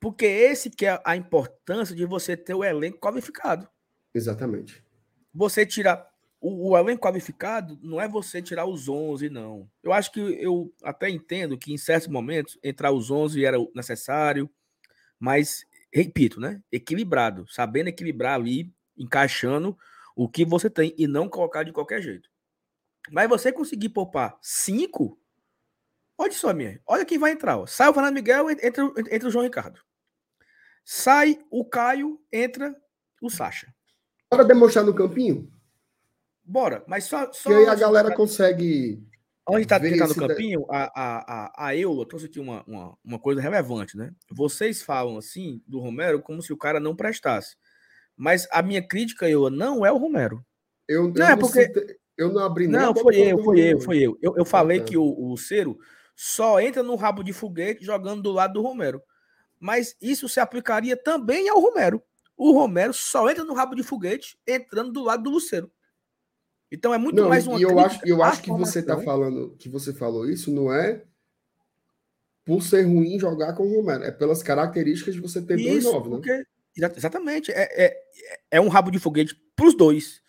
Speaker 1: Porque esse que é a importância de você ter o elenco qualificado.
Speaker 2: Exatamente.
Speaker 1: Você tirar. O, o, elenco qualificado não é você tirar os 11, não. Eu acho que eu até entendo que em certos momentos entrar os 11 era necessário, mas, repito, né? Equilibrado, sabendo equilibrar ali, encaixando o que você tem e não colocar de qualquer jeito. Mas você conseguir poupar cinco, olha só, minha. Olha quem vai entrar. Ó. Sai o Fernando Miguel, entra, entra o João Ricardo. Sai o Caio, entra o Sacha.
Speaker 2: Bora demonstrar no campinho?
Speaker 1: Bora, mas só. só
Speaker 2: que aí a galera consegue.
Speaker 1: Onde está tá no campinho, a, a, a, a Eula trouxe aqui uma, uma, uma coisa relevante, né? Vocês falam assim do Romero como se o cara não prestasse. Mas a minha crítica, Eula, não é o Romero.
Speaker 2: Eu, eu não, é porque. eu não abri
Speaker 1: Não, foi eu, foi eu, foi eu. Eu, eu falei ah, que o, o Cero só entra no rabo de foguete jogando do lado do Romero. Mas isso se aplicaria também ao Romero o Romero só entra no rabo de foguete entrando do lado do Lucero. Então é muito
Speaker 2: não,
Speaker 1: mais uma
Speaker 2: e eu acho, eu acho que você está falando que você falou isso não é por ser ruim jogar com o Romero, é pelas características de você ter isso, dois novos, né? porque,
Speaker 1: Exatamente, é, é, é um rabo de foguete para os dois,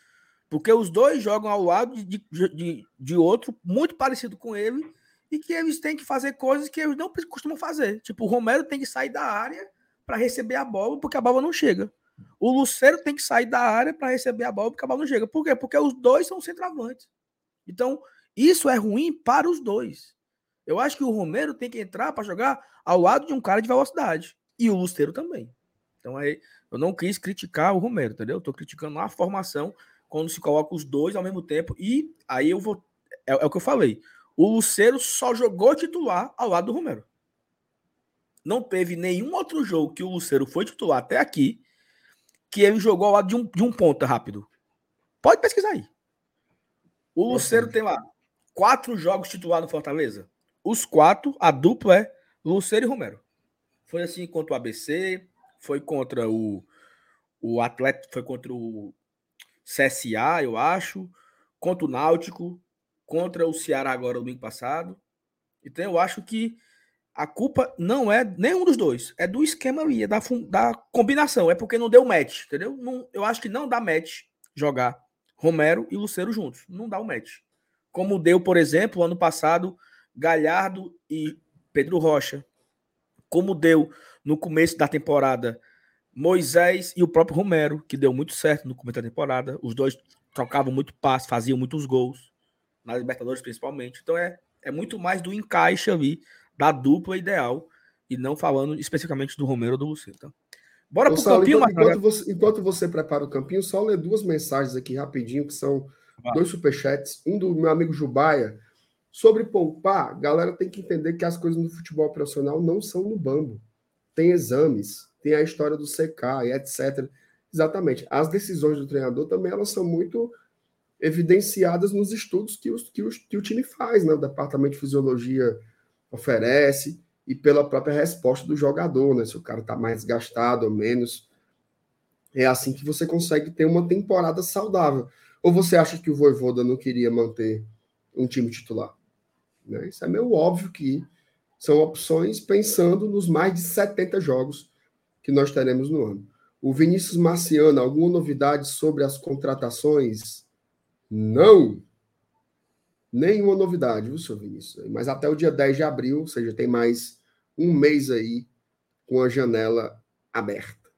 Speaker 1: porque os dois jogam ao lado de, de, de outro muito parecido com ele e que eles têm que fazer coisas que eles não costumam fazer. Tipo, o Romero tem que sair da área para receber a bola porque a bola não chega. O Lucero tem que sair da área para receber a bola porque a bola não chega. Por quê? Porque os dois são centroavantes. Então, isso é ruim para os dois. Eu acho que o Romero tem que entrar para jogar ao lado de um cara de velocidade. E o Lucero também. Então, aí, eu não quis criticar o Romero, entendeu? Eu tô criticando a formação quando se coloca os dois ao mesmo tempo. E aí eu vou. É, é o que eu falei. O Lucero só jogou titular ao lado do Romero. Não teve nenhum outro jogo que o Lucero foi titular até aqui que ele jogou ao lado de um, de um ponta rápido. Pode pesquisar aí. O Lucero tem lá quatro jogos titular no Fortaleza. Os quatro, a dupla é Lucero e Romero. Foi assim contra o ABC, foi contra o, O Atlético foi contra o CSA, eu acho, contra o Náutico, contra o Ceará agora domingo passado. Então eu acho que a culpa não é nenhum dos dois, é do esquema ali, é da, da combinação, é porque não deu match, entendeu? Não, eu acho que não dá match jogar Romero e Luceiro juntos, não dá o match. Como deu, por exemplo, ano passado, Galhardo e Pedro Rocha. Como deu no começo da temporada Moisés e o próprio Romero, que deu muito certo no começo da temporada. Os dois trocavam muito passe, faziam muitos gols, na Libertadores principalmente. Então é, é muito mais do encaixe ali, da dupla ideal, e não falando especificamente do Romero ou do Luciano. Tá?
Speaker 2: Bora Ô, pro Saulo, campinho, enquanto, enquanto, você, enquanto você prepara o campinho, só ler duas mensagens aqui rapidinho, que são ah. dois superchats. Um do meu amigo Jubaia. Sobre poupar, galera tem que entender que as coisas no futebol profissional não são no bambo. Tem exames, tem a história do CK e etc. Exatamente. As decisões do treinador também elas são muito evidenciadas nos estudos que, os, que, os, que o time faz, né? O departamento de fisiologia oferece e pela própria resposta do jogador, né? Se o cara está mais gastado ou menos. É assim que você consegue ter uma temporada saudável. Ou você acha que o Voivoda não queria manter um time titular? Né? Isso é meio óbvio que são opções pensando nos mais de 70 jogos que nós teremos no ano. O Vinícius Marciano, alguma novidade sobre as contratações? Não. Nenhuma novidade, viu, senhor Vinícius? Mas até o dia 10 de abril, ou seja, tem mais um mês aí com a janela aberta.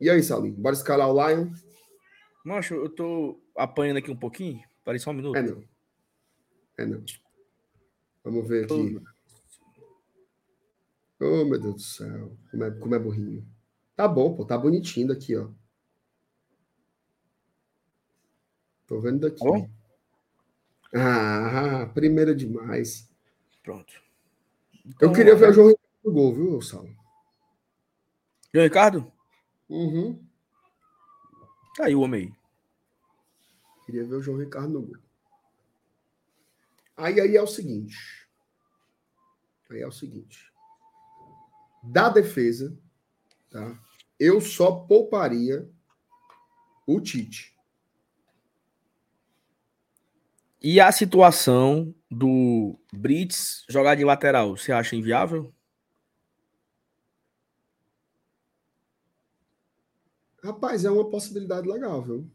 Speaker 2: E aí, Salim, bora escalar o Lion?
Speaker 1: Macho, eu tô apanhando aqui um pouquinho. Parei só um minuto.
Speaker 2: É não. É não. Vamos ver aqui. Oh, meu Deus do céu. Como é, como é burrinho. Tá bom, pô, tá bonitinho daqui, ó. Tô vendo daqui. Tá ah, primeira demais.
Speaker 1: Pronto.
Speaker 2: Então, eu queria ver o João Ricardo no gol, viu, Saulo?
Speaker 1: João Ricardo?
Speaker 2: Uhum.
Speaker 1: Tá aí o homem aí.
Speaker 2: Queria ver o João Ricardo no gol. Aí, aí é o seguinte. Aí é o seguinte. Da defesa, tá? eu só pouparia o Tite.
Speaker 1: E a situação do Brits jogar de lateral, você acha inviável?
Speaker 2: Rapaz, é uma possibilidade legal, viu?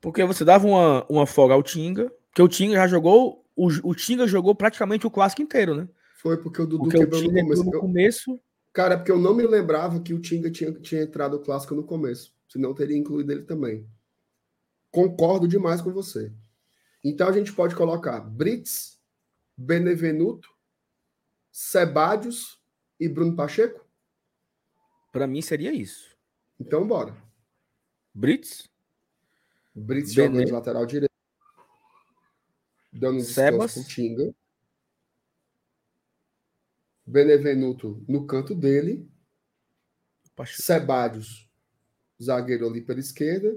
Speaker 1: Porque você dava uma, uma folga ao Tinga, que o Tinga já jogou, o, o Tinga jogou praticamente o clássico inteiro, né?
Speaker 2: Foi porque o Dudu porque quebrou
Speaker 1: o no começo. No começo
Speaker 2: Cara, é porque eu não me lembrava que o Tinga tinha, tinha entrado o clássico no começo. Senão teria incluído ele também. Concordo demais com você. Então a gente pode colocar Brits, Benevenuto, Sebadios e Bruno Pacheco?
Speaker 1: Para mim seria isso.
Speaker 2: Então bora.
Speaker 1: Brits?
Speaker 2: Brits Bene... jogando de lateral direito. Dando
Speaker 1: Sebas.
Speaker 2: Tinga. Benevenuto no canto dele. Pacheco. Sebadios, zagueiro ali pela esquerda.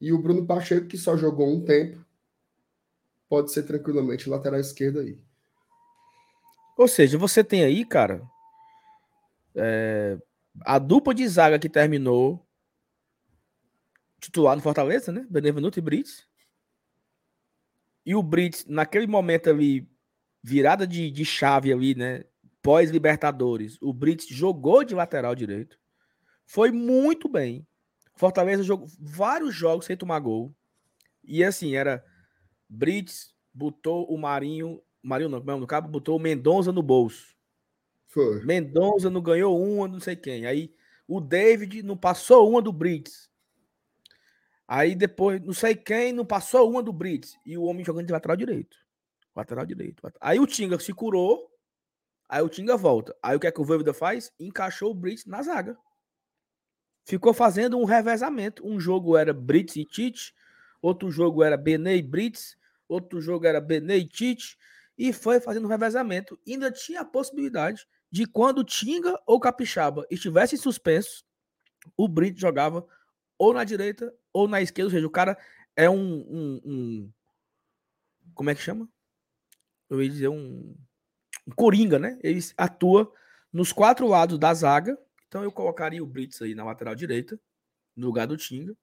Speaker 2: E o Bruno Pacheco, que só jogou um tempo, pode ser tranquilamente lateral esquerdo aí.
Speaker 1: Ou seja, você tem aí, cara, é, a dupla de zaga que terminou titular no Fortaleza, né? Benevenuto e Brits. E o Brits, naquele momento ali, virada de, de chave ali, né? pós-Libertadores, o Brits jogou de lateral direito. Foi muito bem. Fortaleza jogou vários jogos sem tomar gol. E assim, era Brits botou o Marinho, Marinho não, no cabo, botou o Mendonça no bolso.
Speaker 2: Foi.
Speaker 1: Mendonça não ganhou uma, não sei quem. Aí o David não passou uma do Brits. Aí depois, não sei quem, não passou uma do Brits. E o homem jogando de lateral direito. Lateral direito. Aí o Tinga se curou Aí o Tinga volta. Aí o que é que o Voivoda faz? Encaixou o Brits na zaga. Ficou fazendo um revezamento. Um jogo era Brits e Tite, outro jogo era Benê e Brits, outro jogo era Benê e Tite, e foi fazendo um revezamento. ainda tinha a possibilidade de quando Tinga ou Capixaba estivessem suspensos, o Brits jogava ou na direita ou na esquerda. Ou seja, o cara é um, um, um como é que chama? Eu ia dizer um Coringa, né? Ele atua nos quatro lados da zaga. Então eu colocaria o Brits aí na lateral direita. no lugar do Tinga.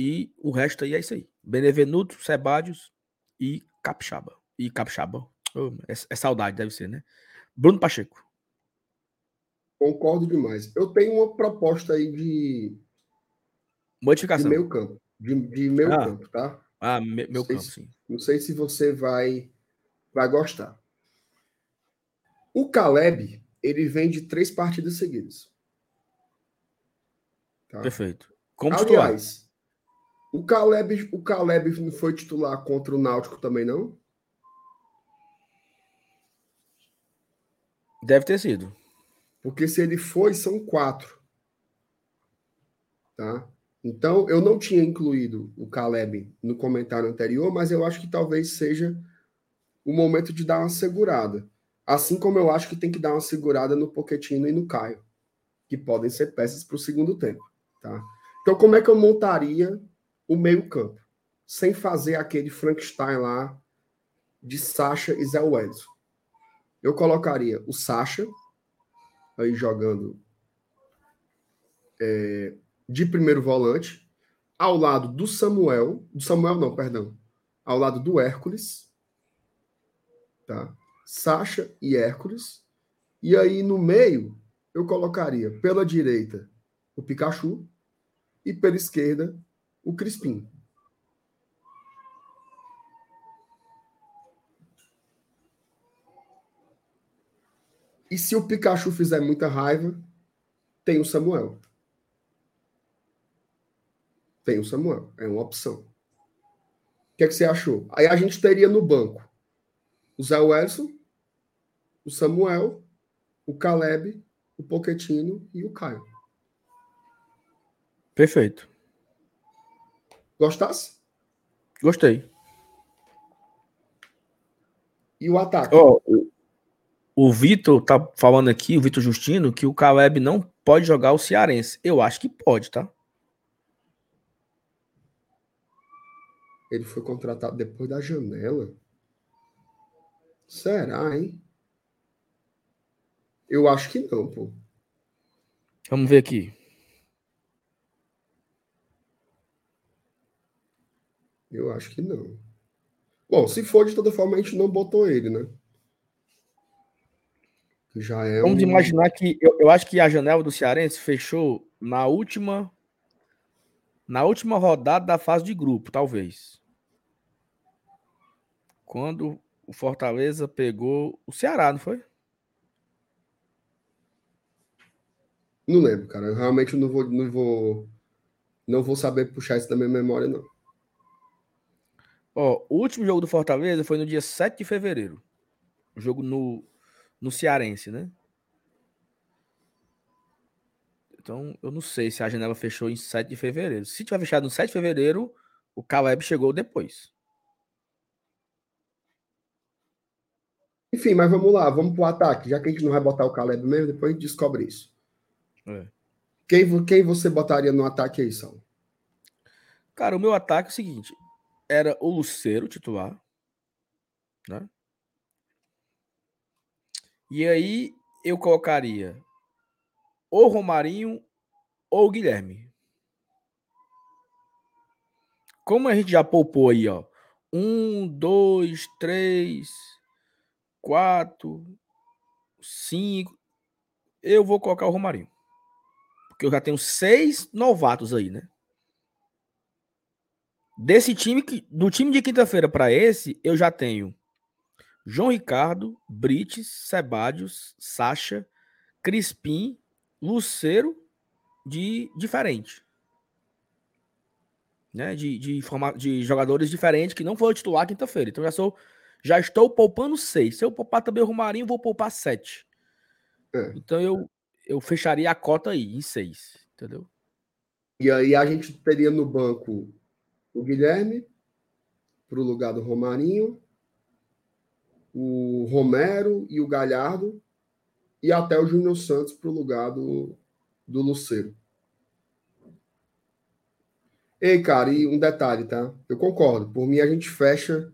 Speaker 1: E o resto aí é isso aí. Benevenuto, Sebadios e Capixaba. E Capixaba. Oh, é, é, saudade, deve ser, né? Bruno Pacheco.
Speaker 2: Concordo demais. Eu tenho uma proposta aí de.
Speaker 1: Modificação.
Speaker 2: De meio campo. De, de meio ah. campo, tá?
Speaker 1: Ah, me, meu campo,
Speaker 2: se,
Speaker 1: sim.
Speaker 2: Não sei se você vai, vai gostar. O Caleb, ele vem de três partidas seguidas.
Speaker 1: Tá? Perfeito. Como
Speaker 2: Aliás, titular? O Caleb, o Caleb não foi titular contra o Náutico também, não?
Speaker 1: Deve ter sido.
Speaker 2: Porque se ele foi, são quatro. Tá? Então, eu não tinha incluído o Caleb no comentário anterior, mas eu acho que talvez seja o momento de dar uma segurada. Assim como eu acho que tem que dar uma segurada no Poquetino e no Caio, que podem ser peças para o segundo tempo. Tá? Então, como é que eu montaria o meio-campo? Sem fazer aquele Frankenstein lá de Sacha e Zé Wellison. Eu colocaria o Sacha aí jogando é, de primeiro volante, ao lado do Samuel, do Samuel não, perdão, ao lado do Hércules, tá? Sacha e Hércules. E aí no meio eu colocaria pela direita o Pikachu e pela esquerda o Crispim. E se o Pikachu fizer muita raiva, tem o Samuel. Tem o Samuel. É uma opção. O que, é que você achou? Aí a gente teria no banco o Zé Welson, o Samuel, o Caleb, o Poquetino e o Caio.
Speaker 1: Perfeito.
Speaker 2: Gostasse?
Speaker 1: Gostei.
Speaker 2: E o ataque?
Speaker 1: Oh, o Vitor tá falando aqui, o Vitor Justino, que o Caleb não pode jogar o Cearense. Eu acho que pode, tá?
Speaker 2: Ele foi contratado depois da janela. Será, hein? Eu acho que não, pô.
Speaker 1: Vamos ver aqui.
Speaker 2: Eu acho que não. Bom, se for de toda forma, a gente não botou ele, né? Já é
Speaker 1: Vamos um... imaginar que eu, eu acho que a janela do Cearense fechou na última na última rodada da fase de grupo, talvez. Quando o Fortaleza pegou o Ceará, não foi?
Speaker 2: Não lembro, cara. Eu realmente não vou, não vou, não vou saber puxar isso da minha memória, não.
Speaker 1: Ó, o último jogo do Fortaleza foi no dia 7 de fevereiro. O jogo no, no Cearense, né? Então, eu não sei se a janela fechou em 7 de fevereiro. Se tiver fechado no 7 de fevereiro, o Caleb chegou depois.
Speaker 2: Enfim, mas vamos lá, vamos pro ataque. Já que a gente não vai botar o Caleb mesmo, depois a gente descobre isso. É. Quem, quem você botaria no ataque aí, Sal?
Speaker 1: Cara, o meu ataque é o seguinte: era o Luceiro titular, né? E aí eu colocaria ou Romarinho ou Guilherme. Como a gente já poupou aí, ó. Um, dois, três, quatro, cinco. Eu vou colocar o Romarinho. Porque eu já tenho seis novatos aí, né? Desse time, do time de quinta-feira para esse, eu já tenho João Ricardo, Brites, Sebadios, Sacha, Crispim, Luceiro de diferente. Né? De, de, forma, de jogadores diferentes que não foram titular quinta-feira. Então já sou. Já estou poupando seis. Se eu poupar também o Romarinho, vou poupar sete. É. Então eu, eu fecharia a cota aí, em seis. Entendeu?
Speaker 2: E aí a gente teria no banco o Guilherme para o lugar do Romarinho, o Romero e o Galhardo, e até o Júnior Santos para o lugar do, do Luceiro. Ei, cara, e um detalhe, tá? Eu concordo. Por mim, a gente fecha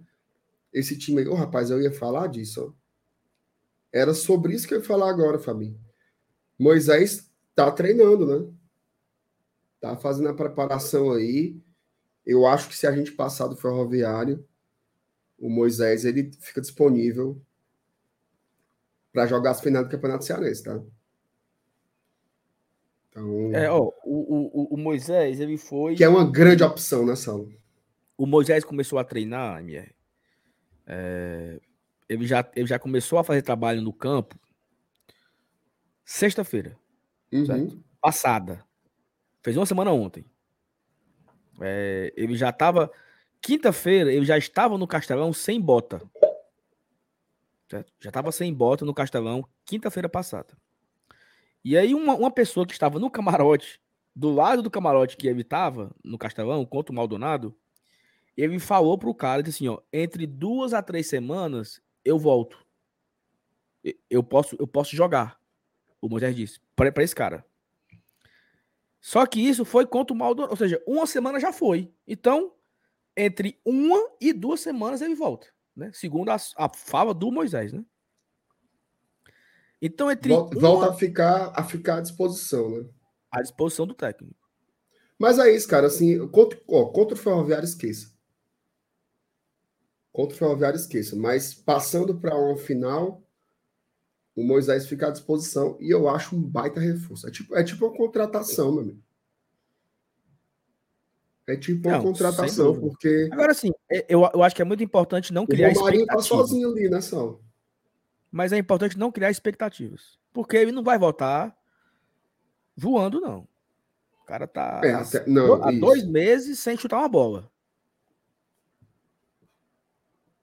Speaker 2: esse time aí. Ô, oh, rapaz, eu ia falar disso, ó. Era sobre isso que eu ia falar agora, Fabinho. Moisés tá treinando, né? Tá fazendo a preparação aí. Eu acho que se a gente passar do ferroviário, o Moisés ele fica disponível para jogar as finais do Campeonato Cearense, tá?
Speaker 1: Então, é, ó, o, o, o Moisés, ele foi.
Speaker 2: Que é uma grande opção nessa aula.
Speaker 1: O Moisés começou a treinar, MR. É, ele, já, ele já começou a fazer trabalho no campo sexta-feira. Uhum. Passada. Fez uma semana ontem. É, ele já estava. Quinta-feira, ele já estava no Castelão sem bota. Certo? Já estava sem bota no Castelão, quinta-feira passada. E aí, uma, uma pessoa que estava no camarote, do lado do camarote que ele estava, no Castelão, contra o Maldonado, ele falou pro cara, disse assim, ó, entre duas a três semanas, eu volto. Eu posso, eu posso jogar. O Moisés disse, para esse cara. Só que isso foi contra o Maldonado, ou seja, uma semana já foi. Então, entre uma e duas semanas ele volta, né? Segundo a, a fala do Moisés, né?
Speaker 2: Então, entre volta, uma... volta a ficar a ficar à disposição, né?
Speaker 1: À disposição do técnico.
Speaker 2: Mas é isso, cara. Assim, contra, ó, contra o Ferroviário, esqueça. Contra o Ferroviário, esqueça. Mas passando para uma final, o Moisés fica à disposição e eu acho um baita reforço. É tipo, é tipo uma contratação, meu amigo. É tipo uma não, contratação, porque.
Speaker 1: Agora sim, é, eu, eu acho que é muito importante não criar
Speaker 2: o Romarinho tá sozinho ali nessa aula.
Speaker 1: Mas é importante não criar expectativas. Porque ele não vai voltar voando, não. O cara tá é, até, não, há dois meses sem chutar uma bola.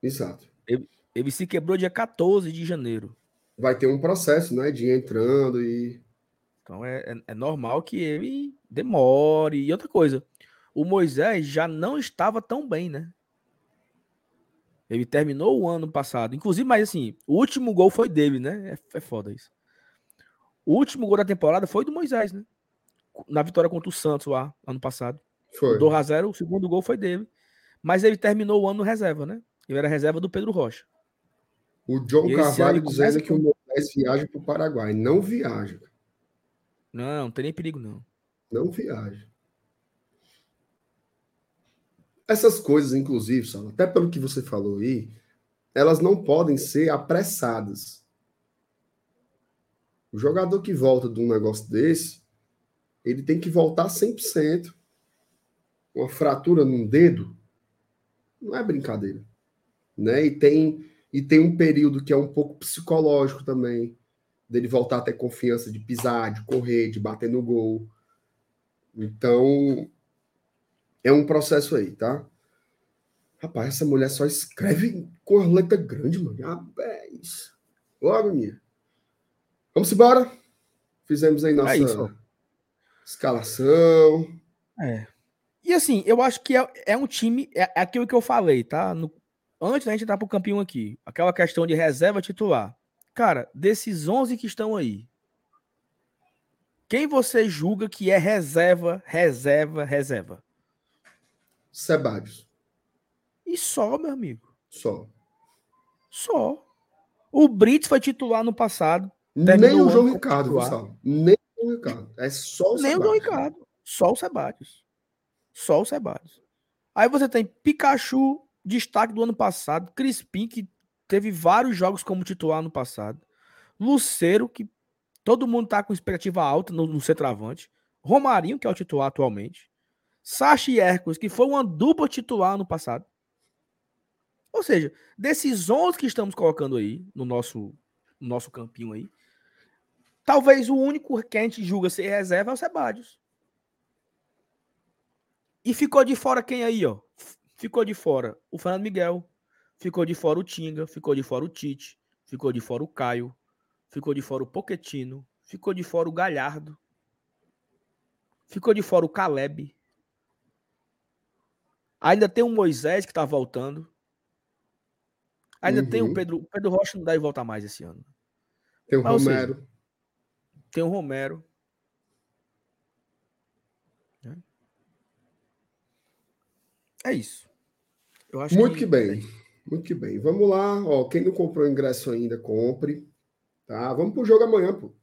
Speaker 2: Exato.
Speaker 1: Ele, ele se quebrou dia 14 de janeiro
Speaker 2: vai ter um processo, né, de ir entrando e.
Speaker 1: Então é, é, é, normal que ele demore. E outra coisa, o Moisés já não estava tão bem, né? Ele terminou o ano passado. Inclusive, mas assim, o último gol foi dele, né? É, é foda isso. O último gol da temporada foi do Moisés, né? Na vitória contra o Santos lá, ano passado. Foi. Do 0 o segundo gol foi dele. Mas ele terminou o ano no reserva, né? Ele era reserva do Pedro Rocha.
Speaker 2: O John Carvalho dizendo que o Moisés viaja para o Paraguai. Não viaja.
Speaker 1: Não, não tem nem perigo, não.
Speaker 2: Não viaja. Essas coisas, inclusive, Sala, até pelo que você falou aí, elas não podem ser apressadas. O jogador que volta de um negócio desse, ele tem que voltar 100%. Uma fratura num dedo não é brincadeira. Né? E tem e tem um período que é um pouco psicológico também, dele voltar a ter confiança de pisar, de correr, de bater no gol. Então, é um processo aí, tá? Rapaz, essa mulher só escreve com letra grande, mano. Rapaz. Logo, minha. Vamos embora? Fizemos aí nossa é escalação.
Speaker 1: É. E assim, eu acho que é, é um time, é, é aquilo que eu falei, tá? No, antes da gente entrar pro campeão aqui, aquela questão de reserva titular. Cara, desses 11 que estão aí, quem você julga que é reserva, reserva, reserva?
Speaker 2: Sebadios.
Speaker 1: E só, meu amigo.
Speaker 2: Só.
Speaker 1: Só. O Brits foi titular no passado.
Speaker 2: Nem o João Ricardo, pessoal. Nem o João Ricardo. É só
Speaker 1: o Nem o João Ricardo. Só o Sebadios. Só o Sebadios. Aí você tem Pikachu, destaque do ano passado, Crispim, que teve vários jogos como titular no passado, Luceiro, que todo mundo tá com expectativa alta no, no centroavante, Romarinho, que é o titular atualmente, Sachi Hércules, que foi uma dupla titular no passado. Ou seja, desses 11 que estamos colocando aí no nosso, no nosso campinho aí, talvez o único que a gente julga ser reserva é o Sebadios. E ficou de fora quem aí, ó? Ficou de fora o Fernando Miguel, ficou de fora o Tinga, ficou de fora o Tite, ficou de fora o Caio, ficou de fora o Poquetino, ficou de fora o Galhardo, ficou de fora o Caleb. Ainda tem o Moisés que tá voltando. Ainda uhum. tem o uhum. Pedro. O Pedro Rocha não deve voltar mais esse ano.
Speaker 2: Tem o Mas, Romero. Seja,
Speaker 1: tem o Romero. É isso.
Speaker 2: Muito que, que bem. Muito que bem. Vamos lá. Ó, quem não comprou ingresso ainda, compre. Tá? Vamos pro jogo amanhã, pô.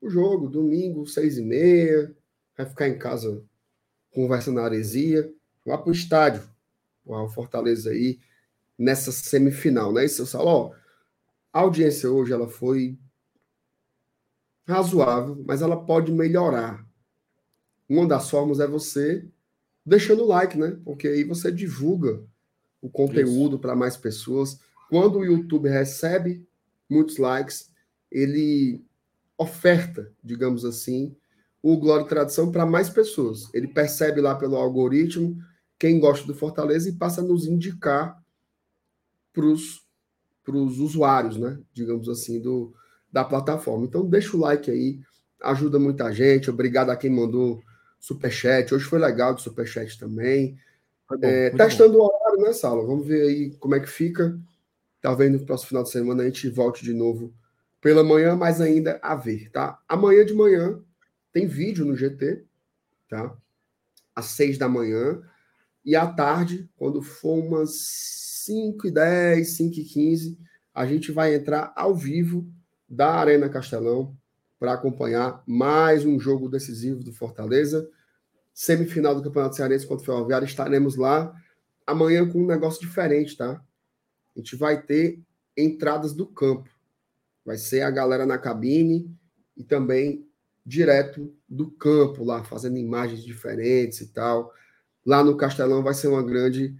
Speaker 2: O jogo, domingo, seis e meia. Vai ficar em casa conversa na aresia. Vá para o estádio. O Fortaleza aí nessa semifinal, né? Isso, Saulo, a audiência hoje ela foi razoável, mas ela pode melhorar. Uma das formas é você deixando o like, né? Porque aí você divulga o conteúdo para mais pessoas. Quando o YouTube recebe muitos likes, ele oferta, digamos assim, o Glória e Tradição para mais pessoas. Ele percebe lá pelo algoritmo quem gosta do Fortaleza e passa a nos indicar para os usuários, né? Digamos assim, do, da plataforma. Então, deixa o like aí, ajuda muita gente. Obrigado a quem mandou superchat. Hoje foi legal de superchat também. Bom, é, testando bom. o horário, né, Sala? Vamos ver aí como é que fica. Talvez no próximo final de semana a gente volte de novo pela manhã, mas ainda a ver, tá? Amanhã de manhã tem vídeo no GT, tá? Às seis da manhã. E à tarde, quando for umas 5 e 10, 5 e 15, a gente vai entrar ao vivo da Arena Castelão para acompanhar mais um jogo decisivo do Fortaleza. Semifinal do Campeonato Cearense contra o Ferroviário. Estaremos lá amanhã com um negócio diferente, tá? A gente vai ter entradas do campo. Vai ser a galera na cabine e também direto do campo lá, fazendo imagens diferentes e tal. Lá no Castelão vai ser uma grande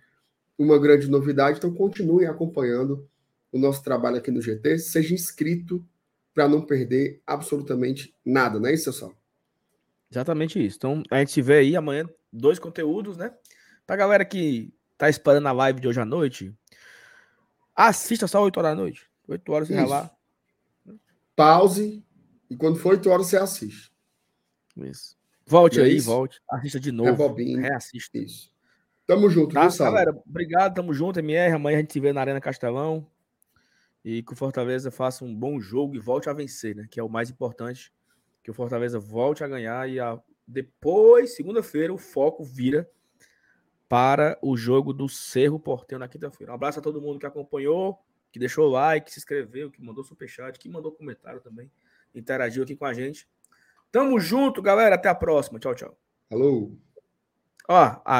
Speaker 2: uma grande novidade, então continue acompanhando o nosso trabalho aqui no GT, seja inscrito para não perder absolutamente nada, não é isso, pessoal?
Speaker 1: Exatamente isso. Então, a gente se vê aí amanhã dois conteúdos, né? Pra galera que tá esperando a live de hoje à noite, assista só 8 horas da noite. 8 horas você vai lá.
Speaker 2: Pause e quando for 8 horas você assiste.
Speaker 1: Isso. Volte é aí, isso? volte. Assista de novo.
Speaker 2: Rebobine.
Speaker 1: Reassista.
Speaker 2: Isso. Tamo junto,
Speaker 1: tá, viu, galera? Obrigado, tamo junto, MR. Amanhã a gente se vê na Arena Castelão. E que o Fortaleza faça um bom jogo e volte a vencer, né? Que é o mais importante. Que o Fortaleza volte a ganhar e a... depois, segunda-feira, o foco vira para o jogo do Cerro Porteiro na quinta-feira. Um abraço a todo mundo que acompanhou, que deixou like, que se inscreveu, que mandou superchat, que mandou comentário também, interagiu aqui com a gente. Tamo junto, galera. Até a próxima. Tchau, tchau.
Speaker 2: Alô.
Speaker 1: Ó, a